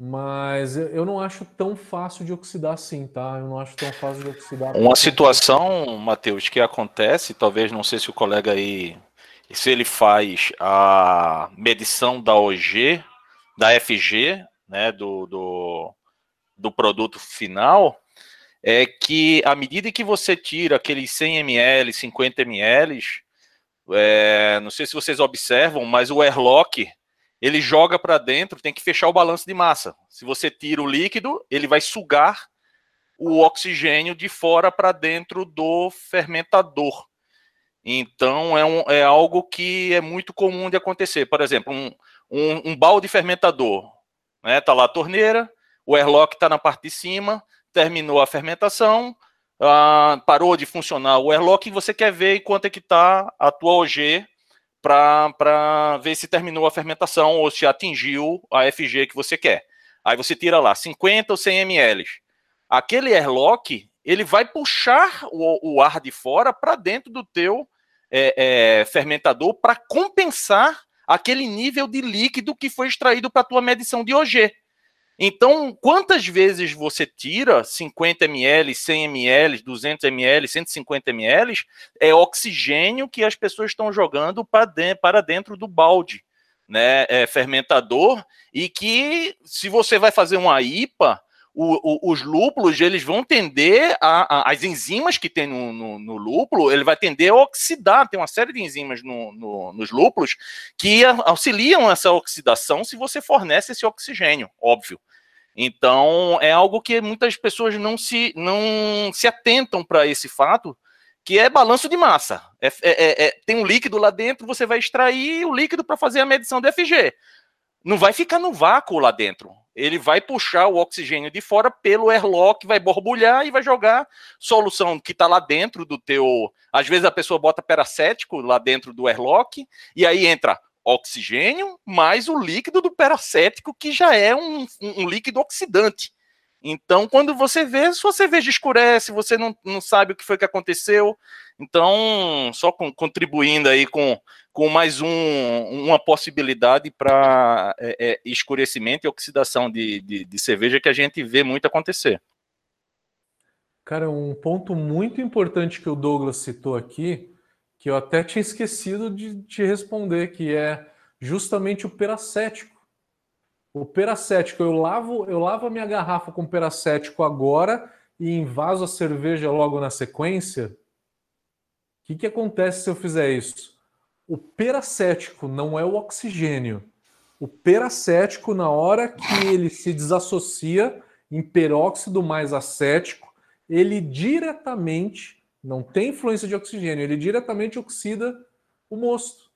Mas eu não acho tão fácil de oxidar assim, tá? Eu não acho tão fácil de oxidar. Uma assim. situação, Matheus, que acontece, talvez não sei se o colega aí, se ele faz a medição da OG, da FG, né, do, do, do produto final, é que à medida que você tira aqueles 100 ml, 50 ml, é, não sei se vocês observam, mas o airlock ele joga para dentro, tem que fechar o balanço de massa. Se você tira o líquido, ele vai sugar o oxigênio de fora para dentro do fermentador. Então é, um, é, algo que é muito comum de acontecer. Por exemplo, um, um, um balde fermentador, né? Tá lá a torneira, o airlock está na parte de cima, terminou a fermentação, uh, parou de funcionar o airlock você quer ver quanto é que está a tua OG para ver se terminou a fermentação ou se atingiu a FG que você quer. Aí você tira lá 50 ou 100 ml. Aquele airlock, ele vai puxar o, o ar de fora para dentro do teu é, é, fermentador para compensar aquele nível de líquido que foi extraído para a tua medição de OG. Então, quantas vezes você tira 50 ml, 100 ml, 200 ml, 150 ml, é oxigênio que as pessoas estão jogando para dentro do balde, né, é fermentador, e que se você vai fazer uma IPA, o, o, os lúpulos eles vão tender a, a, as enzimas que tem no, no, no, lúpulo, ele vai tender a oxidar. Tem uma série de enzimas no, nos lúpulos que auxiliam essa oxidação se você fornece esse oxigênio, óbvio. Então, é algo que muitas pessoas não se, não se atentam para esse fato, que é balanço de massa. É, é, é, é, tem um líquido lá dentro, você vai extrair o líquido para fazer a medição do FG. Não vai ficar no vácuo lá dentro. Ele vai puxar o oxigênio de fora pelo airlock, vai borbulhar e vai jogar solução que está lá dentro do teu. Às vezes a pessoa bota peracético lá dentro do airlock, e aí entra oxigênio mais o líquido do peracético, que já é um, um, líquido oxidante. Então, quando você vê, sua cerveja escurece, você não, não sabe o que foi que aconteceu. Então, só com, contribuindo aí com, com mais um, uma possibilidade para é, é, escurecimento e oxidação de, de, de cerveja que a gente vê muito acontecer. Cara, um ponto muito importante que o Douglas citou aqui que eu até tinha esquecido de te responder, que é justamente o peracético. O peracético, eu lavo, eu lavo a minha garrafa com peracético agora e invaso a cerveja logo na sequência. O que, que acontece se eu fizer isso? O peracético não é o oxigênio. O peracético, na hora que ele se desassocia em peróxido mais acético, ele diretamente não tem influência de oxigênio, ele diretamente oxida o mosto.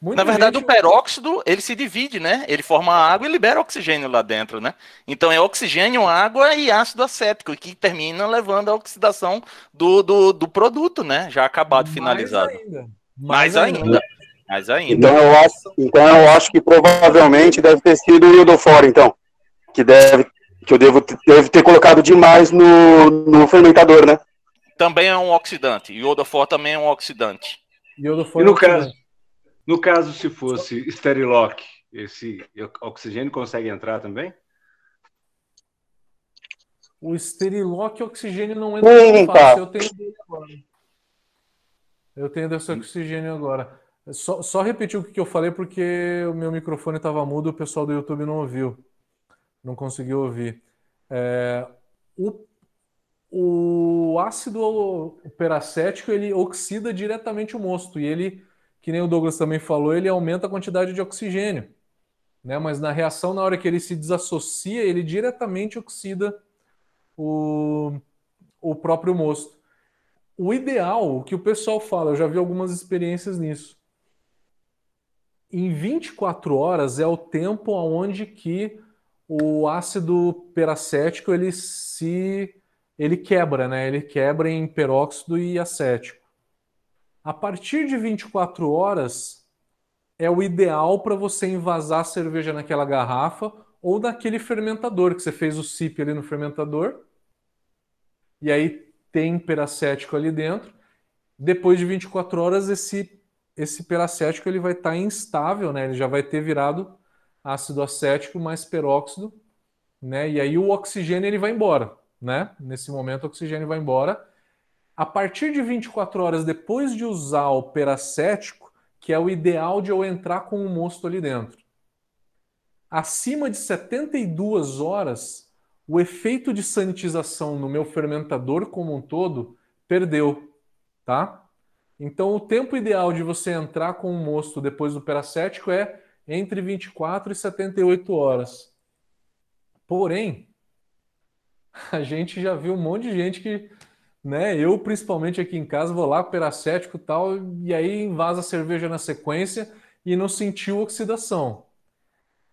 Muita Na verdade, gente... o peróxido ele se divide, né? Ele forma água e libera oxigênio lá dentro, né? Então é oxigênio, água e ácido acético, que termina levando à oxidação do, do, do produto, né? Já acabado, Mais finalizado. Ainda. Mais, Mais ainda. ainda. Mais ainda. Então eu, acho, então eu acho que provavelmente deve ter sido o ildofora, então. Que deve que eu devo, devo ter colocado demais no, no fermentador, né? Também é um oxidante. Iodofor também é um oxidante. Iodofor e no, é caso, no caso, se fosse Sterilock, esse oxigênio consegue entrar também? O Sterilock oxigênio não entra tão fácil. Eu tenho dele agora. Eu tenho desse oxigênio agora. Só, só repetir o que eu falei porque o meu microfone estava mudo o pessoal do YouTube não ouviu. Não conseguiu ouvir. É, o o ácido peracético ele oxida diretamente o mosto e ele, que nem o Douglas também falou, ele aumenta a quantidade de oxigênio, né? Mas na reação, na hora que ele se desassocia, ele diretamente oxida o, o próprio mosto. O ideal, o que o pessoal fala, eu já vi algumas experiências nisso. Em 24 horas é o tempo onde que o ácido peracético ele se ele quebra, né? Ele quebra em peróxido e acético. A partir de 24 horas é o ideal para você envasar a cerveja naquela garrafa ou naquele fermentador que você fez o sip ali no fermentador. E aí tem peracético ali dentro. Depois de 24 horas esse esse peracético ele vai estar tá instável, né? Ele já vai ter virado ácido acético mais peróxido, né? E aí o oxigênio ele vai embora, né? Nesse momento o oxigênio vai embora. A partir de 24 horas depois de usar o peracético, que é o ideal de eu entrar com o mosto ali dentro. Acima de 72 horas, o efeito de sanitização no meu fermentador como um todo perdeu, tá? Então, o tempo ideal de você entrar com o mosto depois do peracético é entre 24 e 78 horas. Porém, a gente já viu um monte de gente que, né, eu principalmente aqui em casa, vou lá peracético e tal, e aí invasa a cerveja na sequência e não sentiu oxidação.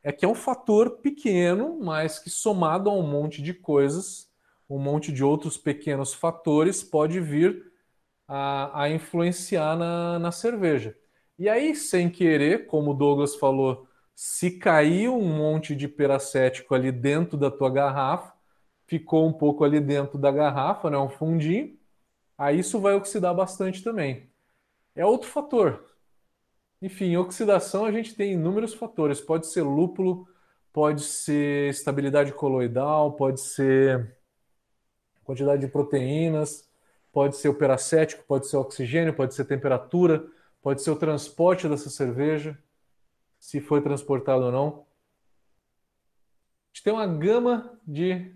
É que é um fator pequeno, mas que somado a um monte de coisas, um monte de outros pequenos fatores, pode vir a, a influenciar na, na cerveja. E aí, sem querer, como o Douglas falou, se caiu um monte de peracético ali dentro da tua garrafa, ficou um pouco ali dentro da garrafa, né, um fundinho, aí isso vai oxidar bastante também. É outro fator. Enfim, oxidação a gente tem inúmeros fatores. Pode ser lúpulo, pode ser estabilidade coloidal, pode ser quantidade de proteínas, pode ser o peracético, pode ser oxigênio, pode ser temperatura, pode ser o transporte dessa cerveja, se foi transportado ou não. A gente tem uma gama de,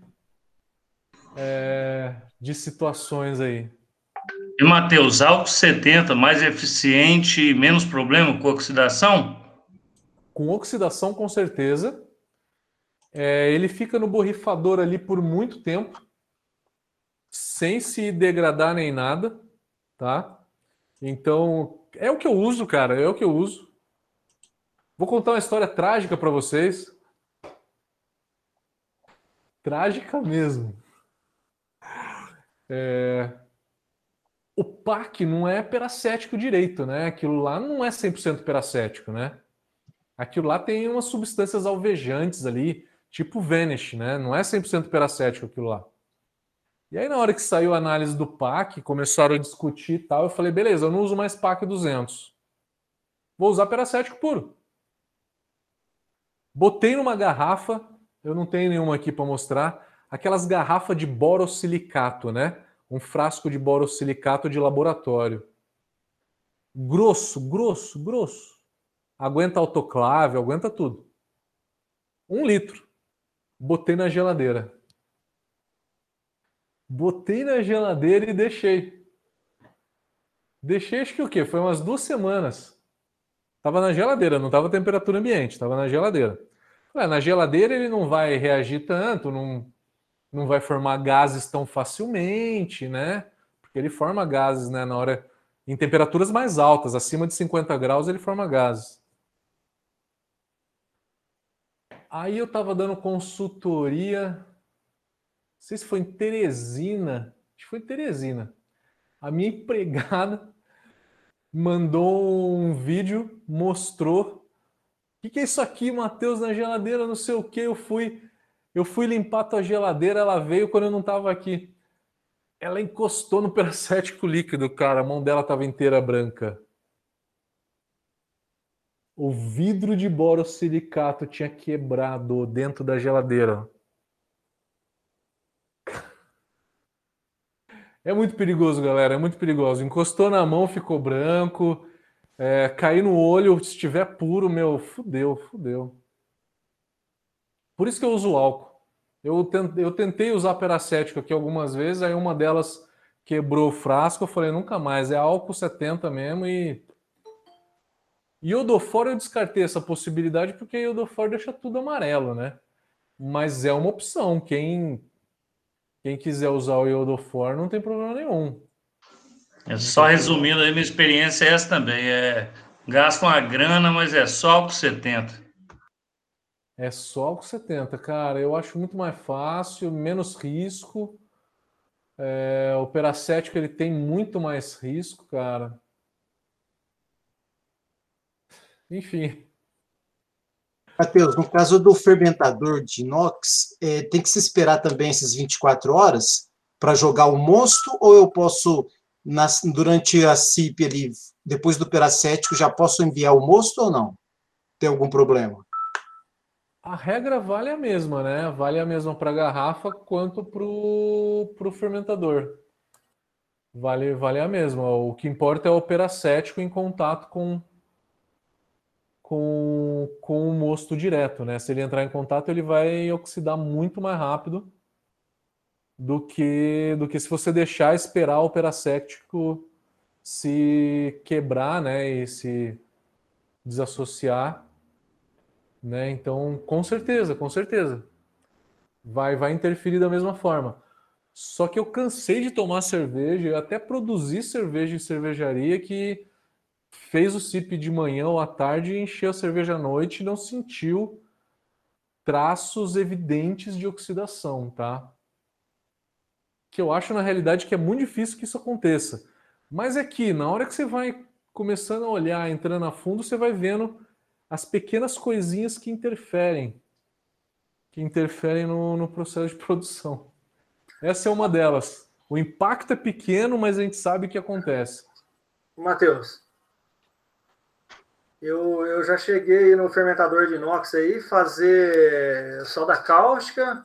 é, de situações aí. E, Matheus, álcool 70 mais eficiente e menos problema com oxidação? Com oxidação, com certeza. É, ele fica no borrifador ali por muito tempo, sem se degradar nem nada, tá? Então, é o que eu uso, cara, é o que eu uso. Vou contar uma história trágica para vocês. Trágica mesmo. É... O PAC não é peracético direito, né? Aquilo lá não é 100% peracético, né? Aquilo lá tem umas substâncias alvejantes ali, tipo Vanish, né? Não é 100% peracético aquilo lá. E aí, na hora que saiu a análise do PAC, começaram a discutir e tal, eu falei, beleza, eu não uso mais PAC 200. Vou usar peracético puro. Botei numa garrafa, eu não tenho nenhuma aqui para mostrar, aquelas garrafas de borosilicato, né? Um frasco de borosilicato de laboratório. Grosso, grosso, grosso. Aguenta autoclave, aguenta tudo. Um litro. Botei na geladeira. Botei na geladeira e deixei. Deixei acho que o quê? Foi umas duas semanas. Tava na geladeira, não tava temperatura ambiente, tava na geladeira. Ué, na geladeira ele não vai reagir tanto, não, não vai formar gases tão facilmente, né? Porque ele forma gases, né, na hora em temperaturas mais altas, acima de 50 graus ele forma gases. Aí eu tava dando consultoria não sei se foi em Teresina, acho que foi em Teresina. A minha empregada mandou um vídeo, mostrou. O que, que, é isso aqui, Matheus, na geladeira? Não sei o que. Eu fui, eu fui limpar a tua geladeira, ela veio quando eu não estava aqui. Ela encostou no peracético líquido, cara. A mão dela estava inteira branca. O vidro de borosilicato tinha quebrado dentro da geladeira. É muito perigoso, galera. É muito perigoso. Encostou na mão, ficou branco. É, cair no olho, se estiver puro, meu, fudeu, fudeu. Por isso que eu uso álcool. Eu, tentei usar peracético aqui algumas vezes, aí uma delas quebrou o frasco, eu falei, nunca mais, é álcool 70 mesmo e... Iodoforo eu descartei essa possibilidade porque iodoforo deixa tudo amarelo, né? Mas é uma opção, quem quem quiser usar o iodofor não tem problema nenhum. É só resumindo aí, minha experiência é essa também. É, gasta uma grana, mas é só álcool 70. É só álcool 70, cara. Eu acho muito mais fácil, menos risco. É, o peracético ele tem muito mais risco, cara. Enfim, Matheus, no caso do fermentador de inox, é, tem que se esperar também essas 24 horas para jogar o mosto, ou eu posso, nas, durante a CIP ali, depois do peracético, já posso enviar o mosto ou não? Tem algum problema? A regra vale a mesma, né? Vale a mesma para a garrafa quanto para o fermentador. Vale, vale a mesma. O que importa é o peracético em contato com, com, com o mosto direto, né? Se ele entrar em contato, ele vai oxidar muito mais rápido do que, do que se você deixar esperar o peracético se quebrar, né? E se desassociar, né? Então, com certeza, com certeza. Vai, vai interferir da mesma forma. Só que eu cansei de tomar cerveja, até produzi cerveja em cervejaria que fez o sip de manhã ou à tarde encheu a cerveja à noite e não sentiu traços evidentes de oxidação, tá? Que eu acho na realidade que é muito difícil que isso aconteça. Mas é que na hora que você vai começando a olhar, entrando a fundo, você vai vendo as pequenas coisinhas que interferem, que interferem no, no processo de produção. Essa é uma delas. O impacto é pequeno, mas a gente sabe o que acontece. Matheus, eu, eu já cheguei no fermentador de inox aí fazer soda cáustica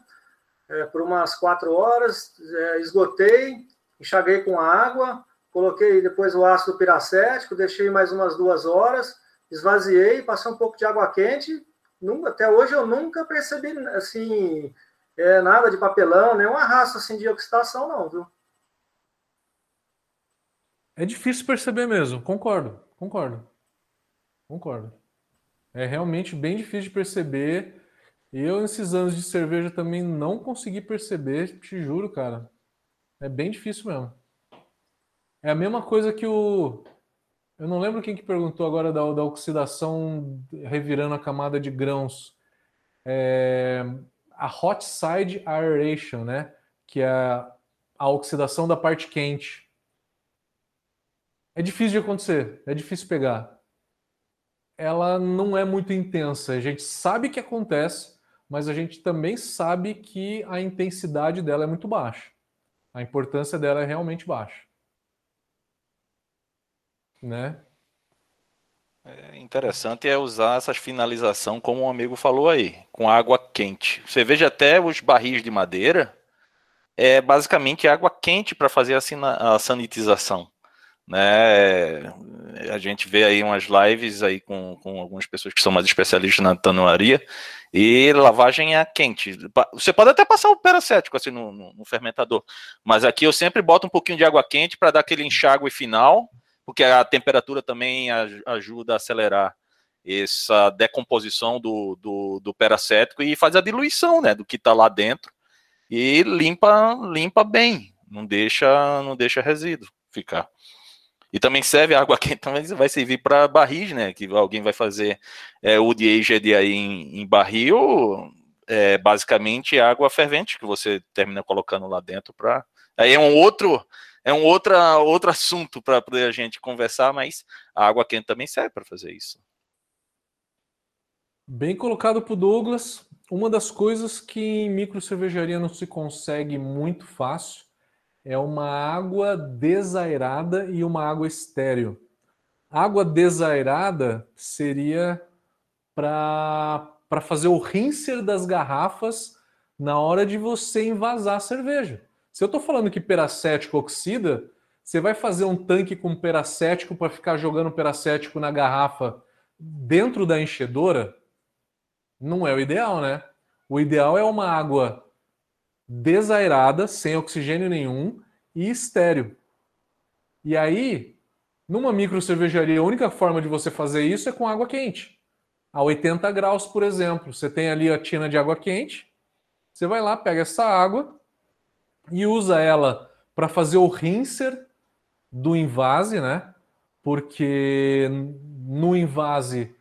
é, por umas quatro horas, é, esgotei, enxaguei com água, coloquei depois o ácido piracético, deixei mais umas duas horas, esvaziei, passei um pouco de água quente. Nunca, até hoje eu nunca percebi assim é, nada de papelão, nenhum arrasto assim de oxidação, não, viu? É difícil perceber mesmo, concordo, concordo. Concordo. É realmente bem difícil de perceber. Eu, nesses anos de cerveja, também não consegui perceber, te juro, cara. É bem difícil mesmo. É a mesma coisa que o. Eu não lembro quem que perguntou agora da, da oxidação revirando a camada de grãos. É, a hot side aeration, né? Que é a, a oxidação da parte quente. É difícil de acontecer, é difícil pegar. Ela não é muito intensa. A gente sabe que acontece, mas a gente também sabe que a intensidade dela é muito baixa. A importância dela é realmente baixa. Né? É interessante é usar essas finalização, como um amigo falou aí, com água quente. Você veja até os barris de madeira, é basicamente água quente para fazer a, a sanitização. Né? A gente vê aí umas lives aí com, com algumas pessoas que são mais especialistas na tanuaria e lavagem é quente. Você pode até passar o peracético assim no, no, no fermentador, mas aqui eu sempre boto um pouquinho de água quente para dar aquele enxágue final porque a temperatura também ajuda a acelerar essa decomposição do, do, do peracético e faz a diluição né, do que está lá dentro e limpa limpa bem, não deixa não deixa resíduo ficar. E também serve água quente, também vai servir para barris, né? Que alguém vai fazer é, o de aí em, em barril, é basicamente água fervente que você termina colocando lá dentro para. Aí é um outro é um outra, outro assunto para a gente conversar, mas a água quente também serve para fazer isso. Bem colocado para Douglas. Uma das coisas que em micro cervejaria não se consegue muito fácil é uma água desairada e uma água estéreo. Água desairada seria para fazer o rinser das garrafas na hora de você envasar a cerveja. Se eu estou falando que peracético oxida, você vai fazer um tanque com peracético para ficar jogando peracético na garrafa dentro da enchedora? Não é o ideal, né? O ideal é uma água desairada, sem oxigênio nenhum e estéreo. E aí, numa micro cervejaria, a única forma de você fazer isso é com água quente. A 80 graus, por exemplo. Você tem ali a tina de água quente. Você vai lá, pega essa água, e usa ela para fazer o rinser do invase, né? Porque no invase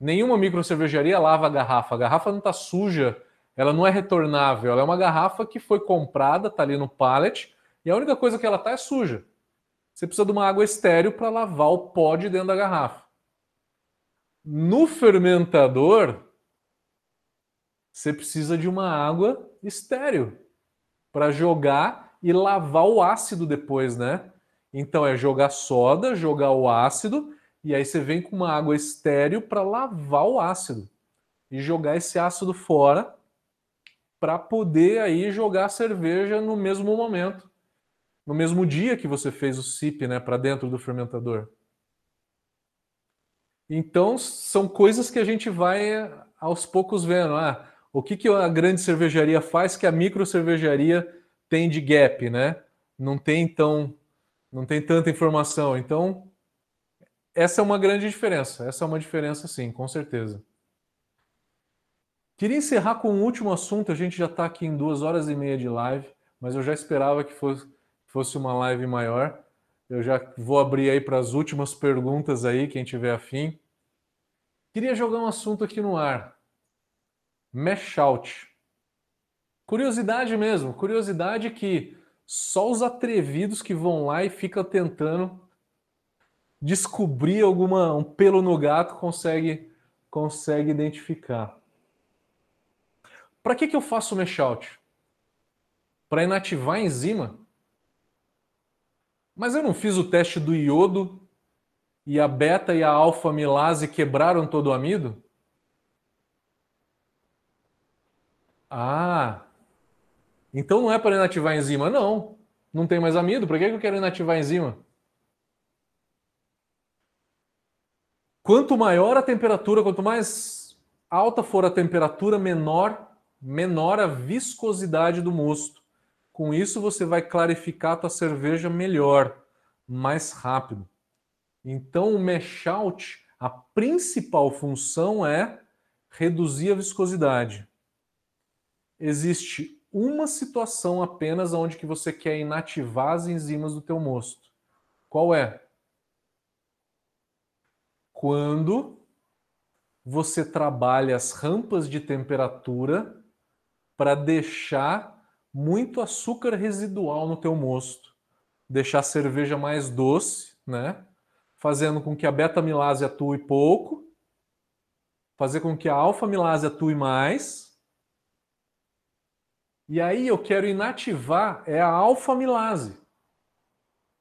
nenhuma micro cervejaria lava a garrafa. A garrafa não está suja, ela não é retornável. Ela é uma garrafa que foi comprada, está ali no pallet, e a única coisa que ela tá é suja. Você precisa de uma água estéreo para lavar o pó de dentro da garrafa. No fermentador, você precisa de uma água estéreo para jogar e lavar o ácido depois, né? Então é jogar soda, jogar o ácido e aí você vem com uma água estéreo para lavar o ácido. e jogar esse ácido fora para poder aí jogar a cerveja no mesmo momento, no mesmo dia que você fez o sip, né, para dentro do fermentador. Então, são coisas que a gente vai aos poucos vendo. Ah, o que, que a grande cervejaria faz que a micro cervejaria tem de gap, né? Não tem então, não tem tanta informação. Então, essa é uma grande diferença. Essa é uma diferença, sim, com certeza. Queria encerrar com um último assunto. A gente já está aqui em duas horas e meia de live, mas eu já esperava que fosse, fosse uma live maior. Eu já vou abrir aí para as últimas perguntas aí, quem tiver afim. Queria jogar um assunto aqui no ar. Mesh out. Curiosidade mesmo, curiosidade que só os atrevidos que vão lá e ficam tentando descobrir alguma um pelo no gato consegue consegue identificar. Para que, que eu faço o mesh out? Para inativar a enzima? Mas eu não fiz o teste do iodo e a beta e a alfa milase quebraram todo o amido? Ah, então não é para inativar a enzima? Não. Não tem mais amido? Para que eu quero inativar a enzima? Quanto maior a temperatura, quanto mais alta for a temperatura, menor, menor a viscosidade do mosto. Com isso, você vai clarificar a tua cerveja melhor, mais rápido. Então, o mash out, a principal função é reduzir a viscosidade. Existe uma situação apenas onde que você quer inativar as enzimas do teu mosto. Qual é? quando você trabalha as rampas de temperatura para deixar muito açúcar residual no teu mosto, deixar a cerveja mais doce, né? Fazendo com que a beta-milase atue pouco, fazer com que a alfa-milase atue mais. E aí eu quero inativar é a alfa-milase.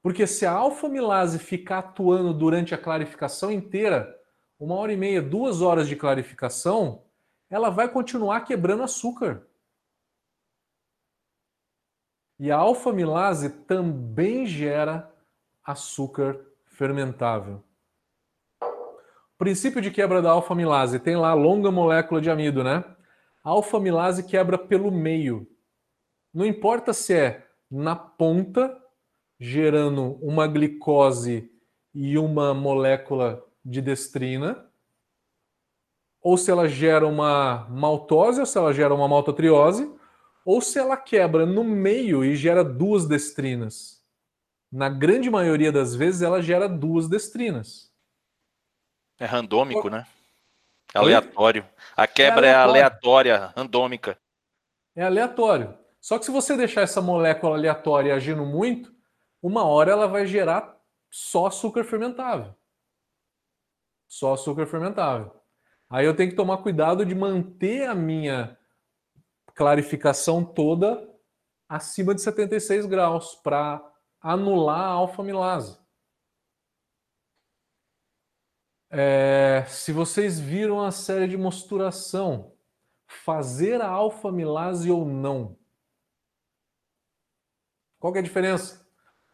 Porque se a alfa-milase ficar atuando durante a clarificação inteira, uma hora e meia, duas horas de clarificação, ela vai continuar quebrando açúcar. E a alfa-milase também gera açúcar fermentável. O princípio de quebra da alfa-milase tem lá a longa molécula de amido, né? A alfa-milase quebra pelo meio. Não importa se é na ponta gerando uma glicose e uma molécula de destrina, ou se ela gera uma maltose, ou se ela gera uma maltotriose, ou se ela quebra no meio e gera duas destrinas. Na grande maioria das vezes, ela gera duas destrinas. É randômico, né? Aleatório. A quebra é é aleatória, randômica. É aleatório. Só que se você deixar essa molécula aleatória agindo muito, uma hora ela vai gerar só açúcar fermentável. Só açúcar fermentável. Aí eu tenho que tomar cuidado de manter a minha clarificação toda acima de 76 graus para anular a alfa-milase. É, se vocês viram a série de mosturação, fazer a alfa-milase ou não. Qual é a diferença?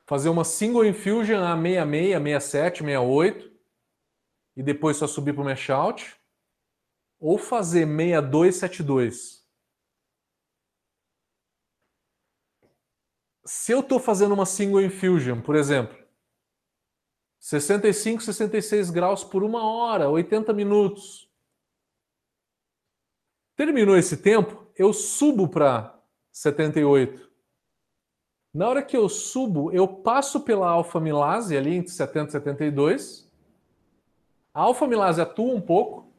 fazer uma single infusion a 66, 67, 68 e depois só subir para o mesh out ou fazer 62, 72. Se eu estou fazendo uma single infusion, por exemplo, 65, 66 graus por uma hora, 80 minutos. Terminou esse tempo, eu subo para 78. Na hora que eu subo, eu passo pela alfa-milase ali entre 70 e 72. A alfa-milase atua um pouco,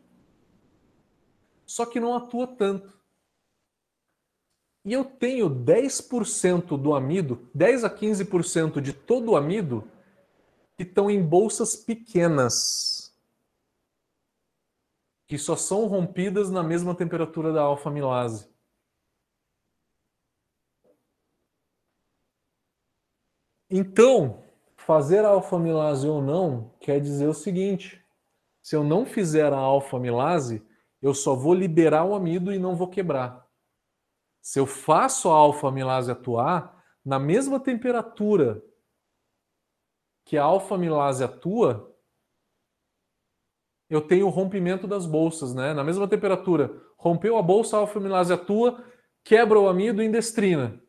só que não atua tanto. E eu tenho 10% do amido, 10 a 15% de todo o amido que estão em bolsas pequenas, que só são rompidas na mesma temperatura da alfa-milase. Então, fazer a alfamilase ou não quer dizer o seguinte: se eu não fizer a alfamilase, eu só vou liberar o amido e não vou quebrar. Se eu faço a alfa-amilase atuar, na mesma temperatura que a alfa-amilase atua, eu tenho o rompimento das bolsas, né? Na mesma temperatura, rompeu a bolsa, a alfa-amilase atua, quebra o amido e indestrina.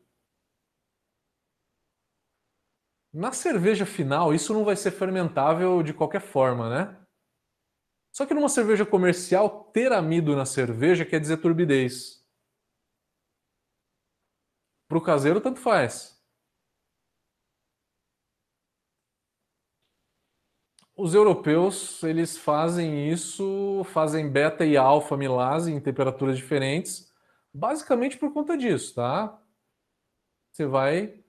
Na cerveja final, isso não vai ser fermentável de qualquer forma, né? Só que numa cerveja comercial, ter amido na cerveja quer dizer turbidez. Para o caseiro, tanto faz. Os europeus, eles fazem isso, fazem beta e alfa milase em temperaturas diferentes, basicamente por conta disso, tá? Você vai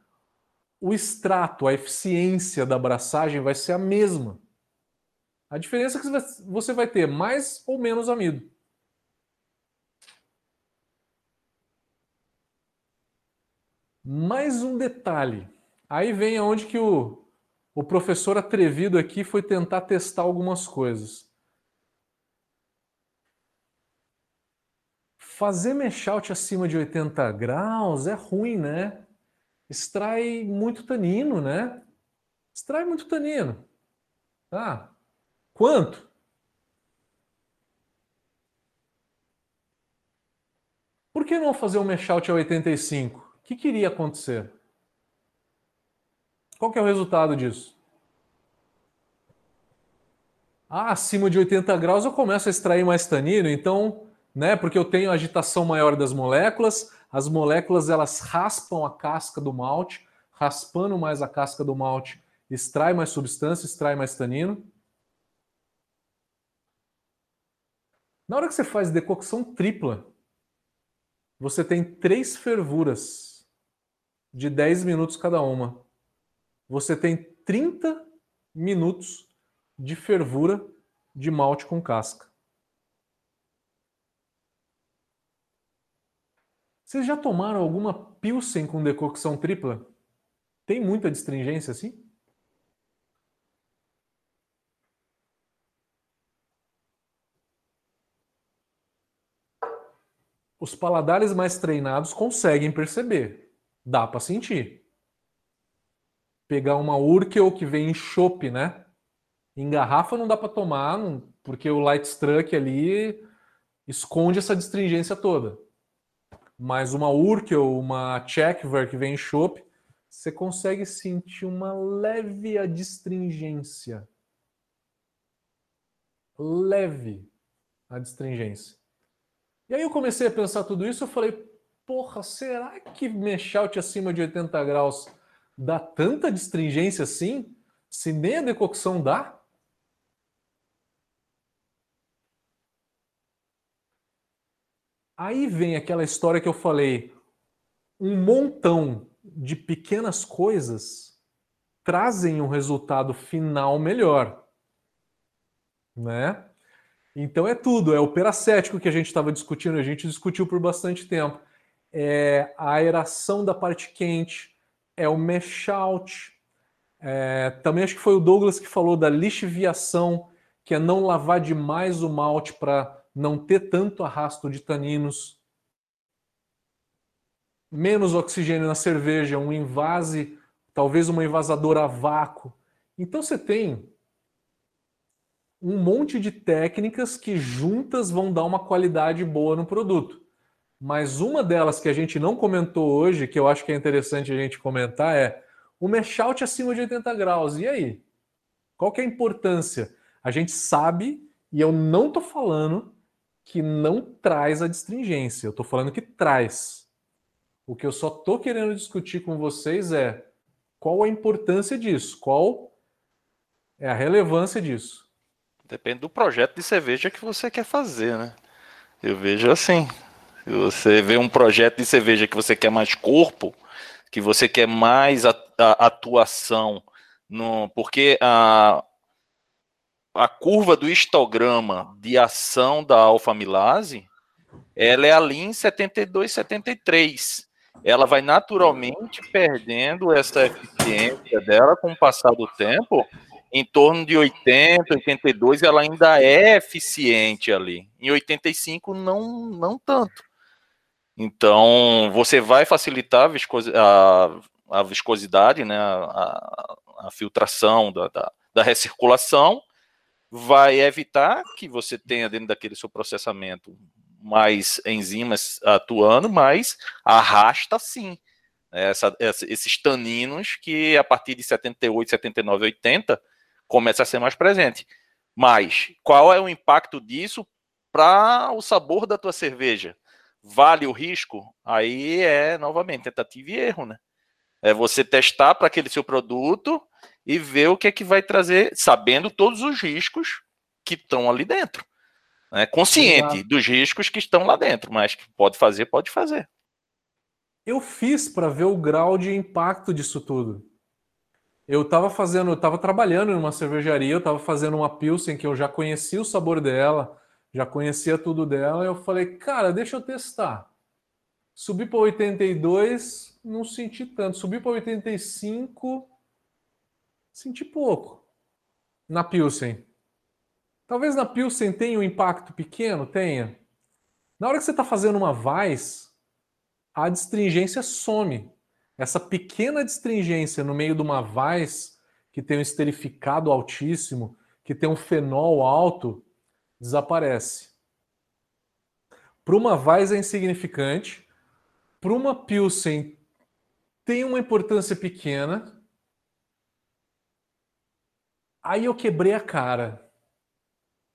o extrato, a eficiência da abraçagem vai ser a mesma. A diferença é que você vai ter mais ou menos amido. Mais um detalhe. Aí vem aonde que o, o professor atrevido aqui foi tentar testar algumas coisas. Fazer meshout acima de 80 graus é ruim, né? Extrai muito tanino, né? Extrai muito tanino. Tá? Quanto? Por que não fazer um meshout a 85? O que queria acontecer? Qual que é o resultado disso? Ah, acima de 80 graus eu começo a extrair mais tanino, então, né, porque eu tenho agitação maior das moléculas, as moléculas elas raspam a casca do malte, raspando mais a casca do malte, extrai mais substância, extrai mais tanino. Na hora que você faz decocção tripla, você tem três fervuras de 10 minutos cada uma você tem 30 minutos de fervura de malte com casca. Vocês já tomaram alguma Pilsen com decocção tripla? Tem muita distringência assim? Os paladares mais treinados conseguem perceber. Dá para sentir pegar uma Urkel que vem em chopp, né? Em garrafa não dá para tomar, porque o light struck ali esconde essa distringência toda. Mas uma Urkel, uma Checkver que vem em chopp, você consegue sentir uma leve adstringência. Leve adstringência. E aí eu comecei a pensar tudo isso, eu falei, porra, será que Meshout acima de 80 graus dá tanta distringência assim? Se nem a decocção dá? Aí vem aquela história que eu falei, um montão de pequenas coisas trazem um resultado final melhor, né? Então é tudo, é o peracético que a gente estava discutindo, a gente discutiu por bastante tempo. É a aeração da parte quente, é o mesh out. É, também acho que foi o Douglas que falou da lixiviação, que é não lavar demais o malte para não ter tanto arrasto de taninos. Menos oxigênio na cerveja, um invase, talvez uma envasadora a vácuo. Então você tem um monte de técnicas que juntas vão dar uma qualidade boa no produto. Mas uma delas que a gente não comentou hoje, que eu acho que é interessante a gente comentar, é o meshout acima de 80 graus. E aí? Qual que é a importância? A gente sabe, e eu não estou falando que não traz a distringência, eu estou falando que traz. O que eu só estou querendo discutir com vocês é qual a importância disso, qual é a relevância disso. Depende do projeto de cerveja que você quer fazer, né? Eu vejo assim, você vê um projeto de cerveja que você quer mais corpo, que você quer mais atuação, no, porque a, a curva do histograma de ação da alfa-amilase, ela é ali em 72, 73. Ela vai naturalmente perdendo essa eficiência dela com o passar do tempo em torno de 80, 82, ela ainda é eficiente ali. Em 85, não, não tanto. Então, você vai facilitar a, a, a viscosidade, né, a, a filtração da, da, da, recirculação, vai evitar que você tenha dentro daquele seu processamento mais enzimas atuando, mas arrasta sim essa, essa, esses taninos que a partir de 78, 79, 80 começa a ser mais presente. Mas qual é o impacto disso para o sabor da tua cerveja? Vale o risco? Aí é novamente tentativa e erro, né? É você testar para aquele seu produto e ver o que é que vai trazer, sabendo todos os riscos que estão ali dentro. Né? Consciente Exato. dos riscos que estão lá dentro, mas que pode fazer, pode fazer. Eu fiz para ver o grau de impacto disso tudo. Eu estava fazendo, eu estava trabalhando em uma cervejaria, eu estava fazendo uma pilsen que eu já conhecia o sabor dela, já conhecia tudo dela, e eu falei, cara, deixa eu testar. Subi para 82, não senti tanto. Subi para 85, senti pouco. Na Pilsen. Talvez na Pilsen tenha um impacto pequeno, tenha. Na hora que você está fazendo uma Weiss, a distringência some. Essa pequena distringência no meio de uma Weiss, que tem um esterificado altíssimo, que tem um fenol alto, desaparece. Para uma Weiss é insignificante, para uma Pilsen tem uma importância pequena. Aí eu quebrei a cara.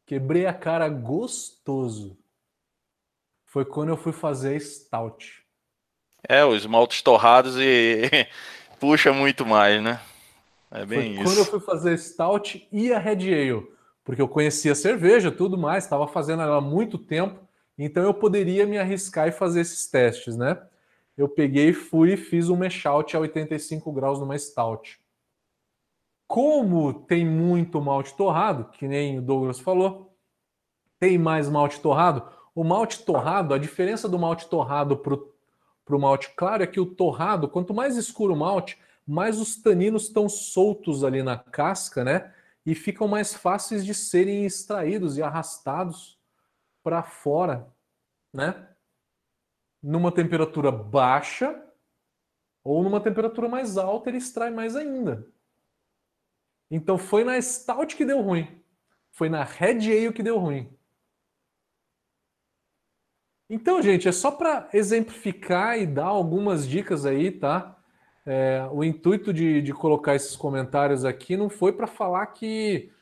Quebrei a cara gostoso. Foi quando eu fui fazer a Stout. É, os maltes torrados e puxa muito mais, né? É bem Foi isso. Quando eu fui fazer Stout e a Red Ale porque eu conhecia cerveja, tudo mais, estava fazendo ela há muito tempo, então eu poderia me arriscar e fazer esses testes, né? Eu peguei, fui e fiz um mashout a 85 graus numa stout. Como tem muito malte torrado, que nem o Douglas falou, tem mais malte torrado. O malte torrado, a diferença do malte torrado para o malte claro é que o torrado, quanto mais escuro o malte, mais os taninos estão soltos ali na casca, né? e ficam mais fáceis de serem extraídos e arrastados para fora, né? Numa temperatura baixa ou numa temperatura mais alta, ele extrai mais ainda. Então foi na Stout que deu ruim. Foi na Red Ale que deu ruim. Então, gente, é só para exemplificar e dar algumas dicas aí, tá? É, o intuito de, de, colocar esses comentários aqui não foi para falar que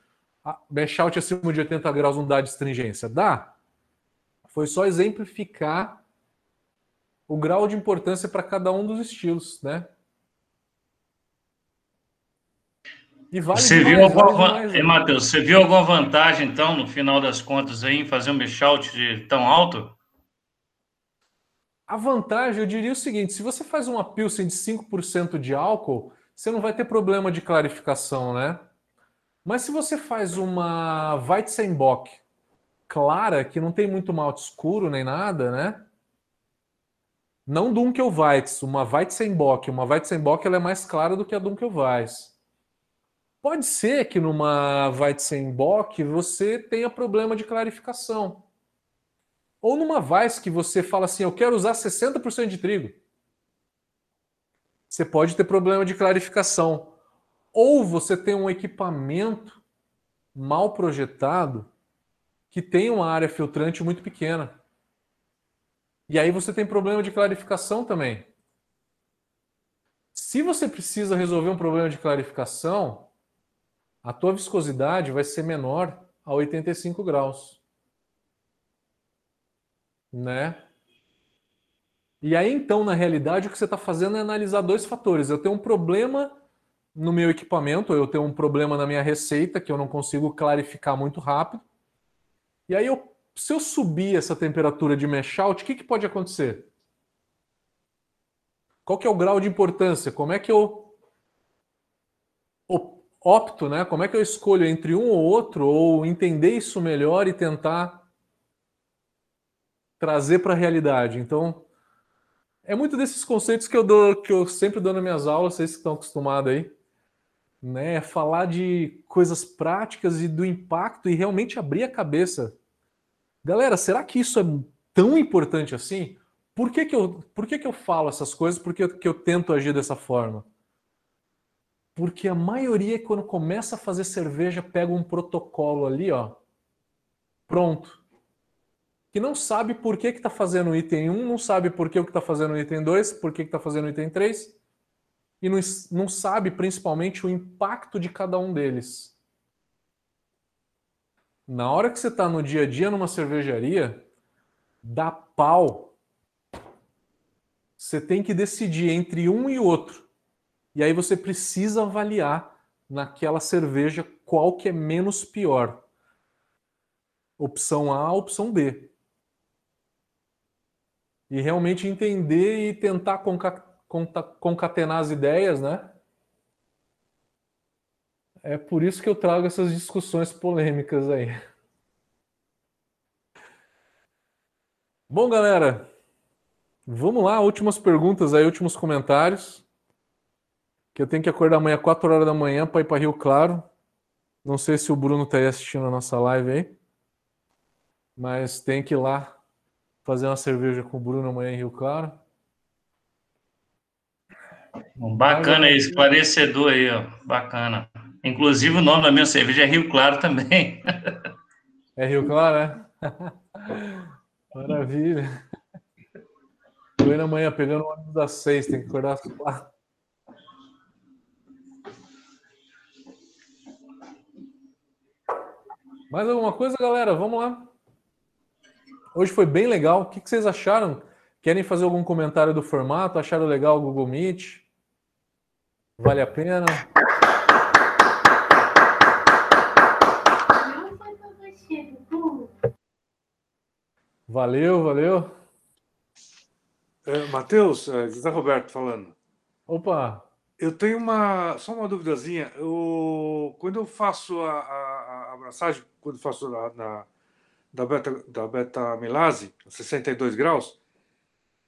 a out acima de 80 graus não dá astringência. Dá. Foi só exemplificar o grau de importância para cada um dos estilos, né? E vale você viu alguma vale Matheus, você viu alguma vantagem, então, no final das contas, aí, em fazer um out de tão alto? A vantagem, eu diria o seguinte: se você faz uma Pilsen de 5% de álcool, você não vai ter problema de clarificação, né? Mas se você faz uma Weizenbock clara, que não tem muito malte escuro nem nada, né? Não Dunkelweiss, uma Weizenbock. Uma Weizenbock ela é mais clara do que a Dunkelweiss. Pode ser que numa Weizenbock você tenha problema de clarificação. Ou numa Vice que você fala assim, eu quero usar 60% de trigo. Você pode ter problema de clarificação. Ou você tem um equipamento mal projetado que tem uma área filtrante muito pequena. E aí você tem problema de clarificação também. Se você precisa resolver um problema de clarificação, a tua viscosidade vai ser menor a 85 graus né? E aí, então, na realidade, o que você está fazendo é analisar dois fatores. Eu tenho um problema no meu equipamento, eu tenho um problema na minha receita que eu não consigo clarificar muito rápido. E aí, eu, se eu subir essa temperatura de mesh out, o que, que pode acontecer? Qual que é o grau de importância? Como é que eu opto, né? Como é que eu escolho entre um ou outro, ou entender isso melhor e tentar trazer para a realidade. Então, é muito desses conceitos que eu dou, que eu sempre dou nas minhas aulas, vocês que estão acostumados aí. né? Falar de coisas práticas e do impacto e realmente abrir a cabeça. Galera, será que isso é tão importante assim? Por que, que, eu, por que, que eu falo essas coisas? Por que, que eu tento agir dessa forma? Porque a maioria, quando começa a fazer cerveja, pega um protocolo ali, ó, pronto. Que não sabe por que está fazendo o item 1, não sabe por que está fazendo o item 2, por que está fazendo o item 3, e não, não sabe principalmente o impacto de cada um deles. Na hora que você está no dia a dia numa cervejaria, dá pau. Você tem que decidir entre um e outro. E aí você precisa avaliar naquela cerveja qual que é menos pior. Opção A, opção B. E realmente entender e tentar concatenar as ideias, né? É por isso que eu trago essas discussões polêmicas aí. Bom, galera, vamos lá, últimas perguntas aí, últimos comentários que eu tenho que acordar amanhã 4 horas da manhã para ir para Rio Claro. Não sei se o Bruno está aí assistindo a nossa live aí, mas tem que ir lá fazer uma cerveja com o Bruno amanhã em Rio Claro. Bacana, aí, esclarecedor aí, ó. Bacana. Inclusive o nome da minha cerveja é Rio Claro também. É Rio Claro, é? Maravilha. Tô indo amanhã pegando o ônibus das seis, tem que acordar às quatro. Mais alguma coisa, galera? Vamos lá. Hoje foi bem legal. O que vocês acharam? Querem fazer algum comentário do formato? Acharam legal o Google Meet? Vale a pena? Valeu, valeu. É, Matheus, é, José Roberto falando. Opa! Eu tenho uma só uma duvidazinha. Eu, quando eu faço a, a, a massagem, quando faço na, na, da beta da beta melase, 62 graus,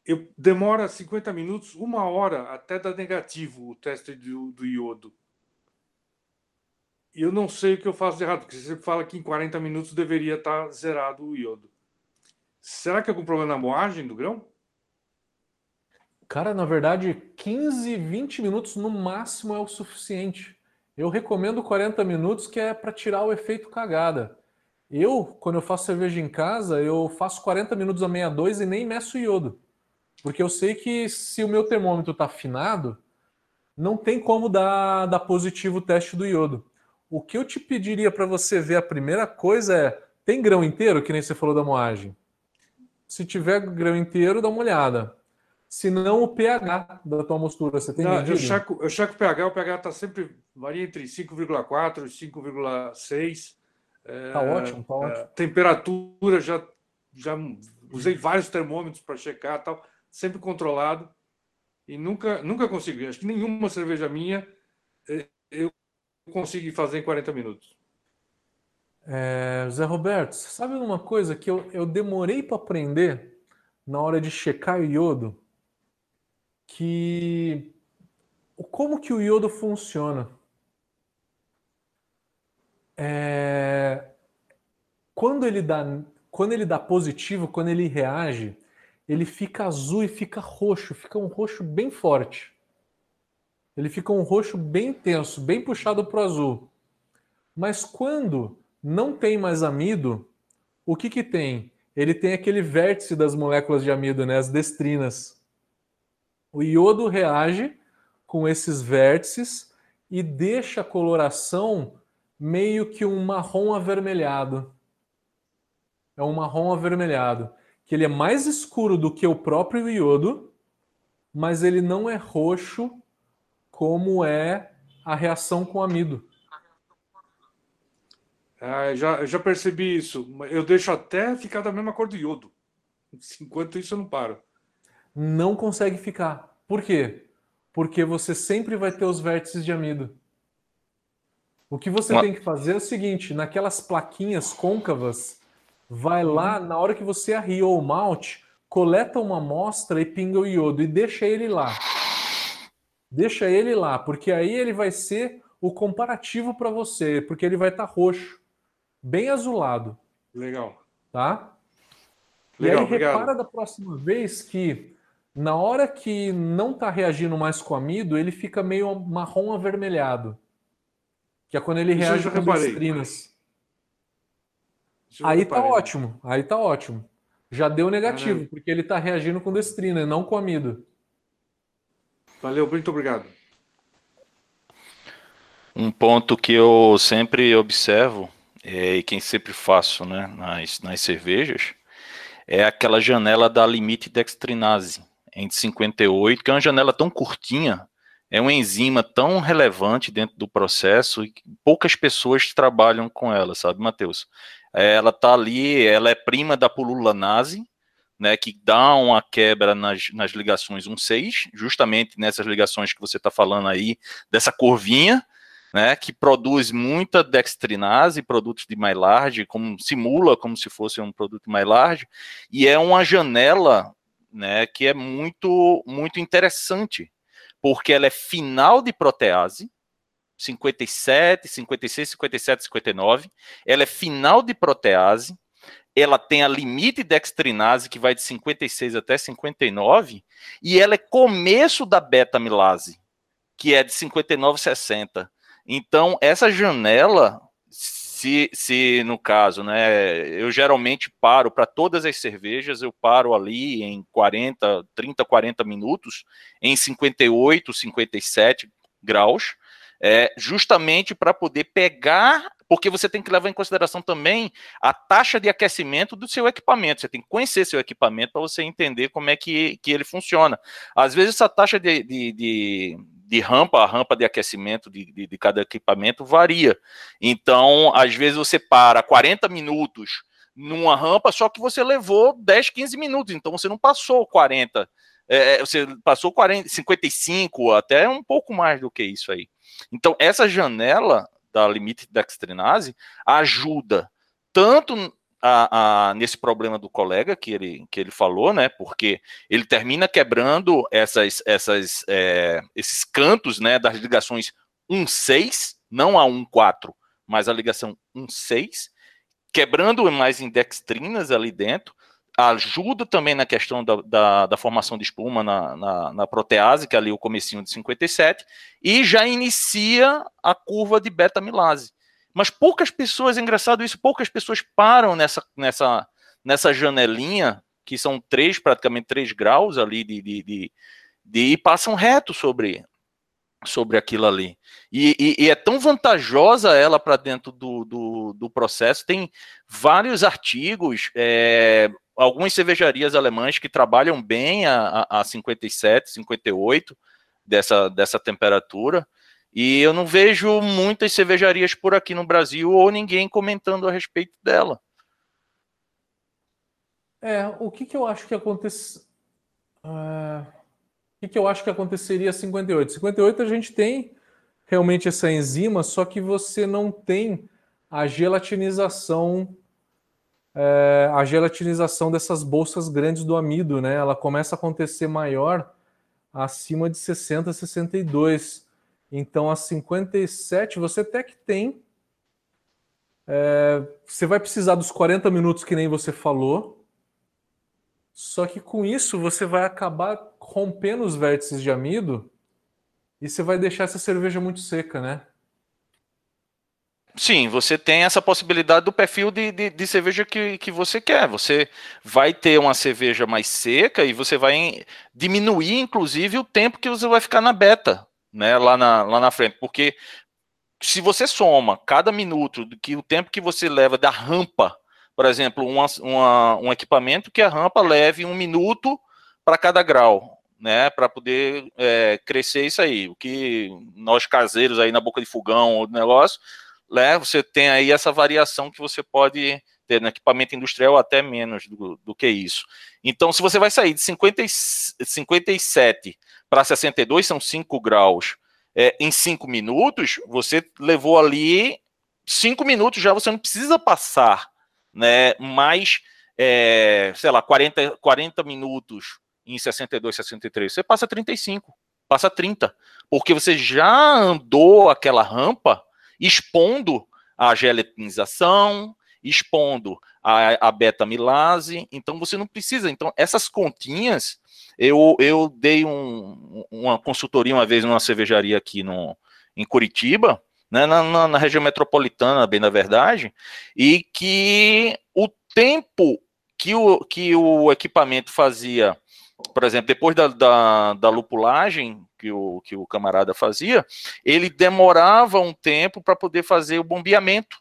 eu demora 50 minutos, uma hora até dar negativo o teste do, do iodo. E eu não sei o que eu faço de errado, porque você fala que em 40 minutos deveria estar zerado o iodo. Será que é algum problema na moagem do grão? Cara, na verdade, 15, 20 minutos no máximo é o suficiente. Eu recomendo 40 minutos, que é para tirar o efeito cagada. Eu, quando eu faço cerveja em casa, eu faço 40 minutos a 62 e nem meço iodo. Porque eu sei que se o meu termômetro está afinado, não tem como dar, dar positivo o teste do iodo. O que eu te pediria para você ver, a primeira coisa é: tem grão inteiro, que nem você falou da moagem? Se tiver grão inteiro, dá uma olhada se não o pH da tua mostura. Você tem não, medido? Eu checo, eu checo o pH, o pH está sempre varia entre 5,4 e 5,6. Tá é, ótimo, tá ótimo. É, temperatura, já, já usei vários termômetros para checar, tal, sempre controlado. E nunca, nunca consegui. Acho que nenhuma cerveja minha é, eu consegui fazer em 40 minutos. É, Zé Roberto, sabe uma coisa que eu, eu demorei para aprender na hora de checar o iodo? Que como que o iodo funciona. É, quando ele dá quando ele dá positivo, quando ele reage, ele fica azul e fica roxo, fica um roxo bem forte. Ele fica um roxo bem intenso, bem puxado para o azul. Mas quando não tem mais amido, o que que tem? Ele tem aquele vértice das moléculas de amido, né, as destrinas. O iodo reage com esses vértices e deixa a coloração meio que um marrom avermelhado. É um marrom avermelhado, que ele é mais escuro do que o próprio iodo, mas ele não é roxo como é a reação com amido. Ah, já, já percebi isso. Eu deixo até ficar da mesma cor do iodo. Enquanto isso, eu não paro não consegue ficar. Por quê? Porque você sempre vai ter os vértices de amido. O que você tem que fazer é o seguinte: naquelas plaquinhas côncavas, vai lá, na hora que você arriou o malte, coleta uma amostra e pinga o iodo e deixa ele lá. Deixa ele lá, porque aí ele vai ser o comparativo para você, porque ele vai estar tá roxo, bem azulado. Legal. Tá? Legal, e aí obrigado. repara da próxima vez que na hora que não está reagindo mais com amido, ele fica meio marrom avermelhado. Que é quando ele Isso reage com reparei. destrinas. Aí tá reparei. ótimo, aí tá ótimo. Já deu negativo, Caramba. porque ele tá reagindo com destrina e não com amido. Valeu, muito obrigado. Um ponto que eu sempre observo, é, e quem sempre faço né, nas, nas cervejas, é aquela janela da limite dextrinase, entre 58, que é uma janela tão curtinha, é uma enzima tão relevante dentro do processo, e poucas pessoas trabalham com ela, sabe, Matheus? Ela tá ali, ela é prima da pululanase, né, que dá uma quebra nas, nas ligações 1,6, justamente nessas ligações que você está falando aí, dessa curvinha, né, que produz muita dextrinase, produtos de Maillard, como simula como se fosse um produto Maillard, e é uma janela, né, que é muito muito interessante, porque ela é final de protease, 57, 56, 57, 59, ela é final de protease, ela tem a limite dextrinase que vai de 56 até 59 e ela é começo da beta-amilase, que é de 59 60. Então, essa janela, se, se no caso, né, eu geralmente paro para todas as cervejas, eu paro ali em 40, 30, 40 minutos, em 58, 57 graus, é, justamente para poder pegar, porque você tem que levar em consideração também a taxa de aquecimento do seu equipamento. Você tem que conhecer seu equipamento para você entender como é que, que ele funciona. Às vezes, essa taxa de, de, de, de rampa, a rampa de aquecimento de, de, de cada equipamento varia. Então, às vezes, você para 40 minutos numa rampa, só que você levou 10, 15 minutos, então você não passou 40. É, você passou 40, 55, até um pouco mais do que isso aí. Então, essa janela da limite dextrinase ajuda tanto a, a, nesse problema do colega que ele, que ele falou, né? Porque ele termina quebrando essas, essas, é, esses cantos né, das ligações 1,6, não a 1,4, mas a ligação 1,6, quebrando mais em dextrinas ali dentro, ajuda também na questão da, da, da formação de espuma na, na, na, protease, que é ali o comecinho de 57, e já inicia a curva de beta-amilase. Mas poucas pessoas, é engraçado isso, poucas pessoas param nessa, nessa, nessa janelinha, que são três, praticamente três graus ali, de, de, de, e passam reto sobre, sobre aquilo ali. E, e, e é tão vantajosa ela para dentro do, do, do, processo, tem vários artigos, é, algumas cervejarias alemãs que trabalham bem a, a, a 57, 58 dessa, dessa temperatura, e eu não vejo muitas cervejarias por aqui no Brasil ou ninguém comentando a respeito dela. É, o que, que eu acho que acontece. Uh, o que, que eu acho que aconteceria 58? 58 a gente tem realmente essa enzima, só que você não tem a gelatinização é, a gelatinização dessas bolsas grandes do amido, né? Ela começa a acontecer maior acima de 60, 62. Então, a 57 você até que tem. É, você vai precisar dos 40 minutos que nem você falou. Só que com isso você vai acabar rompendo os vértices de amido e você vai deixar essa cerveja muito seca, né? Sim, você tem essa possibilidade do perfil de, de, de, cerveja que, que você quer. Você vai ter uma cerveja mais seca e você vai diminuir, inclusive, o tempo que você vai ficar na beta, né, lá na, lá na frente. Porque se você soma cada minuto que o tempo que você leva da rampa, por exemplo, uma, uma, um equipamento que a rampa leve um minuto para cada grau, né, para poder é, crescer isso aí. O que nós caseiros aí na boca de fogão ou negócio né, você tem aí essa variação que você pode ter no equipamento industrial até menos do, do que isso. Então, se você vai sair de 50, 57 para 62, são 5 graus, é, em 5 minutos, você levou ali 5 minutos já, você não precisa passar né, mais, é, sei lá, 40, 40 minutos em 62, 63, você passa 35. passa 30. Porque você já andou aquela rampa expondo a gelatinização, expondo a, a beta-milase, então você não precisa. Então, essas continhas, eu, eu dei um, uma consultoria uma vez numa cervejaria aqui no, em Curitiba, né, na, na, na, região metropolitana, bem na verdade, e que o tempo que o, que o equipamento fazia, por exemplo, depois da, da, da lupulagem que o, que o camarada fazia, ele demorava um tempo para poder fazer o bombeamento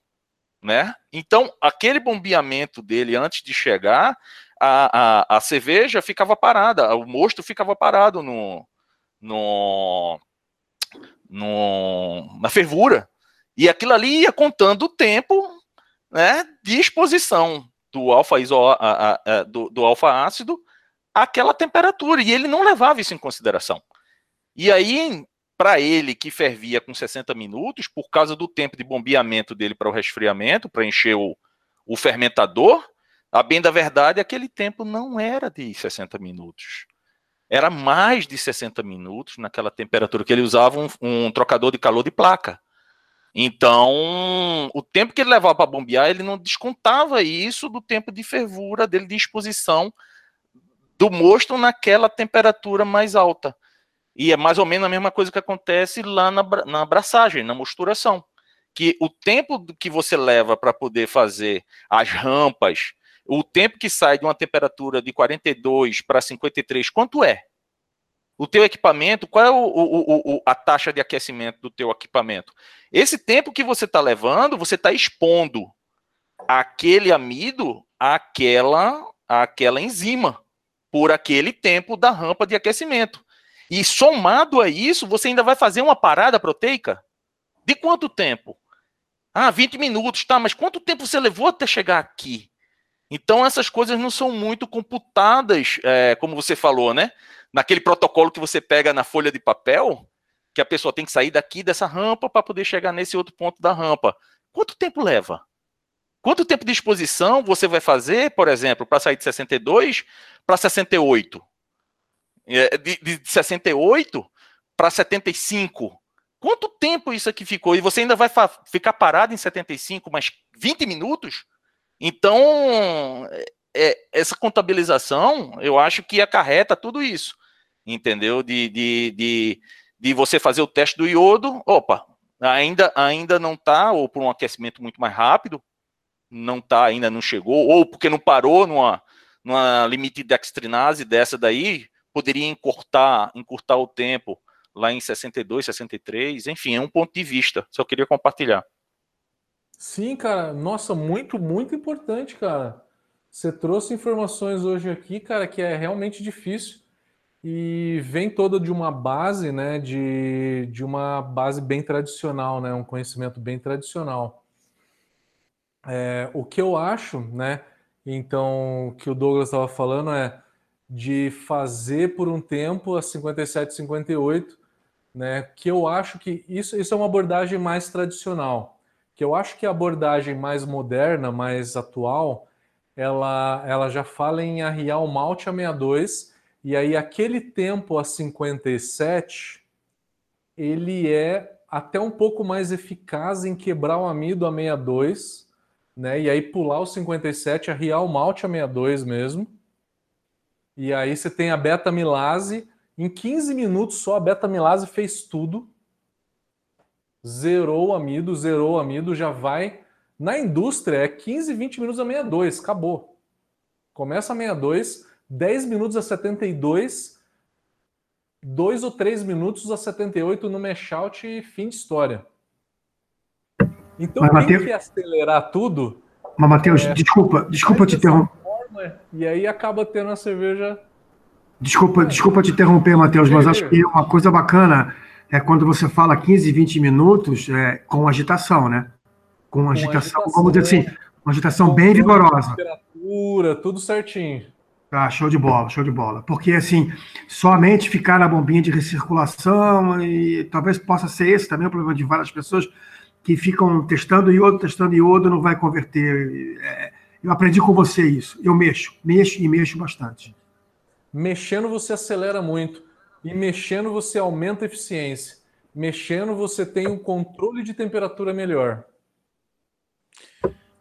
né? Então, aquele bombeamento dele antes de chegar, a, a, a cerveja ficava parada, o mosto ficava parado no, no, no, na fervura. E aquilo ali ia contando o tempo né, de exposição do alfa iso, a, a, do, do alfa ácido àquela temperatura. E ele não levava isso em consideração. E aí, para ele que fervia com 60 minutos, por causa do tempo de bombeamento dele para o resfriamento, para encher o, o fermentador, a bem da verdade, aquele tempo não era de 60 minutos. Era mais de 60 minutos naquela temperatura que ele usava um, um trocador de calor de placa. Então, o tempo que ele levava para bombear, ele não descontava isso do tempo de fervura dele, de exposição do mosto naquela temperatura mais alta. E é mais ou menos a mesma coisa que acontece lá na, na abraçagem, na mosturação. Que o tempo que você leva para poder fazer as rampas, o tempo que sai de uma temperatura de 42 para 53, quanto é? O teu equipamento, qual é o, o, o, a taxa de aquecimento do teu equipamento? Esse tempo que você está levando, você está expondo aquele amido àquela, àquela enzima por aquele tempo da rampa de aquecimento. E somado a isso, você ainda vai fazer uma parada proteica? De quanto tempo? Ah, 20 minutos, tá, mas quanto tempo você levou até chegar aqui? Então, essas coisas não são muito computadas, é, como você falou, né? Naquele protocolo que você pega na folha de papel, que a pessoa tem que sair daqui dessa rampa para poder chegar nesse outro ponto da rampa. Quanto tempo leva? Quanto tempo de exposição você vai fazer, por exemplo, para sair de 62 para 68? É, de, de 68 para 75. Quanto tempo isso aqui ficou? E você ainda vai ficar parado em 75 mais 20 minutos? Então, é, é, essa contabilização, eu acho que acarreta tudo isso. Entendeu? De, de, de, de você fazer o teste do iodo. Opa, ainda, ainda não está, ou por um aquecimento muito mais rápido, não está, ainda não chegou, ou porque não parou numa, numa limite de dextrinase dessa daí, poderia encurtar, encurtar o tempo lá em 62, 63, enfim, é um ponto de vista. Só queria compartilhar. Sim, cara, nossa, muito, muito importante, cara. Você trouxe informações hoje aqui, cara, que é realmente difícil e vem toda de uma base, né, de, de uma base bem tradicional, né, um conhecimento bem tradicional. É, o que eu acho, né, então, que o Douglas estava falando é de fazer por um tempo a 57, 58, né? Que eu acho que isso, isso é uma abordagem mais tradicional. Que eu acho que a abordagem mais moderna, mais atual, ela, ela já fala em arriar o malte a 62, e aí aquele tempo a 57, ele é até um pouco mais eficaz em quebrar o amido a 62, né? E aí pular o 57, arriar o malte a 62 mesmo e aí você tem a beta-milase. Em 15 minutos só a beta-milase fez tudo. Zerou o amido, zerou o amido, já vai. Na indústria é 15, 20 minutos a 62, acabou. Começa a 62, 10 minutos a 72, 2 ou 3 minutos a 78 no mesh out e fim de história. Então Mas, tem Mateus... que acelerar tudo. Mas, Matheus, é... desculpa, desculpa te interromper e aí acaba tendo a cerveja. Desculpa, desculpa te interromper, Matheus, mas acho que uma coisa bacana é quando você fala 15, 20 minutos é, com agitação, né? Com agitação, com agitação vamos dizer assim, uma agitação bem vigorosa. Temperatura, tudo certinho. Ah, show de bola, show de bola. Porque, assim, somente ficar na bombinha de recirculação, e talvez possa ser esse também o problema de várias pessoas que ficam testando iodo, testando iodo, não vai converter. É, eu aprendi com você isso. Eu mexo, mexo e mexo bastante. Mexendo você acelera muito. E mexendo você aumenta a eficiência. Mexendo você tem um controle de temperatura melhor.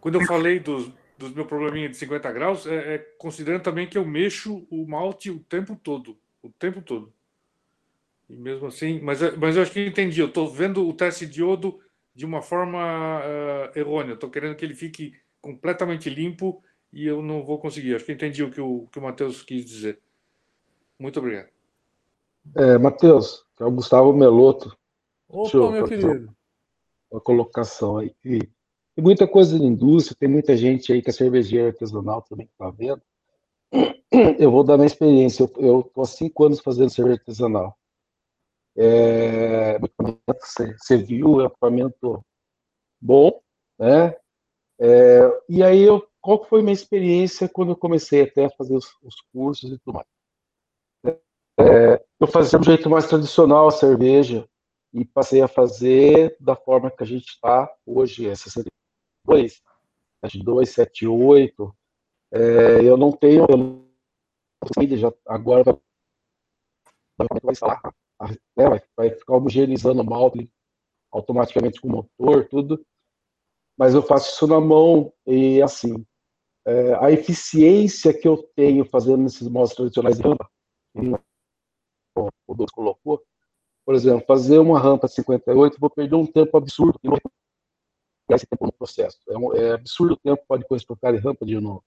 Quando eu falei dos, dos meus probleminhas de 50 graus, é, é, considerando também que eu mexo o malte o tempo todo. O tempo todo. E mesmo assim, mas, mas eu acho que entendi. Eu estou vendo o teste de iodo de uma forma uh, errônea. Estou querendo que ele fique completamente limpo e eu não vou conseguir. Acho que entendi o que o, que o Matheus quis dizer. Muito obrigado. É, Matheus, é o Gustavo Meloto. Opa, eu, meu querido. Uma colocação aí. E, tem muita coisa de indústria, tem muita gente aí que é cervejeira artesanal também que está vendo. Eu vou dar minha experiência. Eu estou há cinco anos fazendo cerveja artesanal. É, você viu, é equipamento bom, né? É, e aí, eu, qual foi minha experiência quando eu comecei até a fazer os, os cursos e tudo mais? É, eu fazia um jeito mais tradicional a cerveja e passei a fazer da forma que a gente está hoje, é 62, 72, 78. É, eu não tenho, eu já, agora vai, vai né, vai, vai ficar homogeneizando o malte automaticamente com o motor, tudo. Mas eu faço isso na mão e assim, é, a eficiência que eu tenho fazendo esses modos tradicionais de o Douglas colocou, por exemplo, fazer uma rampa 58, vou perder um tempo absurdo esse tempo no processo. É, um, é absurdo o tempo para depois trocar de rampa de novo.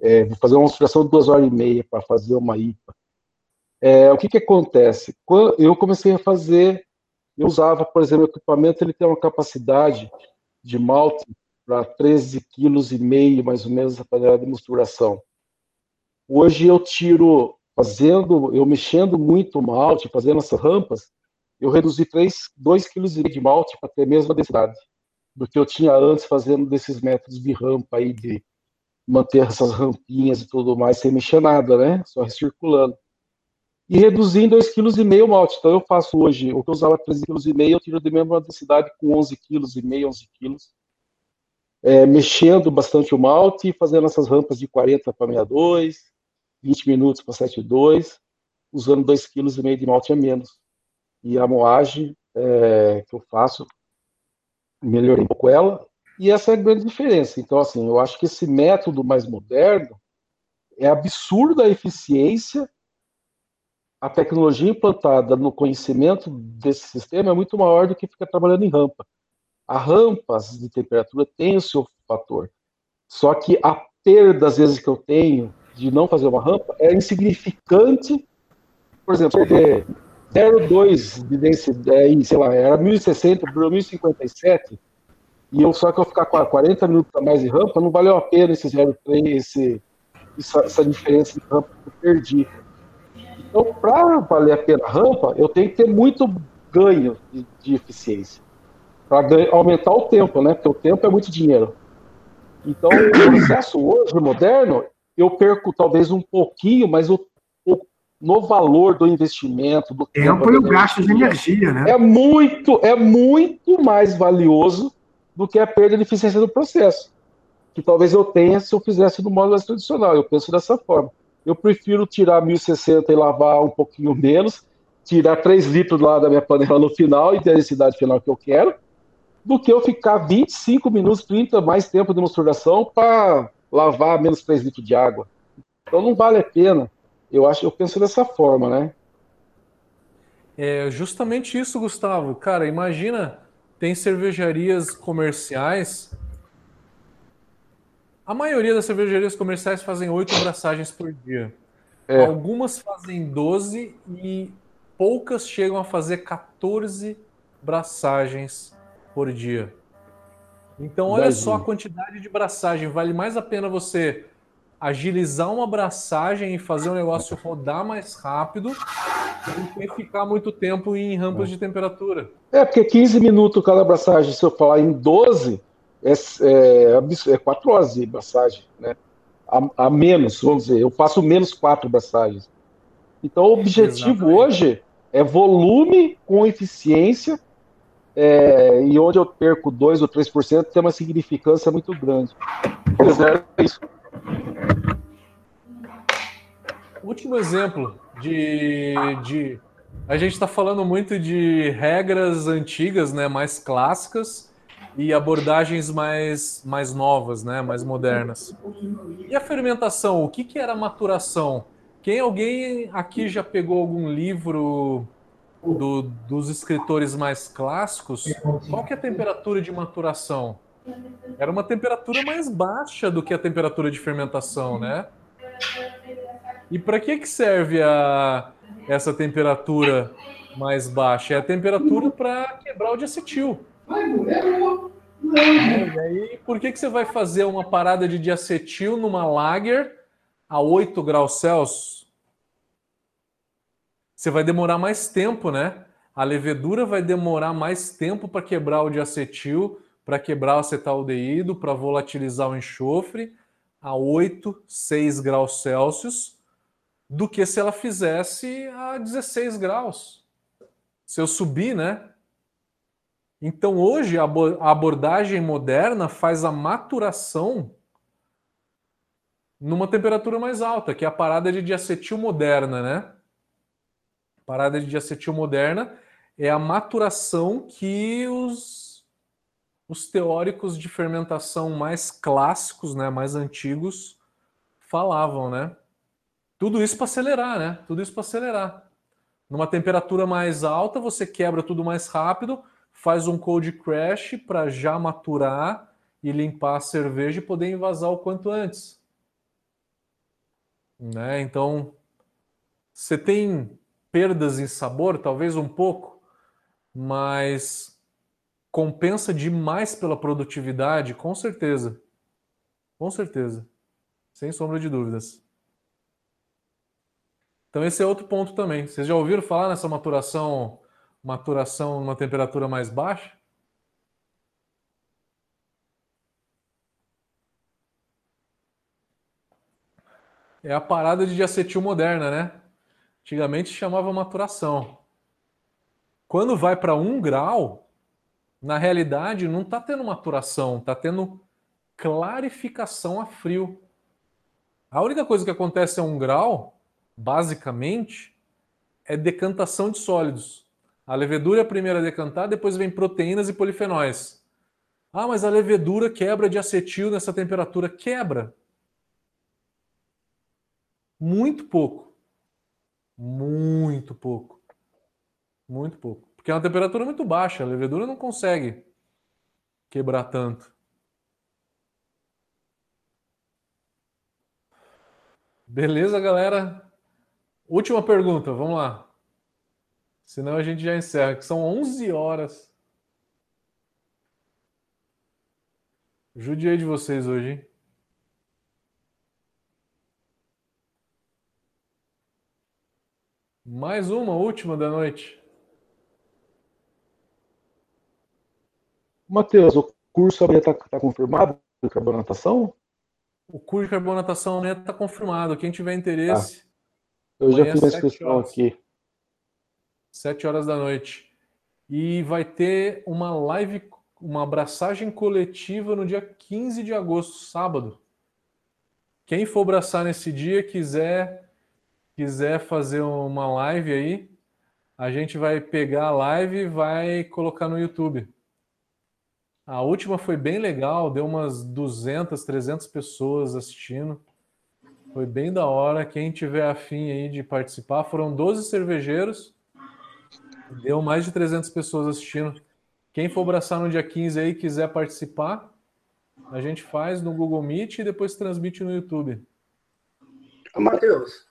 É, vou fazer uma demonstração de duas horas e meia para fazer uma IPA. É, o que, que acontece? Quando eu comecei a fazer, eu usava, por exemplo, o equipamento, ele tem uma capacidade de malte para 13,5 kg, mais ou menos, a panela de misturação. Hoje eu tiro, fazendo, eu mexendo muito o malte, fazendo essas rampas, eu reduzi 2,5 kg de malte para ter a mesma densidade do que eu tinha antes fazendo desses métodos de rampa aí, de manter essas rampinhas e tudo mais sem mexer nada, né? Só recirculando e reduzir em 2,5 kg o malte. Então eu faço hoje, o que eu usava 13,5 kg, eu tiro de mesma densidade com 11 kg, 11 kg. É, mexendo bastante o malte fazendo essas rampas de 40 para 62, 20 minutos para 72, usando 2,5 kg de malte a menos. E a moagem é, que eu faço, melhorei um pouco ela, e essa é a grande diferença. Então, assim, eu acho que esse método mais moderno é absurda a eficiência a tecnologia implantada no conhecimento desse sistema é muito maior do que ficar trabalhando em rampa. As rampas de temperatura têm o seu fator. Só que a perda, às vezes, que eu tenho de não fazer uma rampa é insignificante. Por exemplo, porque 0,2 de densidade, sei lá, era 1060 para 1057, e eu só que eu ficar 40 minutos a mais de rampa, não valeu a pena esse 0,3, esse, essa, essa diferença de rampa que eu perdi. Então, para valer a pena a rampa, eu tenho que ter muito ganho de, de eficiência. Para aumentar o tempo, né? Porque o tempo é muito dinheiro. Então, o processo hoje, moderno, eu perco talvez um pouquinho, mas o, o no valor do investimento, do tempo, tempo e o gasto de energia, né? É muito, é muito mais valioso do que a perda de eficiência do processo, que talvez eu tenha se eu fizesse no modo mais tradicional. Eu penso dessa forma eu prefiro tirar 1060 e lavar um pouquinho menos, tirar 3 litros lá da minha panela no final e ter a densidade final que eu quero, do que eu ficar 25 minutos, 30 mais tempo de misturação para lavar menos 3 litros de água. Então não vale a pena. Eu acho, eu penso dessa forma, né? É justamente isso, Gustavo. Cara, imagina, tem cervejarias comerciais a maioria das cervejarias comerciais fazem oito braçagens por dia. É. Algumas fazem 12 e poucas chegam a fazer 14 braçagens por dia. Então, olha só a quantidade de braçagem. Vale mais a pena você agilizar uma braçagem e fazer o negócio rodar mais rápido do que ficar muito tempo em rampas de temperatura. É, porque 15 minutos cada braçagem, se eu falar em 12, é, é, é quatro horas de massagem, né? A, a, menos, vamos dizer, eu faço menos quatro massagens. Então, o objetivo Exatamente. hoje é volume com eficiência, é, e onde eu perco 2 ou 3% tem uma significância muito grande. É isso. Último exemplo de, de a gente está falando muito de regras antigas, né, mais clássicas e abordagens mais, mais novas, né, mais modernas. E a fermentação? O que, que era maturação? Quem alguém aqui já pegou algum livro do, dos escritores mais clássicos? Qual que é a temperatura de maturação? Era uma temperatura mais baixa do que a temperatura de fermentação, né? E para que, que serve a, essa temperatura mais baixa? É a temperatura para quebrar o diacetil. E aí, por que, que você vai fazer uma parada de diacetil numa lager a 8 graus Celsius? Você vai demorar mais tempo, né? A levedura vai demorar mais tempo para quebrar o diacetil, para quebrar o acetaldeído, para volatilizar o enxofre a 8, 6 graus Celsius do que se ela fizesse a 16 graus. Se eu subir, né? Então hoje a abordagem moderna faz a maturação numa temperatura mais alta, que é a parada de diacetil moderna, né? Parada de diacetil moderna é a maturação que os, os teóricos de fermentação mais clássicos, né, mais antigos, falavam, né? Tudo isso para acelerar, né? Tudo isso para acelerar. Numa temperatura mais alta, você quebra tudo mais rápido, faz um cold crash para já maturar e limpar a cerveja e poder invasar o quanto antes. Né? Então, você tem perdas em sabor, talvez um pouco, mas compensa demais pela produtividade, com certeza. Com certeza. Sem sombra de dúvidas. Então esse é outro ponto também. Vocês já ouviram falar nessa maturação, maturação numa temperatura mais baixa? É a parada de diacetil moderna, né? Antigamente chamava maturação. Quando vai para um grau, na realidade não está tendo maturação, está tendo clarificação a frio. A única coisa que acontece a um grau basicamente, é decantação de sólidos. A levedura é a primeira a decantar, depois vem proteínas e polifenóis. Ah, mas a levedura quebra de acetil nessa temperatura. Quebra. Muito pouco. Muito pouco. Muito pouco. Porque é uma temperatura muito baixa. A levedura não consegue quebrar tanto. Beleza, galera? Última pergunta, vamos lá. Senão a gente já encerra, que são 11 horas. Judiei de vocês hoje, hein? Mais uma, última da noite. Matheus, o curso amanhã está tá confirmado de carbonatação? O curso de carbonatação amanhã está confirmado. Quem tiver interesse, ah eu já fiz a inscrição aqui. Sete horas da noite. E vai ter uma live, uma abraçagem coletiva no dia 15 de agosto, sábado. Quem for abraçar nesse dia, quiser, quiser fazer uma live aí, a gente vai pegar a live e vai colocar no YouTube. A última foi bem legal, deu umas 200, 300 pessoas assistindo. Foi bem da hora. Quem tiver afim aí de participar, foram 12 cervejeiros. Deu mais de 300 pessoas assistindo. Quem for abraçar no dia 15 aí quiser participar, a gente faz no Google Meet e depois transmite no YouTube. Matheus,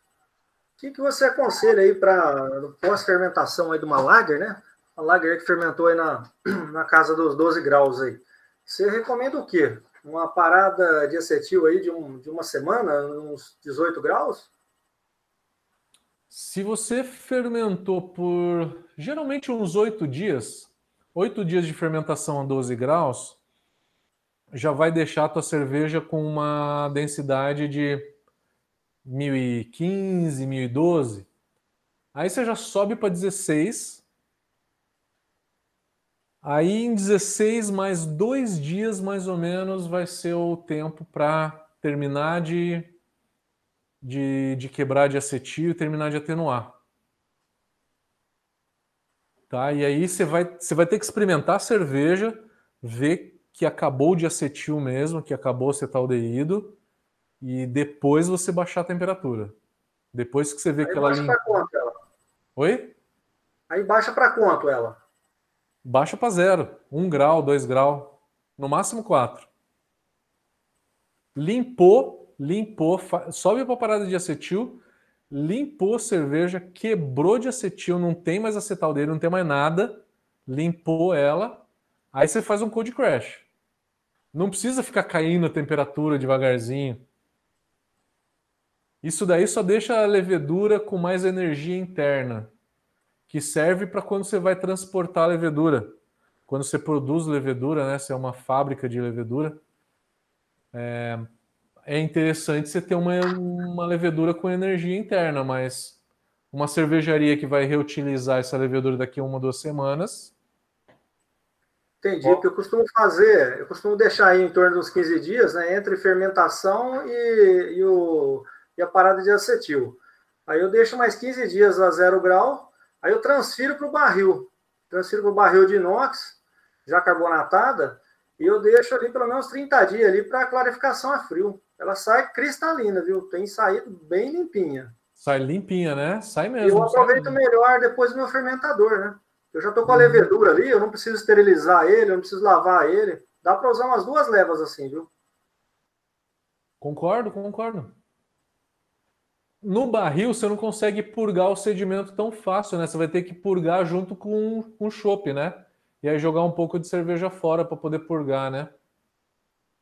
que, que você aconselha aí para pós-fermentação aí de uma lager, né? A lager que fermentou aí na, na casa dos 12 graus aí. Você recomenda o quê? uma parada de acetil aí de, um, de uma semana, uns 18 graus? Se você fermentou por geralmente uns 8 dias, 8 dias de fermentação a 12 graus, já vai deixar a tua cerveja com uma densidade de 1015, 1012. Aí você já sobe para 16 Aí em 16 mais dois dias mais ou menos vai ser o tempo para terminar de de, de quebrar de acetil e terminar de atenuar. Tá? E aí você vai, você vai ter que experimentar a cerveja, ver que acabou de acetil mesmo, que acabou acetaldeído, e depois você baixar a temperatura. Depois que você vê aí que ela... Baixa para quanto ela? Oi? Aí baixa para quanto ela? Baixa para zero. Um grau, dois grau. No máximo quatro. Limpou, limpou, sobe para a parada de acetil, limpou a cerveja, quebrou de acetil, não tem mais acetaldeiro, não tem mais nada, limpou ela, aí você faz um cold crash. Não precisa ficar caindo a temperatura devagarzinho. Isso daí só deixa a levedura com mais energia interna, que serve para quando você vai transportar a levedura. Quando você produz levedura, né, se é uma fábrica de levedura, é, é interessante você ter uma, uma levedura com energia interna, mas uma cervejaria que vai reutilizar essa levedura daqui a uma, duas semanas. Entendi, porque eu costumo fazer, eu costumo deixar aí em torno dos 15 dias, né, entre fermentação e, e, o, e a parada de acetil. Aí eu deixo mais 15 dias a zero grau, aí eu transfiro para o barril. Transfiro para o barril de inox, já carbonatada, e eu deixo ali pelo menos 30 dias ali para clarificação a frio. Ela sai cristalina, viu? Tem saído bem limpinha. Sai limpinha, né? Sai mesmo. E eu aproveito melhor depois do meu fermentador, né? Eu já estou com a levedura ali, eu não preciso esterilizar ele, eu não preciso lavar ele. Dá para usar umas duas levas assim, viu? Concordo, concordo. No barril, você não consegue purgar o sedimento tão fácil, né? Você vai ter que purgar junto com, com o chopp, né? e aí jogar um pouco de cerveja fora para poder purgar, né?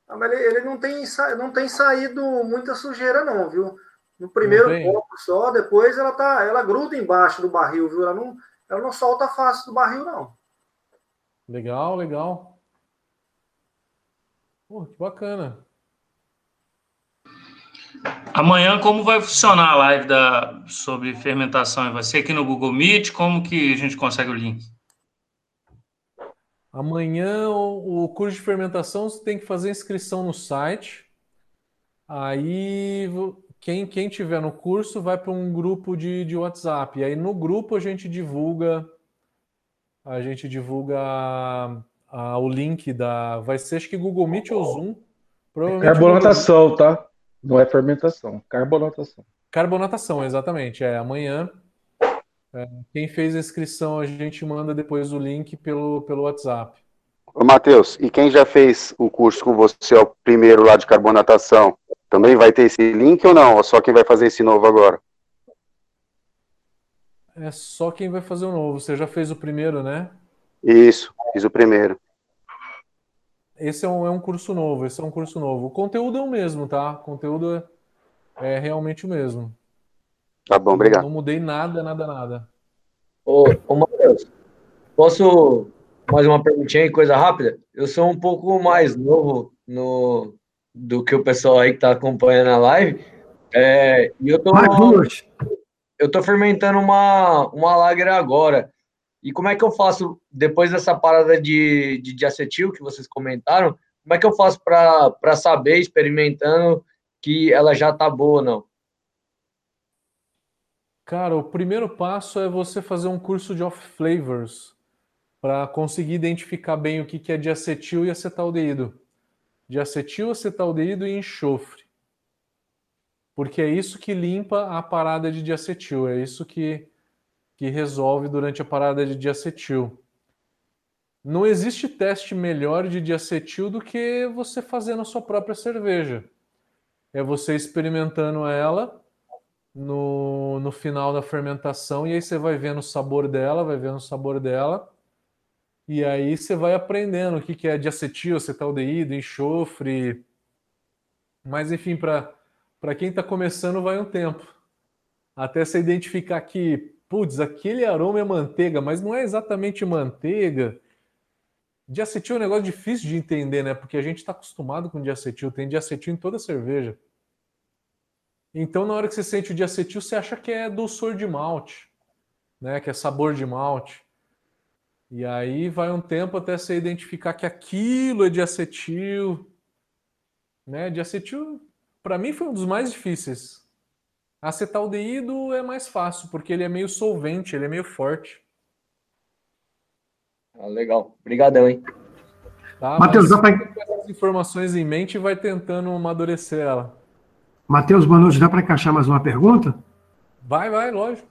Ah, mas ele, ele, não, tem, não tem saído muita sujeira, não, viu? No primeiro copo só, depois ela tá, ela gruda embaixo do barril, viu? Ela não, ela não solta fácil do barril, não. Legal, legal. Pô, que bacana. Amanhã, como vai funcionar a live da, sobre fermentação? Vai ser aqui no Google Meet? Como que a gente consegue o link? Amanhã o, o curso de fermentação você tem que fazer inscrição no site. Aí quem, quem tiver no curso vai para um grupo de, de WhatsApp. E aí no grupo a gente divulga a gente divulga a, a, o link da. Vai ser acho que Google Meet ou Zoom. Carbonatação, tá? Não é fermentação, carbonatação. Carbonatação, exatamente. É amanhã é, quem fez a inscrição, a gente manda depois o link pelo, pelo WhatsApp. Ô, Matheus, e quem já fez o curso com você, o primeiro lá de carbonatação, também vai ter esse link ou não? Ou só quem vai fazer esse novo agora? É só quem vai fazer o novo. Você já fez o primeiro, né? Isso, fiz o primeiro. Esse é um, é um curso novo, esse é um curso novo. O conteúdo é o mesmo, tá? O conteúdo é, é realmente o mesmo. Tá bom, obrigado. Não, não mudei nada, nada, nada. Ô, ô Matheus, posso mais uma perguntinha aí, coisa rápida? Eu sou um pouco mais novo no, do que o pessoal aí que tá acompanhando a live. É, e eu tô, eu tô fermentando uma, uma lager agora. E como é que eu faço, depois dessa parada de, de, de acetil que vocês comentaram, como é que eu faço para saber, experimentando, que ela já tá boa ou não? Cara, o primeiro passo é você fazer um curso de off flavors para conseguir identificar bem o que é de acetil e acetaldeído. De acetil, acetaldeído e enxofre. Porque é isso que limpa a parada de diacetil, é isso que, que resolve durante a parada de diacetil. Não existe teste melhor de diacetil do que você fazendo a sua própria cerveja. É você experimentando ela no, no final da fermentação, e aí você vai vendo o sabor dela, vai vendo o sabor dela, e aí você vai aprendendo o que, que é diacetil, acetaldeído, enxofre. Mas enfim, para quem está começando, vai um tempo. Até você identificar que, putz, aquele aroma é manteiga, mas não é exatamente manteiga. Diacetil é um negócio difícil de entender, né? Porque a gente está acostumado com diacetil, tem diacetil em toda cerveja. Então, na hora que você sente o diacetil, você acha que é doçor de malte, né? Que é sabor de malte. E aí vai um tempo até você identificar que aquilo é diacetil, né? Diacetil, para mim, foi um dos mais difíceis. Acetaldeído é mais fácil, porque ele é meio solvente, ele é meio forte. Ah, legal. Obrigadão, hein? Tá, Matheus, dá para essas informações em mente e vai tentando amadurecer ela. Matheus, boa noite. Dá para encaixar mais uma pergunta? Vai, vai, lógico.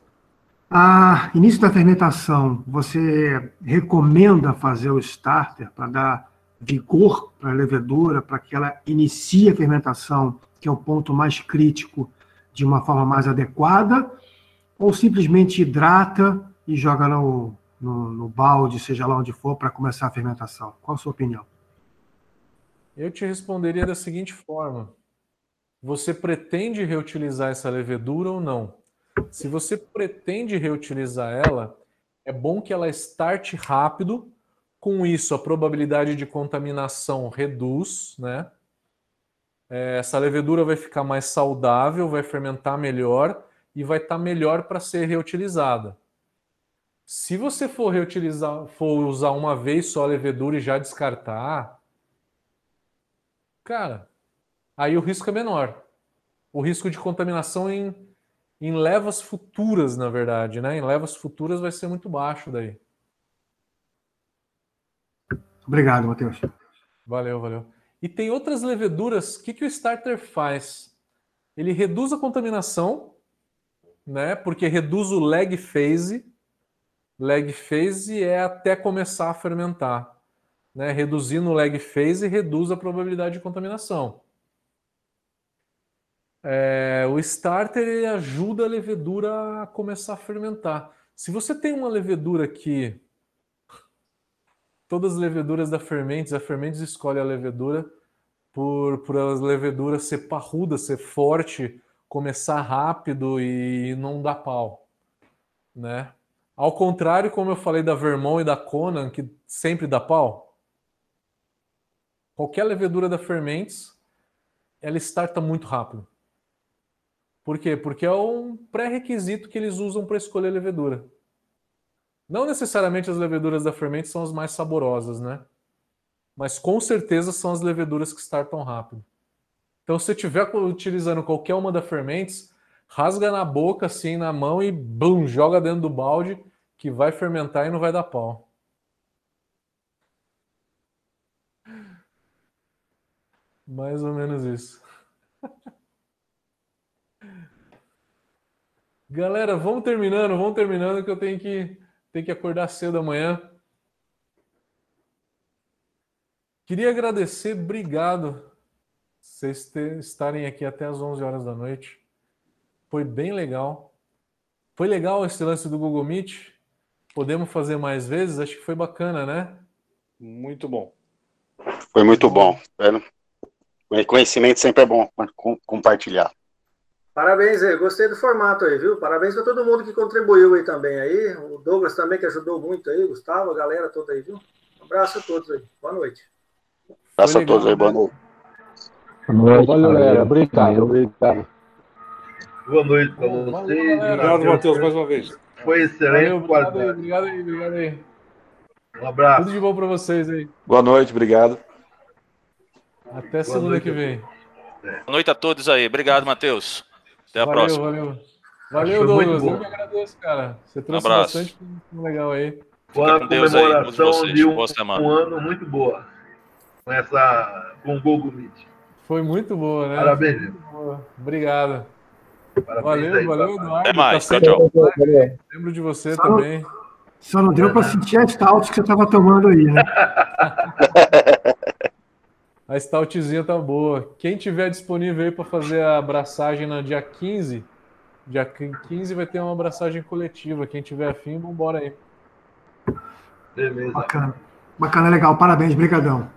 A início da fermentação, você recomenda fazer o starter para dar vigor para a levedura, para que ela inicie a fermentação, que é o ponto mais crítico, de uma forma mais adequada, ou simplesmente hidrata e joga no, no, no balde, seja lá onde for, para começar a fermentação? Qual a sua opinião? Eu te responderia da seguinte forma: você pretende reutilizar essa levedura ou não? Se você pretende reutilizar ela, é bom que ela starte rápido. Com isso, a probabilidade de contaminação reduz, né? É, essa levedura vai ficar mais saudável, vai fermentar melhor e vai estar tá melhor para ser reutilizada. Se você for reutilizar, for usar uma vez só a levedura e já descartar, cara, aí o risco é menor. O risco de contaminação em em levas futuras, na verdade, né? Em levas futuras vai ser muito baixo daí. Obrigado, Matheus. Valeu, valeu. E tem outras leveduras. O que, que o starter faz? Ele reduz a contaminação, né? Porque reduz o lag phase. Lag phase é até começar a fermentar. Né? Reduzindo o lag phase, reduz a probabilidade de contaminação. É, o starter ele ajuda a levedura a começar a fermentar. Se você tem uma levedura que todas as leveduras da Fermentes, a Fermentes escolhe a levedura por, por a levedura ser parruda, ser forte, começar rápido e não dar pau, né? Ao contrário, como eu falei da Vermont e da Conan, que sempre dá pau, qualquer levedura da Fermentes, ela starta muito rápido. Por quê? Porque é um pré-requisito que eles usam para escolher levedura. Não necessariamente as leveduras da fermento são as mais saborosas, né? Mas com certeza são as leveduras que startam rápido. Então, se você estiver utilizando qualquer uma da fermentes, rasga na boca, assim, na mão e blum, joga dentro do balde que vai fermentar e não vai dar pau. Mais ou menos isso. Galera, vamos terminando, vamos terminando que eu tenho que, tenho que acordar cedo amanhã. Queria agradecer, obrigado vocês estarem aqui até as 11 horas da noite. Foi bem legal. Foi legal esse lance do Google Meet. Podemos fazer mais vezes? Acho que foi bacana, né? Muito bom. Foi muito bom. Conhecimento sempre é bom compartilhar. Parabéns aí, gostei do formato aí, viu? Parabéns para todo mundo que contribuiu aí também aí. O Douglas também que ajudou muito aí, Gustavo, a galera toda aí, viu? Um abraço a todos aí. Boa noite. Abraço a todos aí, boa noite. Boa noite, Valeu, galera. Obrigado, obrigado. Boa noite para vocês. Obrigado, Matheus, mais uma vez. Foi excelente. Valeu, obrigado, aí, obrigado aí, obrigado aí. Um abraço. Tudo de bom para vocês aí. Boa noite, obrigado. Até segunda que vem. Boa noite a todos aí. Obrigado, Matheus. Até a valeu, próxima. Valeu, valeu. Douglas. Eu que agradeço, cara. Você trouxe um bastante legal aí. Foi uma comemoração aí, de um, um, ano muito boa. Com essa. com o Google Meet. Foi muito boa, né? Parabéns. Muito boa. Obrigado. Parabéns valeu, aí, valeu, Eduardo. Até mais. Tá tchau, tchau. Lembro de você só também. Não, só não deu para sentir a stout que você estava tomando aí, né? A stoutzinha tá boa. Quem tiver disponível aí para fazer a abraçagem no dia 15, dia 15 vai ter uma abraçagem coletiva. Quem tiver afim, vambora aí. Beleza. Bacana. Bacana, legal. Parabéns, brigadão.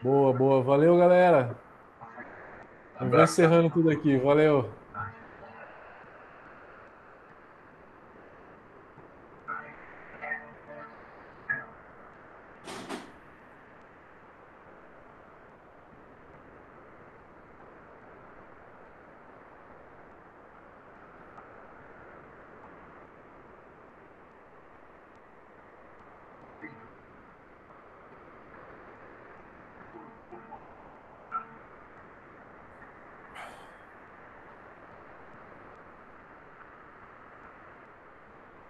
Boa, boa. Valeu, galera. Vamos encerrando tudo aqui. Valeu.